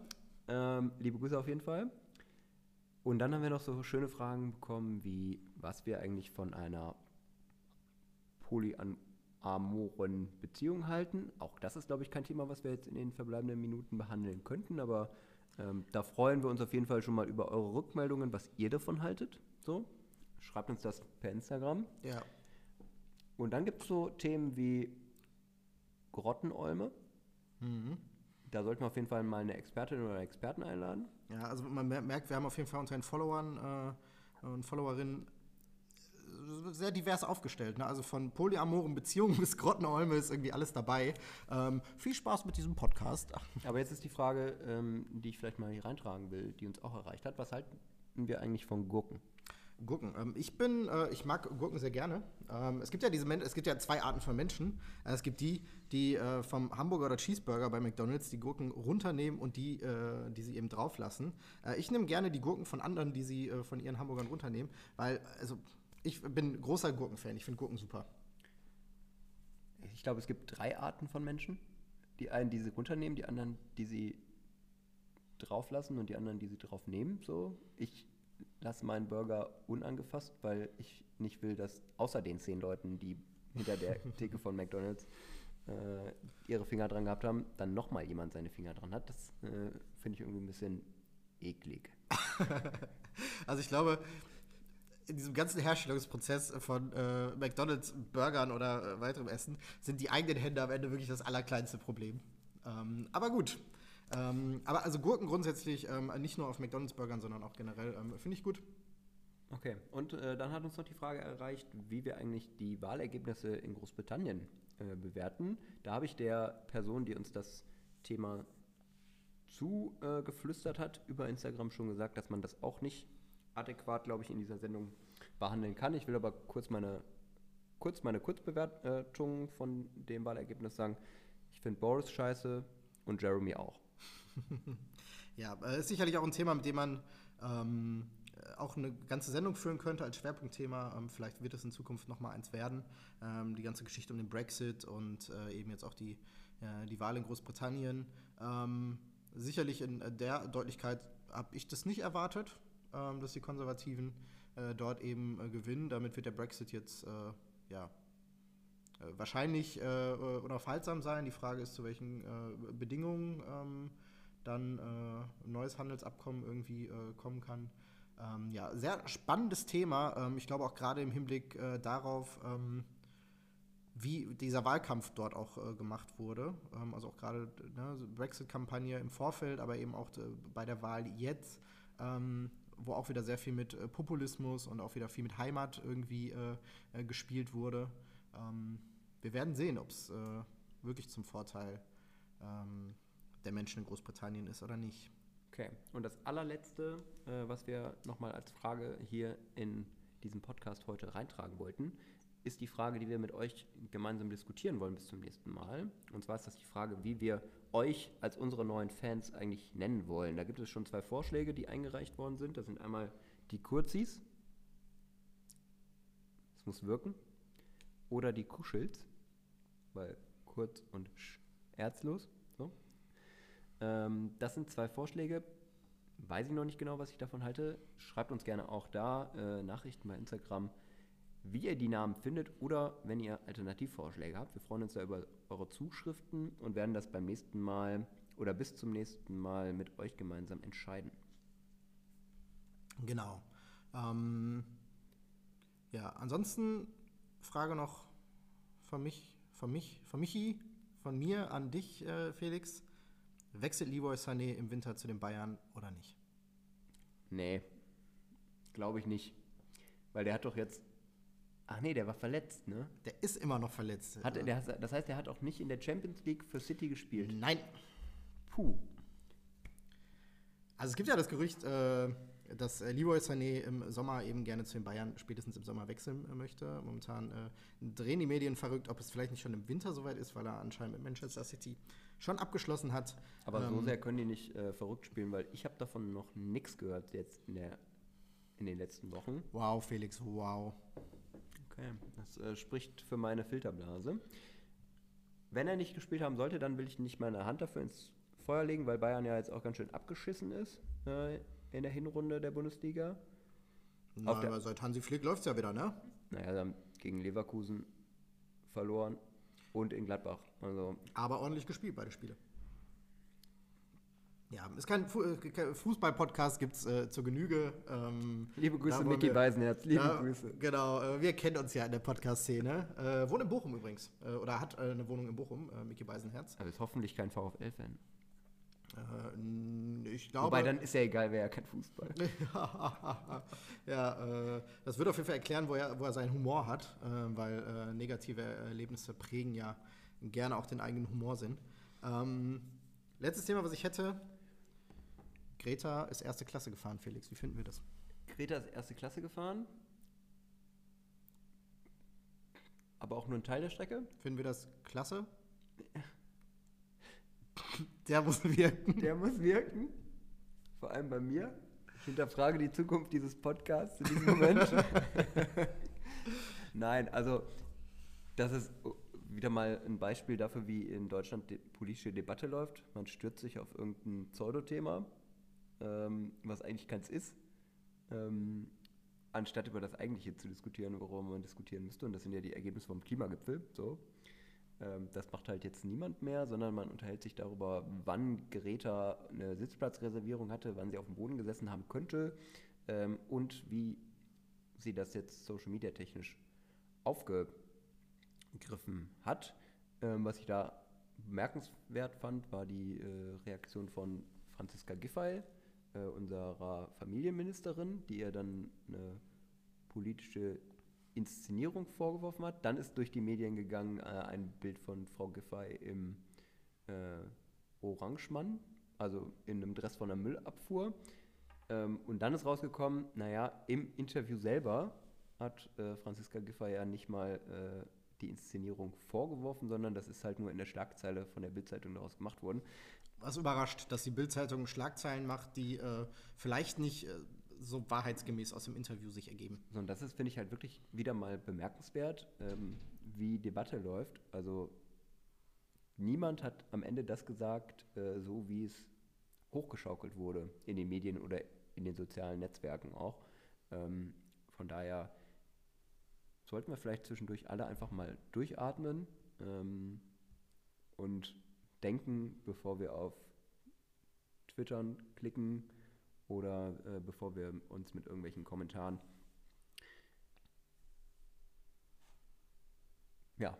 Ähm, liebe Grüße auf jeden Fall. Und dann haben wir noch so schöne Fragen bekommen, wie was wir eigentlich von einer polyamoren Beziehung halten. Auch das ist, glaube ich, kein Thema, was wir jetzt in den verbleibenden Minuten behandeln könnten, aber ähm, da freuen wir uns auf jeden Fall schon mal über eure Rückmeldungen, was ihr davon haltet. So, schreibt uns das per Instagram. Ja. Und dann gibt es so Themen wie Grottenolme. Da sollten wir auf jeden Fall mal eine Expertin oder einen Experten einladen. Ja, also man mer- merkt, wir haben auf jeden Fall unter den Followern äh, und Followerinnen sehr divers aufgestellt. Ne? Also von polyamoren Beziehungen bis Grottenolme ist irgendwie alles dabei. Ähm, viel Spaß mit diesem Podcast. Aber jetzt ist die Frage, ähm, die ich vielleicht mal hier reintragen will, die uns auch erreicht hat. Was halten wir eigentlich von Gurken? Gurken. Ähm, ich bin, äh, ich mag Gurken sehr gerne. Ähm, es gibt ja diese Men es gibt ja zwei Arten von Menschen. Äh, es gibt die, die äh, vom Hamburger oder Cheeseburger bei McDonalds die Gurken runternehmen und die, äh, die sie eben drauf lassen. Äh, ich nehme gerne die Gurken von anderen, die sie äh, von ihren Hamburgern runternehmen, weil, also, ich bin großer Gurkenfan. Ich finde Gurken super. Ich glaube, es gibt drei Arten von Menschen. Die einen, die sie runternehmen, die anderen, die sie drauflassen und die anderen, die sie drauf nehmen. So. Ich lasse meinen Burger unangefasst, weil ich nicht will, dass außer den zehn Leuten, die hinter der Theke von McDonalds äh, ihre Finger dran gehabt haben, dann nochmal jemand seine Finger dran hat. Das äh, finde ich irgendwie ein bisschen eklig. Also ich glaube, in diesem ganzen Herstellungsprozess von äh, McDonalds Burgern oder äh, weiterem Essen sind die eigenen Hände am Ende wirklich das allerkleinste Problem. Ähm, aber gut. Ähm, aber also Gurken grundsätzlich ähm, nicht nur auf McDonalds Burgern, sondern auch generell ähm, finde ich gut. Okay, und äh, dann hat uns noch die Frage erreicht, wie wir eigentlich die Wahlergebnisse in Großbritannien äh, bewerten. Da habe ich der Person, die uns das Thema zugeflüstert äh, hat, über Instagram schon gesagt, dass man das auch nicht adäquat, glaube ich, in dieser Sendung behandeln kann. Ich will aber kurz meine, kurz meine Kurzbewertung von dem Wahlergebnis sagen. Ich finde Boris scheiße und Jeremy auch. Ja, äh, ist sicherlich auch ein Thema, mit dem man ähm, äh, auch eine ganze Sendung führen könnte als Schwerpunktthema. Ähm, vielleicht wird es in Zukunft noch mal eins werden. Ähm, die ganze Geschichte um den Brexit und äh, eben jetzt auch die, äh, die Wahl in Großbritannien. Ähm, sicherlich in äh, der Deutlichkeit habe ich das nicht erwartet, ähm, dass die Konservativen äh, dort eben äh, gewinnen. Damit wird der Brexit jetzt ja, wahrscheinlich unaufhaltsam sein. Die Frage ist, zu welchen Bedingungen ähm, dann äh, ein neues Handelsabkommen irgendwie äh, kommen kann. Ähm, ja, sehr spannendes Thema. Ähm, ich glaube auch gerade im Hinblick äh, darauf, ähm, wie dieser Wahlkampf dort auch äh, gemacht wurde. Ähm, also auch gerade ne, Brexit-Kampagne im Vorfeld, aber eben auch äh, bei der Wahl jetzt, ähm, wo auch wieder sehr viel mit Populismus und auch wieder viel mit Heimat irgendwie gespielt wurde. Ähm, wir werden sehen, ob es wirklich zum Vorteil ähm, der Menschen in Großbritannien ist oder nicht. Okay, und das allerletzte, äh, was wir nochmal als Frage hier in diesen Podcast heute reintragen wollten, ist die Frage, die wir mit euch gemeinsam diskutieren wollen bis zum nächsten Mal. Und zwar ist das die Frage, wie wir euch als unsere neuen Fans eigentlich nennen wollen. Da gibt es schon zwei Vorschläge, die eingereicht worden sind. Das sind einmal die Kurzis. Es muss wirken. Oder die Kuschels, weil kurz und sch erzlos. Ähm, das sind zwei Vorschläge. Weiß ich noch nicht genau, was ich davon halte. Schreibt uns gerne auch da äh, Nachrichten bei Instagram, wie ihr die Namen findet oder wenn ihr Alternativvorschläge habt. Wir freuen uns da über eure Zuschriften und werden das beim nächsten Mal oder bis zum nächsten Mal mit euch gemeinsam entscheiden. Genau. Ähm, ja, ansonsten Frage noch von mich, von mich, von Michi, von mir an dich, äh, Felix. Wechselt Leroy Sané im Winter zu den Bayern oder nicht? Nee, glaube ich nicht. Weil der hat doch jetzt. Ach nee, der war verletzt, ne? Der ist immer noch verletzt. Hat, der, das heißt, er hat auch nicht in der Champions League für City gespielt. Nein. Puh. Also es gibt ja das Gerücht, äh, dass äh, Leroy Sané im Sommer eben gerne zu den Bayern spätestens im Sommer wechseln äh, möchte. Momentan äh, drehen die Medien verrückt, ob es vielleicht nicht schon im Winter soweit ist, weil er anscheinend mit Manchester City schon abgeschlossen hat. Aber so Ähm, sehr können die nicht äh, verrückt spielen, weil ich habe davon noch nichts gehört jetzt in, der, in den letzten Wochen. Wow, Felix, wow. Okay, das äh, spricht für meine Filterblase. Wenn er nicht gespielt haben sollte, dann will ich nicht meine Hand dafür ins Feuer legen, weil Bayern ja jetzt auch ganz schön abgeschissen ist äh, in der Hinrunde der Bundesliga. Na, der- aber seit Hansi Flick läuft es ja wieder, ne? Naja, sie haben gegen Leverkusen verloren und in Gladbach. Also Aber ordentlich gespielt, beide Spiele. Ja, ist kein äh, kein Fußball-Podcast, gibt es äh, zur Genüge. Ähm, Liebe Grüße, Micky Beisenherz, liebe da, Grüße. Genau, äh, wir kennen uns ja in der Podcast-Szene. Äh, wohnt in Bochum übrigens. Äh, oder hat äh, eine Wohnung in Bochum, äh, Micky Beisenherz. aber ist hoffentlich kein VfL-Fan. Äh, ich glaube. Wobei, dann ist ja egal, wer ja kein Fußball. ja, äh, das würde auf jeden Fall erklären, wo er, wo er seinen Humor hat, äh, weil äh, negative Erlebnisse prägen ja gerne auch den eigenen Humorsinn. Ähm, letztes Thema, was ich hätte. Greta ist erste Klasse gefahren, Felix. Wie finden wir das? Greta ist erste Klasse gefahren. Aber auch nur ein Teil der Strecke. Finden wir das klasse? Der muss wirken. Der muss wirken. Vor allem bei mir. Ich hinterfrage die Zukunft dieses Podcasts in diesem Moment. Nein, also das ist wieder mal ein Beispiel dafür, wie in Deutschland die politische Debatte läuft. Man stürzt sich auf irgendein Pseudothema, ähm, was eigentlich keins ist, ähm, anstatt über das Eigentliche zu diskutieren, worüber man diskutieren müsste. Und das sind ja die Ergebnisse vom Klimagipfel. So. Ähm, das macht halt jetzt niemand mehr, sondern man unterhält sich darüber, wann Greta eine Sitzplatzreservierung hatte, wann sie auf dem Boden gesessen haben könnte ähm, und wie sie das jetzt Social Media technisch aufgegriffen hat. Ähm, was ich da bemerkenswert fand, war die äh, Reaktion von Franziska Giffey, äh, unserer Familienministerin, die ihr dann eine politische Inszenierung vorgeworfen hat. Dann ist durch die Medien gegangen äh, ein Bild von Frau Giffey im äh, Orangemann, also in einem Dress von der Müllabfuhr. Ähm, und dann ist rausgekommen, naja, im Interview selber hat äh, Franziska Giffey ja nicht mal äh, die Inszenierung vorgeworfen, sondern das ist halt nur in der Schlagzeile von der Bildzeitung daraus gemacht worden. Was überrascht, dass die Bildzeitung Schlagzeilen macht, die äh, vielleicht nicht äh, so wahrheitsgemäß aus dem Interview sich ergeben. So, und das ist, finde ich, halt wirklich wieder mal bemerkenswert, ähm, wie Debatte läuft. Also niemand hat am Ende das gesagt, äh, so wie es hochgeschaukelt wurde in den Medien oder in den sozialen Netzwerken auch. Ähm, von daher sollten wir vielleicht zwischendurch alle einfach mal durchatmen ähm, und denken, bevor wir auf Twittern klicken oder äh, bevor wir uns mit irgendwelchen Kommentaren ja,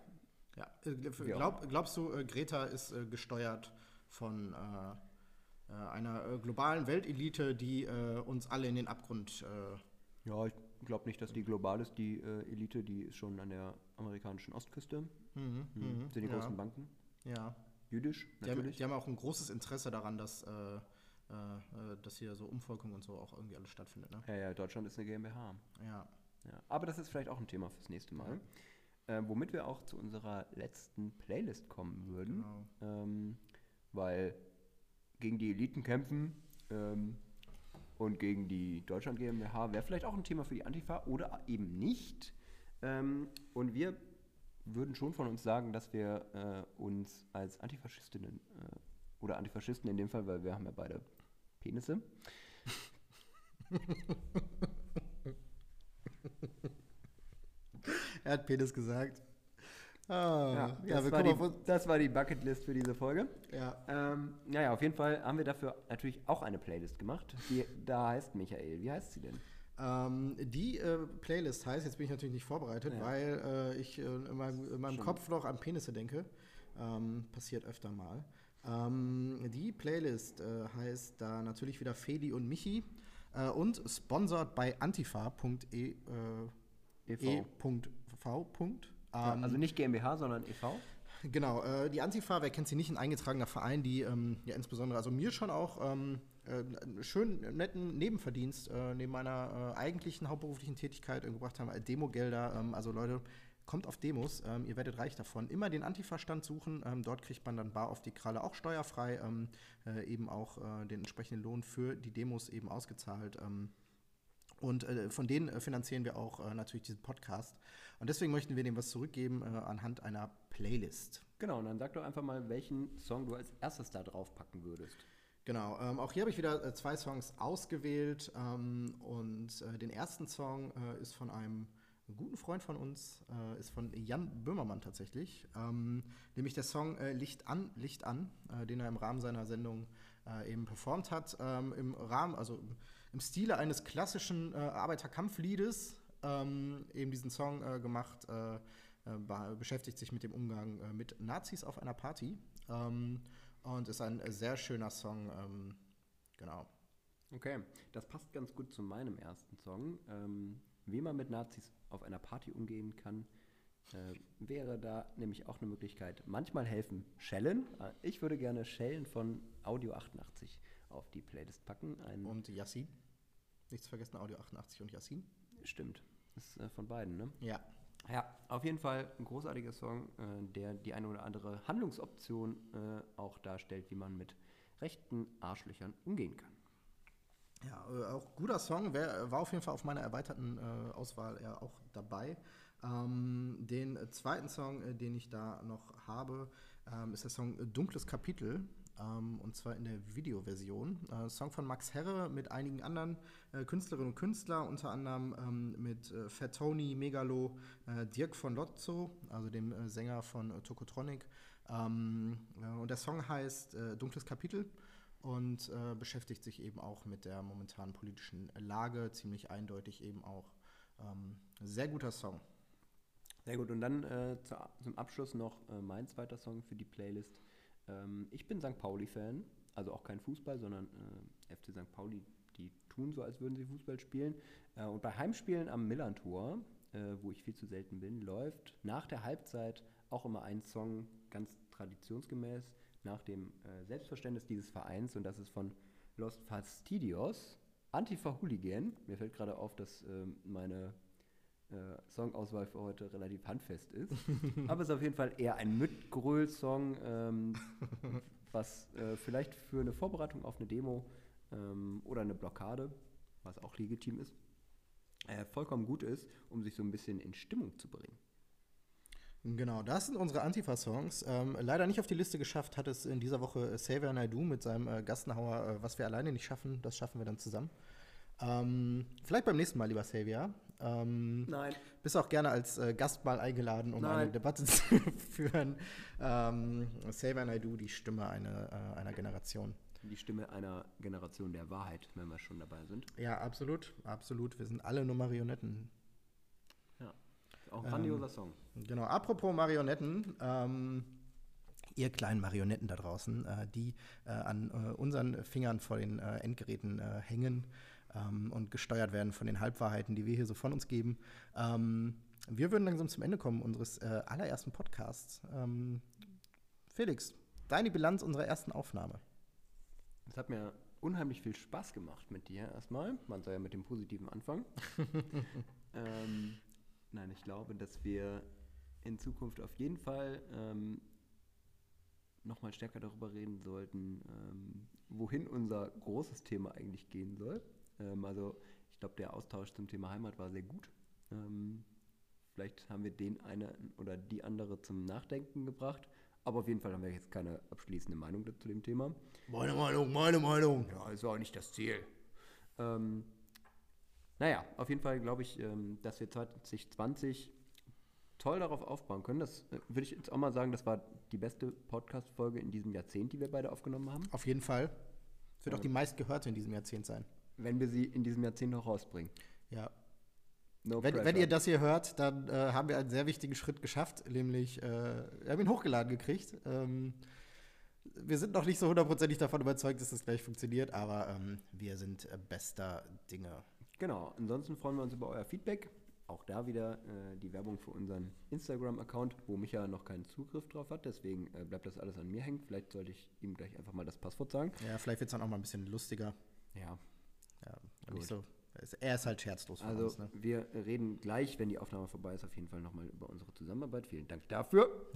Ja. Äh, glaub, glaubst du, äh, Greta ist äh, gesteuert von äh, einer globalen Weltelite, die äh, uns alle in den Abgrund. Äh, Ja, ich glaube nicht, dass die global ist. Die Elite, die ist schon an der amerikanischen Ostküste. Mhm, Sind die ja. großen Banken. ja. Jüdisch, Die haben, natürlich. die haben auch ein großes Interesse daran, dass, äh, äh, dass hier so Umvolkung und so auch irgendwie alles stattfindet. Ne? ja, ja, Deutschland ist eine GmbH. Ja. Ja. Aber das ist vielleicht auch ein Thema fürs nächste Mal. Äh, womit wir auch zu unserer letzten Playlist kommen würden. Genau. Ähm, weil gegen die Eliten kämpfen ähm, und gegen die Deutschland GmbH wäre vielleicht auch ein Thema für die Antifa oder eben nicht. Ähm, und wir würden schon von uns sagen, dass wir äh, uns als Antifaschistinnen äh, oder Antifaschisten in dem Fall, weil wir haben ja beide Penisse, Er hat Penis gesagt. Ah, ja, das, wir war die, das war die Bucketlist für diese Folge. Ja. Ähm, naja, auf jeden Fall haben wir dafür natürlich auch eine Playlist gemacht. Die da heißt Michael. Wie heißt sie denn? Ähm, die äh, Playlist heißt, jetzt bin ich natürlich nicht vorbereitet, Ja. weil äh, ich äh, in meinem, in meinem Kopf noch an Penisse denke. Ähm, passiert öfter mal. Ähm, die Playlist äh, heißt da natürlich wieder Feli und Michi äh, und sponsored bei antifa.e. Äh, EV. E.V. Ja, Ähm, also nicht GmbH, sondern e e.V. Genau, äh, die Antifa, wer kennt sie nicht, ein eingetragener Verein, die ähm, ja insbesondere, also mir schon auch ähm, äh, einen schönen, netten Nebenverdienst äh, neben meiner äh, eigentlichen hauptberuflichen Tätigkeit äh, gebracht haben, äh, Demogelder. Ähm, also Leute, kommt auf Demos, ähm, ihr werdet reich davon. Immer den Antifa-Stand suchen, ähm, dort kriegt man dann bar auf die Kralle, auch steuerfrei, ähm, äh, eben auch äh, den entsprechenden Lohn für die Demos eben ausgezahlt. Ähm, und äh, von denen äh, finanzieren wir auch äh, natürlich diesen Podcast. Und deswegen möchten wir dem was zurückgeben äh, anhand einer Playlist. Genau, und dann sag doch einfach mal, welchen Song du als erstes da drauf packen würdest. Genau, ähm, auch hier habe ich wieder äh, zwei Songs ausgewählt. Ähm, und äh, den ersten Song äh, ist von einem guten Freund von uns, äh, ist von Jan Böhmermann tatsächlich. Ähm, nämlich der Song äh, Licht an, Licht an, äh, den er im Rahmen seiner Sendung äh, eben performt hat. Ähm, Im Rahmen, also im- Stile eines klassischen äh, Arbeiterkampfliedes ähm, eben diesen Song äh, gemacht. Be- beschäftigt sich mit dem Umgang mit Nazis auf einer Party. Ähm, und ist ein sehr schöner Song. Ähm, genau. Okay, das passt ganz gut zu meinem ersten Song. Ähm, wie man mit Nazis auf einer Party umgehen kann, äh, wäre da nämlich auch eine Möglichkeit. Manchmal helfen Schellen. Äh, Ich würde gerne Schellen von Audio 88 auf die Playlist packen. Ein, Und Yassin. Nichts vergessen, Audio 88 und Yassin. stimmt, ist äh, von beiden, ne? Ja. Ja, auf jeden Fall ein großartiger Song, äh, der die eine oder andere Handlungsoption äh, auch darstellt, wie man mit rechten Arschlöchern umgehen kann. Ja, äh, auch guter Song, wär, war auf jeden Fall auf meiner erweiterten äh, Auswahl ja auch dabei. Ähm, den äh, zweiten Song, äh, den ich da noch habe, ähm, ist der Song äh, Dunkles Kapitel. Ähm, und zwar in der Videoversion. Äh, Song von Max Herre mit einigen anderen äh, Künstlerinnen und Künstlern, unter anderem ähm, mit äh, Fat Tony, Megalo, äh, Dirk von Lotzo, also dem äh, Sänger von äh, Tokotronic. Ähm, äh, und der Song heißt äh, Dunkles Kapitel und äh, beschäftigt sich eben auch mit der momentanen politischen Lage, ziemlich eindeutig eben auch. Ähm, sehr guter Song. Sehr gut, und dann äh, zu, zum Abschluss noch äh, mein zweiter Song für die Playlist. Ähm, ich bin St. Pauli-Fan, also auch kein Fußball, sondern äh, FC St. Pauli, die tun so, als würden sie Fußball spielen. Äh, und bei Heimspielen am Millantor, äh, wo ich viel zu selten bin, läuft nach der Halbzeit auch immer ein Song ganz traditionsgemäß nach dem äh, Selbstverständnis dieses Vereins und das ist von Los Fastidios, Antifa Hooligan. Mir fällt gerade auf, dass ähm, meine äh, Songauswahl für heute relativ handfest ist. Aber es ist auf jeden Fall eher ein Mitgröl-Song, ähm, was äh, vielleicht für eine Vorbereitung auf eine Demo ähm, oder eine Blockade, was auch legitim ist, äh, vollkommen gut ist, um sich so ein bisschen in Stimmung zu bringen. Genau, das sind unsere Antifa-Songs. Ähm, leider nicht auf die Liste geschafft hat es in dieser Woche äh, Xavier Naidoo mit seinem äh, Gassenhauer, äh, was wir alleine nicht schaffen, das schaffen wir dann zusammen. Ähm, vielleicht beim nächsten Mal, lieber Xavier. Ähm, Nein. Bist auch gerne als äh, Gast mal eingeladen, um Nein. eine Debatte zu führen. Ähm, Xavier Naidoo, die Stimme eine, äh, einer Generation. Die Stimme einer Generation der Wahrheit, wenn wir schon dabei sind. Ja, absolut, absolut. Wir sind alle nur Marionetten. Auch ein grandioser Song. Genau, apropos Marionetten, ähm, ihr kleinen Marionetten da draußen, äh, die äh, an äh, unseren Fingern vor den äh, Endgeräten äh, hängen ähm, und gesteuert werden von den Halbwahrheiten, die wir hier so von uns geben. Ähm, wir würden langsam zum Ende kommen unseres äh, allerersten Podcasts. Ähm, Felix, deine Bilanz unserer ersten Aufnahme. Es hat mir unheimlich viel Spaß gemacht mit dir erstmal. Man soll ja mit dem Positiven anfangen. ähm, nein, ich glaube, dass wir in Zukunft auf jeden Fall ähm, nochmal stärker darüber reden sollten, ähm, wohin unser großes Thema eigentlich gehen soll. Ähm, also ich glaube, der Austausch zum Thema Heimat war sehr gut. Ähm, vielleicht haben wir den eine oder die andere zum Nachdenken gebracht. Aber auf jeden Fall haben wir jetzt keine abschließende Meinung zu dem Thema. Meine Meinung, meine Meinung. Ja, ist auch nicht das Ziel. Ähm, naja, auf jeden Fall glaube ich, ähm, dass wir 2020 toll darauf aufbauen können. Das äh, würde ich jetzt auch mal sagen, das war die beste Podcast-Folge in diesem Jahrzehnt, die wir beide aufgenommen haben. Auf jeden Fall. Es wird auch die meistgehörte in diesem Jahrzehnt sein. Wenn wir sie in diesem Jahrzehnt noch rausbringen. Ja. No Wenn, wenn ihr das hier hört, dann äh, haben wir einen sehr wichtigen Schritt geschafft, nämlich äh, wir haben ihn hochgeladen gekriegt. Ähm, wir sind noch nicht so hundertprozentig davon überzeugt, dass das gleich funktioniert, aber ähm, wir sind äh, bester Dinge. Genau, ansonsten freuen wir uns über euer Feedback. Auch da wieder äh, die Werbung für unseren Instagram-Account, wo Micha noch keinen Zugriff drauf hat. Deswegen äh, bleibt das alles an mir hängen. Vielleicht sollte ich ihm gleich einfach mal das Passwort sagen. Ja, vielleicht wird es dann auch mal ein bisschen lustiger. Ja, Ja, nicht so. Er ist halt scherzlos Also uns. Ne? wir reden gleich, wenn die Aufnahme vorbei ist, auf jeden Fall nochmal über unsere Zusammenarbeit. Vielen Dank dafür.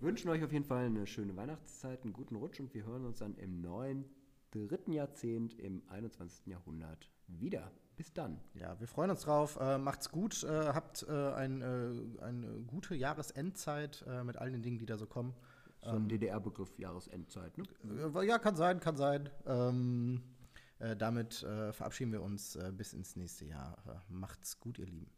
Wünschen euch auf jeden Fall eine schöne Weihnachtszeit, einen guten Rutsch und wir hören uns dann im neuen dritten Jahrzehnt im 21. Jahrhundert wieder. Bis dann. Ja, wir freuen uns drauf. Äh, macht's gut. Äh, habt äh, ein, äh, eine gute Jahresendzeit äh, mit all den Dingen, die da so kommen. So ein DDR-Begriff Jahresendzeit, ne? Äh, ja, kann sein, kann sein. Ähm, äh, damit äh, verabschieden wir uns äh, bis ins nächste Jahr. Äh, macht's gut, ihr Lieben.